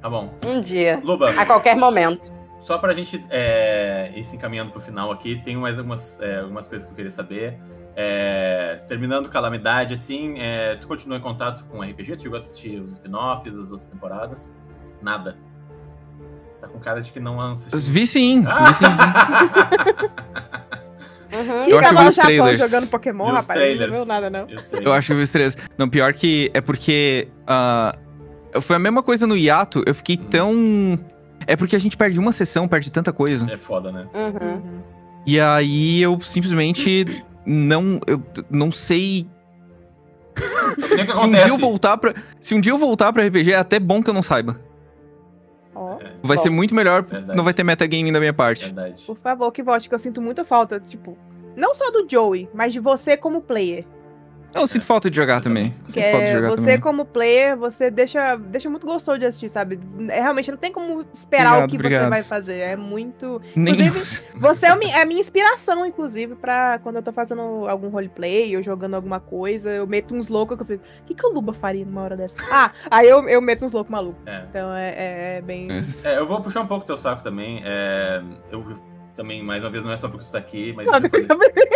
Tá bom. Um dia. Luba, A qualquer momento. só pra gente é, ir se encaminhando pro final aqui, tem mais algumas, é, algumas coisas que eu queria saber. É, terminando Calamidade, assim, é, tu continua em contato com o RPG? Tu chegou a assistir os spin-offs, as outras temporadas? Nada. Tá com cara de que não assistiu. Vi sim, vi sim. Uhum. Eu acho que vi os trailers. jogando Pokémon, Vi os rapaz. Não trailers. viu nada, não. Eu. Eu acho que eu vi os três. Não, pior que é porque. ah, foi a mesma coisa no hiato. Eu fiquei Hum. tão. É porque a gente perde uma sessão, perde tanta coisa. É foda, né? Uhum. Uhum. E aí eu simplesmente não. Eu não sei. Se um dia eu voltar pra. Se um dia eu voltar pra RPG, é até bom que eu não saiba. Ó, Vai Bom. ser muito melhor. Verdade. Não vai ter metagaming da minha parte. Verdade. por favor, que volte, que eu sinto muita falta, tipo, não só do Joey, mas de você como player. Eu sinto falta de jogar Eu também. também. Que Sinto falta de é, jogar você, também. como player, você deixa, deixa muito gostoso de assistir, sabe? É, realmente não tem como esperar Obrigado, o que obrigado. você vai fazer. É muito. Nem... Inclusive, Você é, é a minha inspiração, inclusive, pra quando eu tô fazendo algum roleplay ou jogando alguma coisa, eu meto uns loucos que eu fico. O que, que o Luba faria numa hora dessa? Ah, aí eu, eu meto uns loucos malucos. É. Então é, é- é bem. É, eu vou puxar um pouco teu saco também. É, eu também, mais uma vez, não é só porque tu tá aqui, mas. Não, eu falei-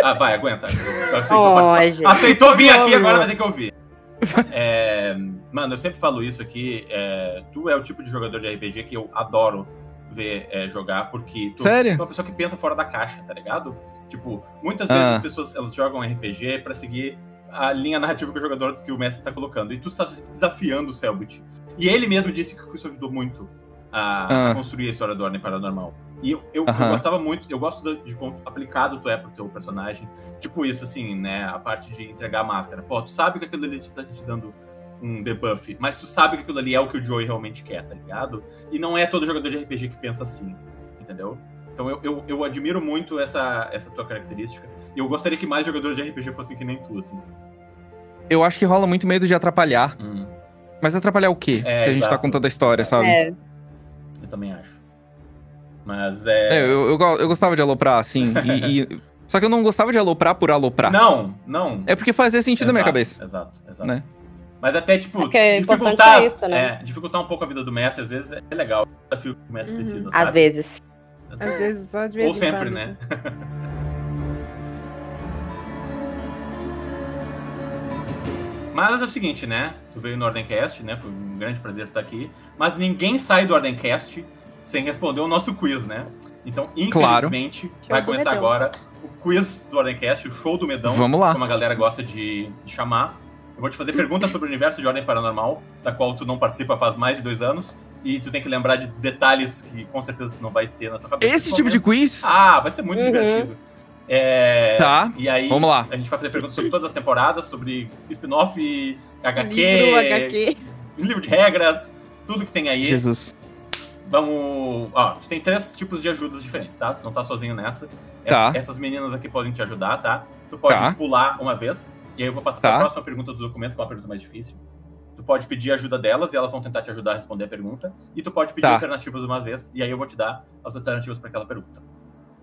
Ah, vai, aguenta. Aceitou, gente. Aceitou vir aqui, agora vai ter que ouvir. É, mano, eu sempre falo isso aqui. é, tu é o tipo de jogador de RPG que eu adoro ver é, jogar, porque tu Sério? é uma pessoa que pensa fora da caixa, tá ligado? Tipo, muitas Ah. vezes as pessoas elas jogam RPG pra seguir a linha narrativa que o jogador, que o mestre tá colocando. E tu tá desafiando o Selbit. E ele mesmo disse que isso ajudou muito a, a Ah. construir a história do Ordem Paranormal. E eu, eu, eu Aham. gostava muito, eu gosto de, de quão aplicado tu é pro teu personagem. Tipo isso, assim, né? A parte de entregar a máscara. Pô, tu sabe que aquilo ali tá te dando um debuff, mas tu sabe que aquilo ali é o que o Joey realmente quer, tá ligado? E não é todo jogador de RPG que pensa assim, entendeu? Então eu, eu, eu admiro muito essa, essa tua característica. E eu gostaria que mais jogadores de RPG fossem que nem tu, assim. Eu acho que rola muito medo de atrapalhar. Hum, Mas atrapalhar o quê? É, Se a gente tá exato. contando a história, Exato. sabe? É, eu também acho. Mas é. É, eu, eu, eu gostava de aloprar, assim. e, e- Só que eu não gostava de aloprar por aloprar. Não, não. É porque fazia sentido na minha Exato, cabeça. Exato, exato. Né? Mas até, tipo, Porque é importante dificultar, é isso, né? é, dificultar um pouco a vida do mestre, às vezes é legal. É um desafio que o mestre Uhum. precisa, sabe? às vezes. Às vezes, só de vez Ou em sempre, né? Mas é o seguinte, né? Tu veio no Ordencast, né? Foi um grande prazer estar aqui. Mas ninguém sai do Ordencast sem responder o nosso quiz, né? Então, Claro. infelizmente, vai do começar Medão. agora o quiz do Ordencast, o show do Medão, Vamos lá. como a galera gosta de, de chamar. Eu vou te fazer perguntas sobre o universo de Ordem Paranormal, da qual tu não participa faz mais de dois anos. E tu tem que lembrar de detalhes que com certeza tu não vai ter na tua cabeça. Esse tipo de quiz? Ah, vai ser muito Uhum. divertido. É, Tá, E aí, vamos lá. a gente vai fazer perguntas sobre todas as temporadas, sobre spin-off, HQ, Livro, HQ. livro de regras, tudo que tem aí. Jesus. Vamos. Ó, tu tem três tipos de ajudas diferentes, tá? Tu não tá sozinho nessa. Tá. Essa- Essas meninas aqui podem te ajudar, tá? Tu pode Tá. pular uma vez, e aí eu vou passar Tá. pra próxima pergunta do documento, que é uma pergunta mais difícil. Tu pode pedir ajuda delas e elas vão tentar te ajudar a responder a pergunta. E tu pode pedir Tá. alternativas uma vez, e aí eu vou te dar as alternativas pra aquela pergunta.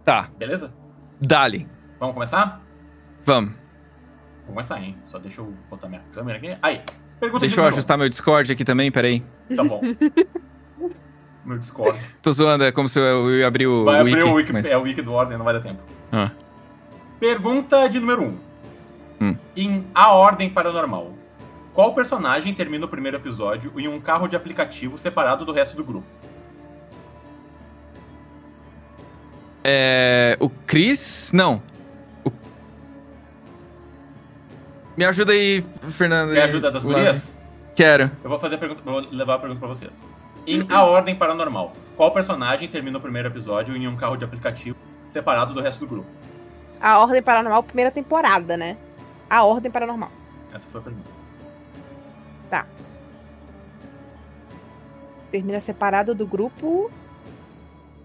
Tá, Beleza? dali. Vamos começar? Vamos. Vou começar, hein? Só deixa eu botar minha câmera aqui. Aí, pergunta Deixa de eu ajustar meu Discord aqui também, peraí. Tá bom. meu Discord. Tô zoando, é como se eu ia abrir o Vai abrir wiki. o wiki, mas- é, o wiki do Ordem, não vai dar tempo. Ah. Pergunta de número 1. Um. Hum. Em A Ordem Paranormal, qual personagem termina o primeiro episódio em um carro de aplicativo separado do resto do grupo? É. O Chris. Não. O- Me ajuda aí, Fernando. Quer ajuda das gurias? Quero. Eu vou fazer a pergunta, vou levar a pergunta pra vocês. Em A Ordem Paranormal, qual personagem termina o primeiro episódio em um carro de aplicativo separado do resto do grupo? A Ordem Paranormal, primeira temporada, né? A Ordem Paranormal. Essa foi a pergunta. Termina separado do grupo.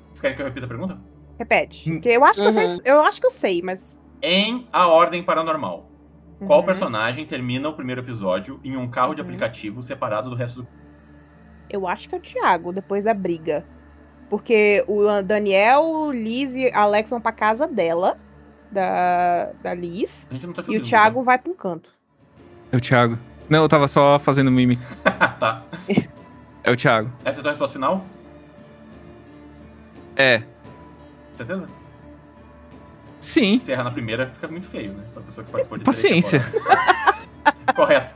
Vocês querem que eu repita a pergunta? Repete. Hum. Porque eu acho que eu sei. Uhum. Eu acho que eu sei, mas. Em A Ordem Paranormal, qual Uhum. personagem termina o primeiro episódio em um carro de Uhum. aplicativo separado do resto do Eu acho que é o Thiago, depois da briga. Porque o Daniel, Liz e Alex vão pra casa dela, da, da Liz. A gente não tá te E o Thiago vai pra um canto. É o Thiago. Não, eu tava só fazendo mímica. tá? É o Thiago. Essa é a tua resposta final? É. Certeza? Sim. Se errar na primeira, fica muito feio, né? Pra pessoa que participou de Paciência. Correto.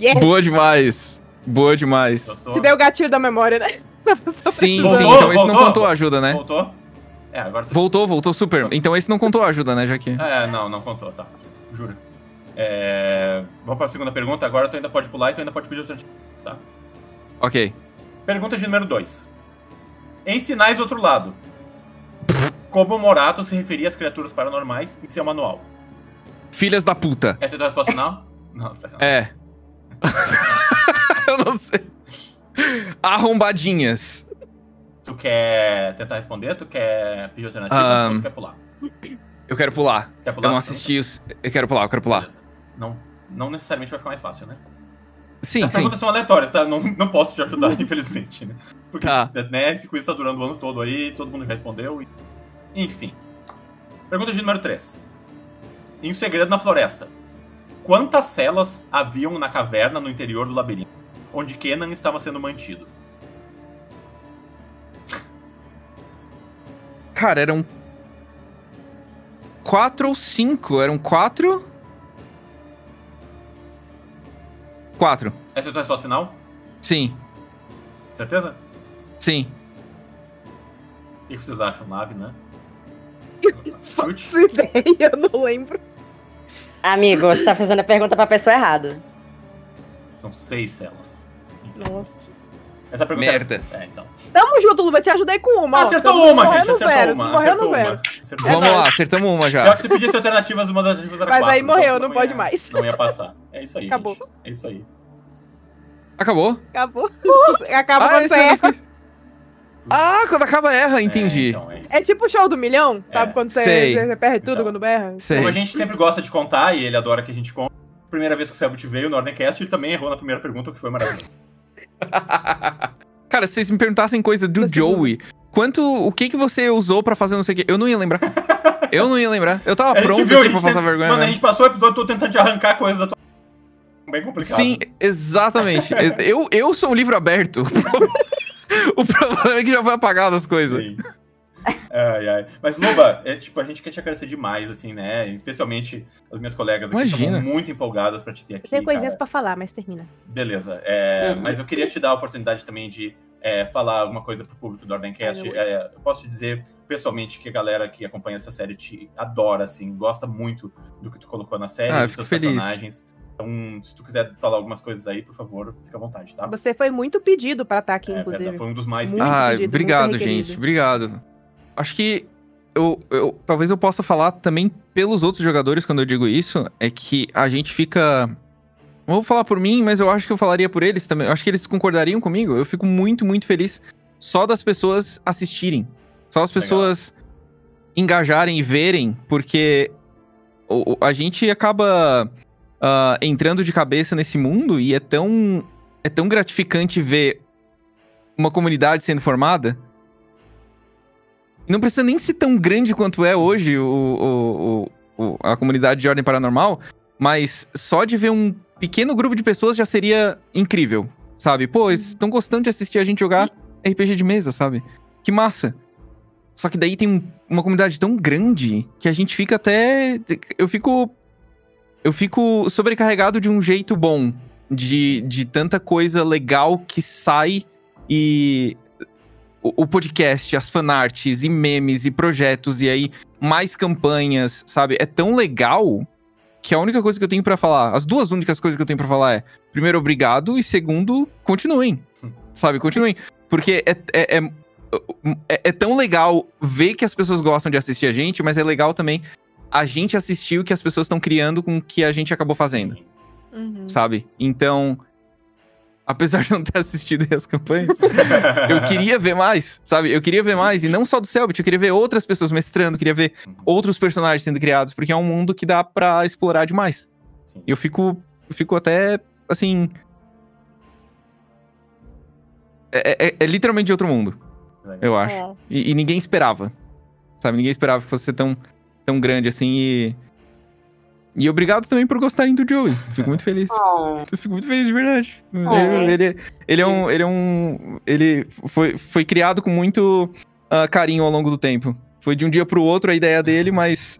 Yes! Boa demais. Boa demais. Gostou? Te deu o gatilho da memória, né? A Sim, precisa- sim. Voltou, Então esse não voltou. contou a ajuda, né? Voltou? É, agora tu... Voltou, voltou super. Então esse não contou a ajuda, né, já que. É, não, não contou, tá. Juro. É... Vamos pra segunda pergunta. Agora tu ainda pode pular e tu ainda pode pedir alternativa, tá? Ok. Pergunta de número 2. Em Sinais do Outro Lado, como Morato se referia às criaturas paranormais em seu manual? Filhas da puta. Essa é a tua resposta final? Não, sacanagem. É. eu não sei. Arrombadinhas. Tu quer tentar responder? Tu quer pedir alternativas Ah, ou tu quer pular? Eu quero pular. Quer pular? Eu não assisti os. Eu quero pular, eu quero pular. Beleza. não, não necessariamente vai ficar mais fácil, né? Sim, As sim. perguntas são aleatórias, tá? Não, não posso te ajudar, infelizmente, né? Porque Tá. né, esse quiz tá durando o ano todo aí, todo mundo respondeu. E... Enfim. Pergunta de número 3. Em um segredo na floresta. Quantas celas haviam na caverna no interior do labirinto, onde Kenan estava sendo mantido? Cara, eram. Quatro ou cinco? Eram quatro? Quatro. Essa é a tua resposta final? Sim, Certeza? sim. O que vocês acham, nave, né? Chute. Faço ideia, eu não lembro. Amigo, você tá fazendo a pergunta pra pessoa errada. São seis celas. Nossa. Essa pergunta Merda. É, é então. Tamo junto, Luba, te ajudei com uma. acertou uma, morreu gente. no Acertou zero, uma. Morreu Acertou no zero. uma. Acertou Vamos uma. lá, acertamos uma Pior já. que se pedisse alternativas, uma das alternativas era Mas quatro, aí morreu, então não pode ia- mais. Não ia passar. É isso aí, Acabou. gente. É isso aí. Acabou? Acabou. Acaba quando esse você é erra. Ah, quando acaba erra, entendi. É, então, é. É tipo o show do milhão, sabe? É. Quando você, Sei. você perde tudo Então. quando berra. Sei. Como a gente sempre gosta de contar, e ele adora que a gente conte, primeira vez que o Selbit veio no Ordencast, ele também errou na primeira pergunta, o que foi maravilhoso. Cara, se vocês me perguntassem coisa do segunda. Joey, quanto. O que que você usou pra fazer não sei o quê? Eu não ia lembrar. Eu não ia lembrar. Eu tava A pronto viu, a aqui pra passar vergonha. Mano, a né? gente passou o episódio todo tentando te arrancar coisas da tua. Bem complicado. Sim, exatamente. eu, eu sou um livro aberto. o problema é que já foi apagado as coisas. Sim. Ai, ai. Mas, Loba, é, tipo, a gente quer te agradecer demais, assim, né? Especialmente as minhas colegas aqui estão muito empolgadas pra te ter aqui. Tem coisinhas cara. pra falar, mas termina. Beleza. É, Uhum. Mas eu queria te dar a oportunidade também de é, falar alguma coisa pro público do Ordencast. Eu- É, eu posso te dizer, pessoalmente, que a galera que acompanha essa série te adora, assim, gosta muito do que tu colocou na série, Ah, eu dos teus feliz. personagens. Então, se tu quiser falar algumas coisas aí, por favor, fica à vontade, tá? Você foi muito pedido pra estar aqui, É, inclusive. verdade, foi um dos mais Muito pedidos. Ah, pedido, obrigado, gente. Obrigado. Acho que eu, eu talvez eu possa falar também pelos outros jogadores quando eu digo isso, é que a gente fica não vou falar por mim, mas eu acho que eu falaria por eles também. Eu acho que eles concordariam comigo. Eu fico muito, muito feliz só das pessoas assistirem. Só as Legal. pessoas engajarem e verem, porque a gente acaba ah, entrando de cabeça nesse mundo e é tão, é tão gratificante ver uma comunidade sendo formada. Não precisa nem ser tão grande quanto é hoje o, o- o- o- a comunidade de ordem paranormal, mas só de ver um pequeno grupo de pessoas já seria incrível, sabe? Pô, eles estão gostando de assistir a gente jogar RPG de mesa, sabe? Que massa. Só que daí tem um- uma comunidade tão grande que a gente fica até. Eu fico. Eu fico sobrecarregado de um jeito bom. De, de tanta coisa legal que sai e. O, o podcast, as fanarts e memes e projetos, e aí mais campanhas, sabe? É tão legal que a única coisa que eu tenho pra falar, as duas únicas coisas que eu tenho pra falar é: primeiro, obrigado, e segundo, continuem. Sabe? Continuem. Porque é, é, é, é- é tão legal ver que as pessoas gostam de assistir a gente, mas é legal também a gente assistir o que as pessoas estão criando com o que a gente acabou fazendo, Uhum. sabe? Então, apesar de não ter assistido aí as campanhas, eu queria ver mais, sabe? Eu queria ver mais, e não só do Selbit, eu queria ver outras pessoas mestrando, queria ver outros personagens sendo criados, porque é um mundo que dá pra explorar demais. Sim. E eu fico, eu fico até, assim... É, é- é literalmente de outro mundo, Legal. eu acho. É. E, e ninguém esperava. Sabe? Ninguém esperava que fosse ser tão, tão grande assim e. E obrigado também por gostarem do Joey. Fico muito feliz. Oh, Eu fico muito feliz de verdade. Oh. Ele, ele- ele é um. Ele é um. Ele foi, foi criado com muito ah, carinho ao longo do tempo. Foi de um dia pro outro a ideia dele, mas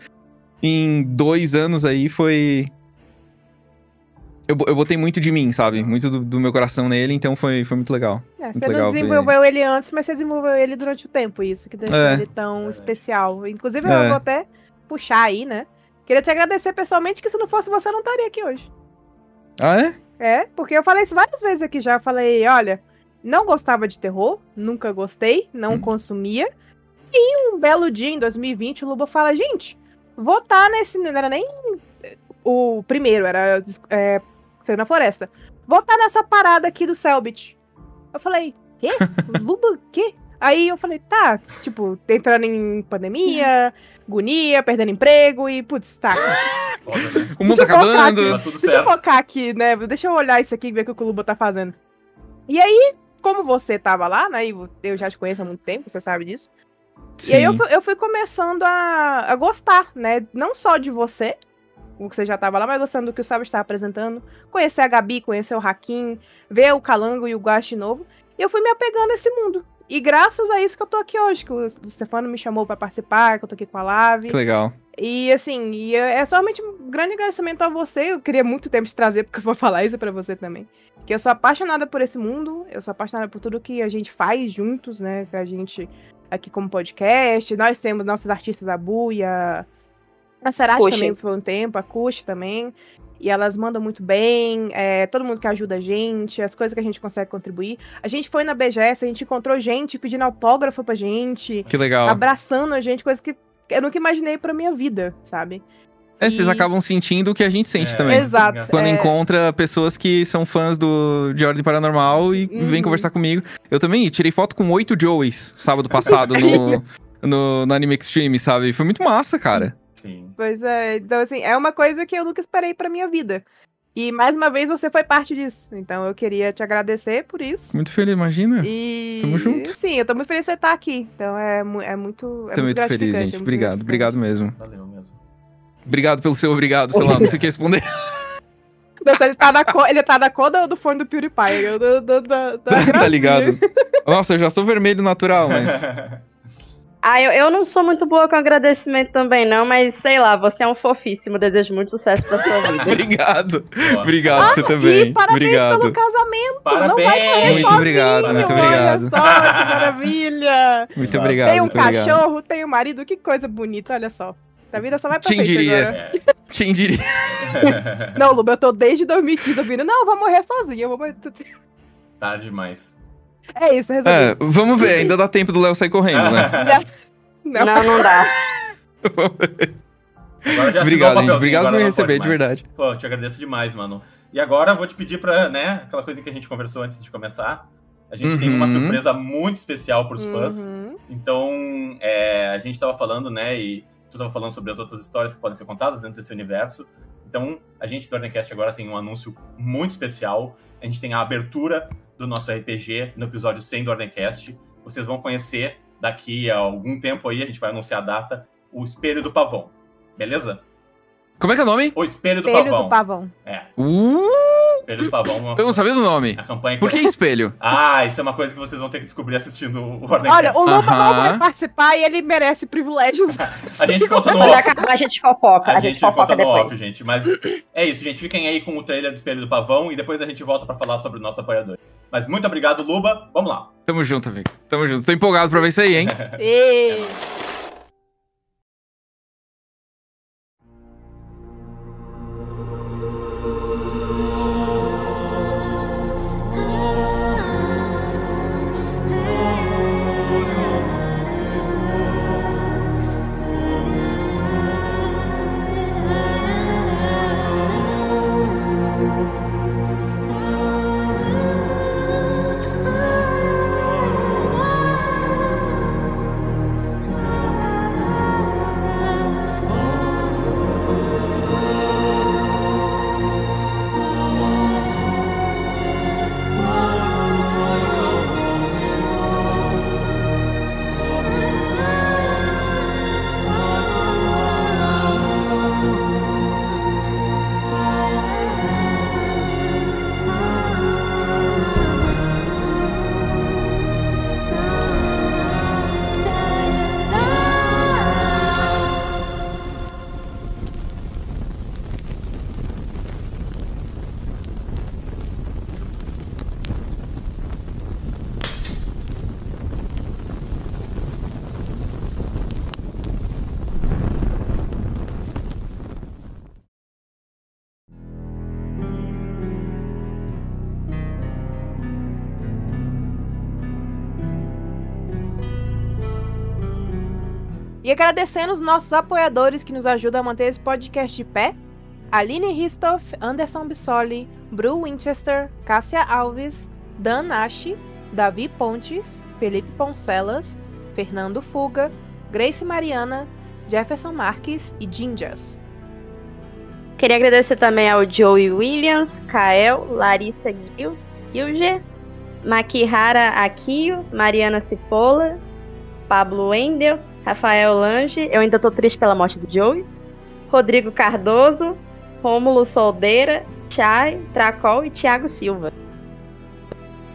em dois anos aí foi. Eu, eu botei muito de mim, sabe? Muito do, do meu coração nele, então foi, foi muito legal. É, Muito você não legal ver. desenvolveu ele antes, mas você desenvolveu ele durante o tempo, isso que deixou É. ele tão É. especial. Inclusive, É. eu vou até puxar aí, né? Queria te agradecer pessoalmente, que se não fosse você, eu não estaria aqui hoje. Ah, é? É, porque eu falei isso várias vezes aqui já. Eu falei, olha, não gostava de terror, nunca gostei, não Hum. consumia. E um belo dia, em 2020, o Luba fala, gente, vou estar nesse. Não era nem o primeiro, era é, na Floresta. Vou estar nessa parada aqui do Selbit. Eu falei, quê? Luba, quê? Aí eu falei, tá, tipo, entrando em pandemia, agonia, perdendo emprego e, putz, tá. Foda, né? O mundo tá eu acabando. Tá tudo Deixa eu certo. focar aqui, né? Deixa eu olhar isso aqui e ver o que o Luba tá fazendo. E aí, como você tava lá, né? E eu já te conheço há muito tempo, você sabe disso. E aí eu Sim. fui, eu fui começando a, a gostar, né? Não só de você, o que você já tava lá, mas gostando do que o Sábio estava apresentando. Conhecer a Gabi, conhecer o Hakim, ver o Calango e o Guache novo. E eu fui me apegando a esse mundo. E graças a isso que eu tô aqui hoje, que o, Stefano me chamou pra participar, que eu tô aqui com a Lave. Que legal. E assim, e é é somente um grande agradecimento a você. Eu queria muito tempo te trazer, porque eu vou falar isso pra você também. Que eu sou apaixonada por esse mundo, eu sou apaixonada por tudo que a gente faz juntos, né? Que a gente aqui como podcast. Nós temos nossos artistas, a Buia, a Sarati Kushi. também por um tempo, a Kush também. E elas mandam muito bem, é, todo mundo que ajuda a gente, as coisas que a gente consegue contribuir. A gente foi na BGS, a gente encontrou gente pedindo autógrafo pra gente, Que legal. abraçando a gente, coisa que eu nunca imaginei pra minha vida, sabe? É, vocês E- acabam sentindo o que a gente sente É. também. Exato. Quando é, encontra pessoas que são fãs do, de Ordem Paranormal e Uhum. vêm conversar comigo. Eu também tirei foto com oito Joeys sábado passado no, no, no Anime Extreme, sabe? Foi muito massa, cara. Sim. Pois é, então assim, é uma coisa que eu nunca esperei pra minha vida. E mais uma vez você foi parte disso. Então eu queria te agradecer por isso. Muito feliz, imagina. E Tamo junto. sim, eu tô muito feliz de você estar aqui. Então é, é muito. É Tô muito feliz, gratificante, é gente. muito Obrigado, obrigado mesmo. Valeu mesmo. Obrigado pelo seu obrigado, sei lá, não sei o que responder. Nossa, ele tá na cor, ele tá na cor do, do fone do PewDiePie. Eu, do, do, do, da tá ligado? Nossa, eu já sou vermelho natural, mas. Ah, eu, eu não sou muito boa com agradecimento também, não, mas sei lá, você é um fofíssimo. Desejo muito sucesso pra sua vida. obrigado. Boa. Obrigado, você E também. parabéns Obrigado. pelo casamento. Parabéns! Não vai correr Muito sozinho, obrigado, muito olha obrigado. só, que maravilha. Muito obrigado. tem um muito obrigado. cachorro, tem um marido, que coisa bonita, olha só. A vida só vai pra Quem frente diria? agora. É. Quem diria? Não, Luba, eu tô desde 2015 ouvindo. Não, eu vou morrer sozinha. Eu vou morrer... Tarde demais. É isso, resolvi. É, vamos ver, ainda dá tempo do Léo sair correndo, né? Não. Não, não dá. Agora já assinou o obrigado, gente. Obrigado por me receber, de verdade. Pô, eu te agradeço demais, mano. E agora eu vou te pedir pra, né, aquela coisa que a gente conversou antes de começar. A gente tem uma Uhum. surpresa muito especial pros fãs. Uhum. Então, é, a gente tava falando, né, e tu tava falando sobre as outras histórias que podem ser contadas dentro desse universo. Então, a gente do Ordencast agora tem um anúncio muito especial. A gente tem a abertura do nosso RPG no episódio 100 do Ordencast. Vocês vão conhecer daqui a algum tempo aí, a gente vai anunciar a data, o Espelho do Pavão. Beleza? Como é que é o nome? O Espelho do Espelho Pavão. do pavão. É, Uh, Espelho do Pavão. uma- eu não sabia do nome. A campanha que Por que espelho? Ah, isso é uma coisa que vocês vão ter que descobrir assistindo o Ordencast. Olha, o Luba não vai participar e ele merece privilégios. A gente conta no off. acabar, a gente fofoca. A, A, gente gente fofoca conta no depois. off, gente. Mas é isso, gente. Fiquem aí com o trailer do Espelho do Pavão e depois a gente volta pra falar sobre o nosso apoiador. Mas muito obrigado, Luba. Vamos lá. Tamo junto, amigo. Tamo junto. Tô empolgado pra ver isso aí, hein? E agradecendo os nossos apoiadores que nos ajudam a manter esse podcast de pé. Aline Ristoff, Anderson Bissoli, Bru Winchester, Cássia Alves, Dan Nash, Davi Pontes, Felipe Poncelas, Fernando Fuga, Grace Mariana, Jefferson Marques e Jinjas. Queria agradecer também ao Joey Williams, Kael, Larissa Gil, Gilger, Makihara Akio, Mariana Cipolla, Pablo Wendel, Rafael Lange, eu ainda tô triste pela morte do Joey, Rodrigo Cardoso, Rômulo Soldeira, Chay, Tracol e Thiago Silva.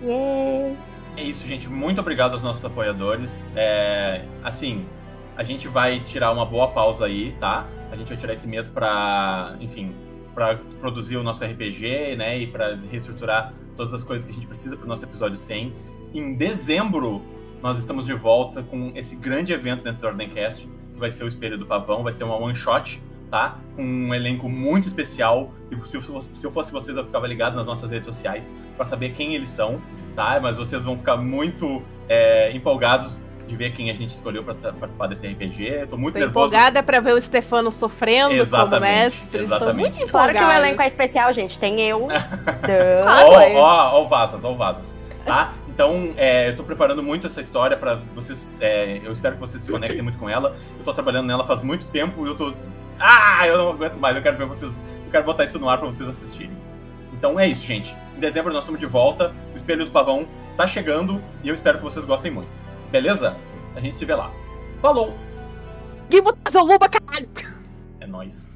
Yeah. É isso, gente. Muito obrigado aos nossos apoiadores. É, assim, a gente vai tirar uma boa pausa aí, tá? A gente vai tirar esse mês para, enfim, para produzir o nosso RPG, né? E para reestruturar todas as coisas que a gente precisa para o nosso episódio 100. Em dezembro, nós estamos de volta com esse grande evento dentro do Ordencast, que vai ser o Espelho do Pavão, vai ser uma one shot, tá? Com um elenco muito especial. E se eu fosse vocês, eu ficava ligado nas nossas redes sociais para saber quem eles são, tá? Mas vocês vão ficar muito é, empolgados de ver quem a gente escolheu para participar desse RPG. Tô muito Tô nervoso. empolgada pra ver o Stefano sofrendo Exatamente, como mestre. exatamente. Estou muito Claro empolgada. que o elenco é especial, gente. Tem eu. Ah, Ó, ó, ó o Vazas, ó o Vazas. Tá? Então, é, eu tô preparando muito essa história pra vocês. é, eu espero que vocês se conectem muito com ela. Eu tô trabalhando nela faz muito tempo e eu tô. Ah, eu não aguento mais. Eu quero ver vocês. Eu quero botar isso no ar pra vocês assistirem. Então é isso, gente. Em dezembro nós estamos de volta. O Espelho do Pavão tá chegando e eu espero que vocês gostem muito. Beleza? A gente se vê lá. Falou! Gui, botar luba, caralho! É nóis.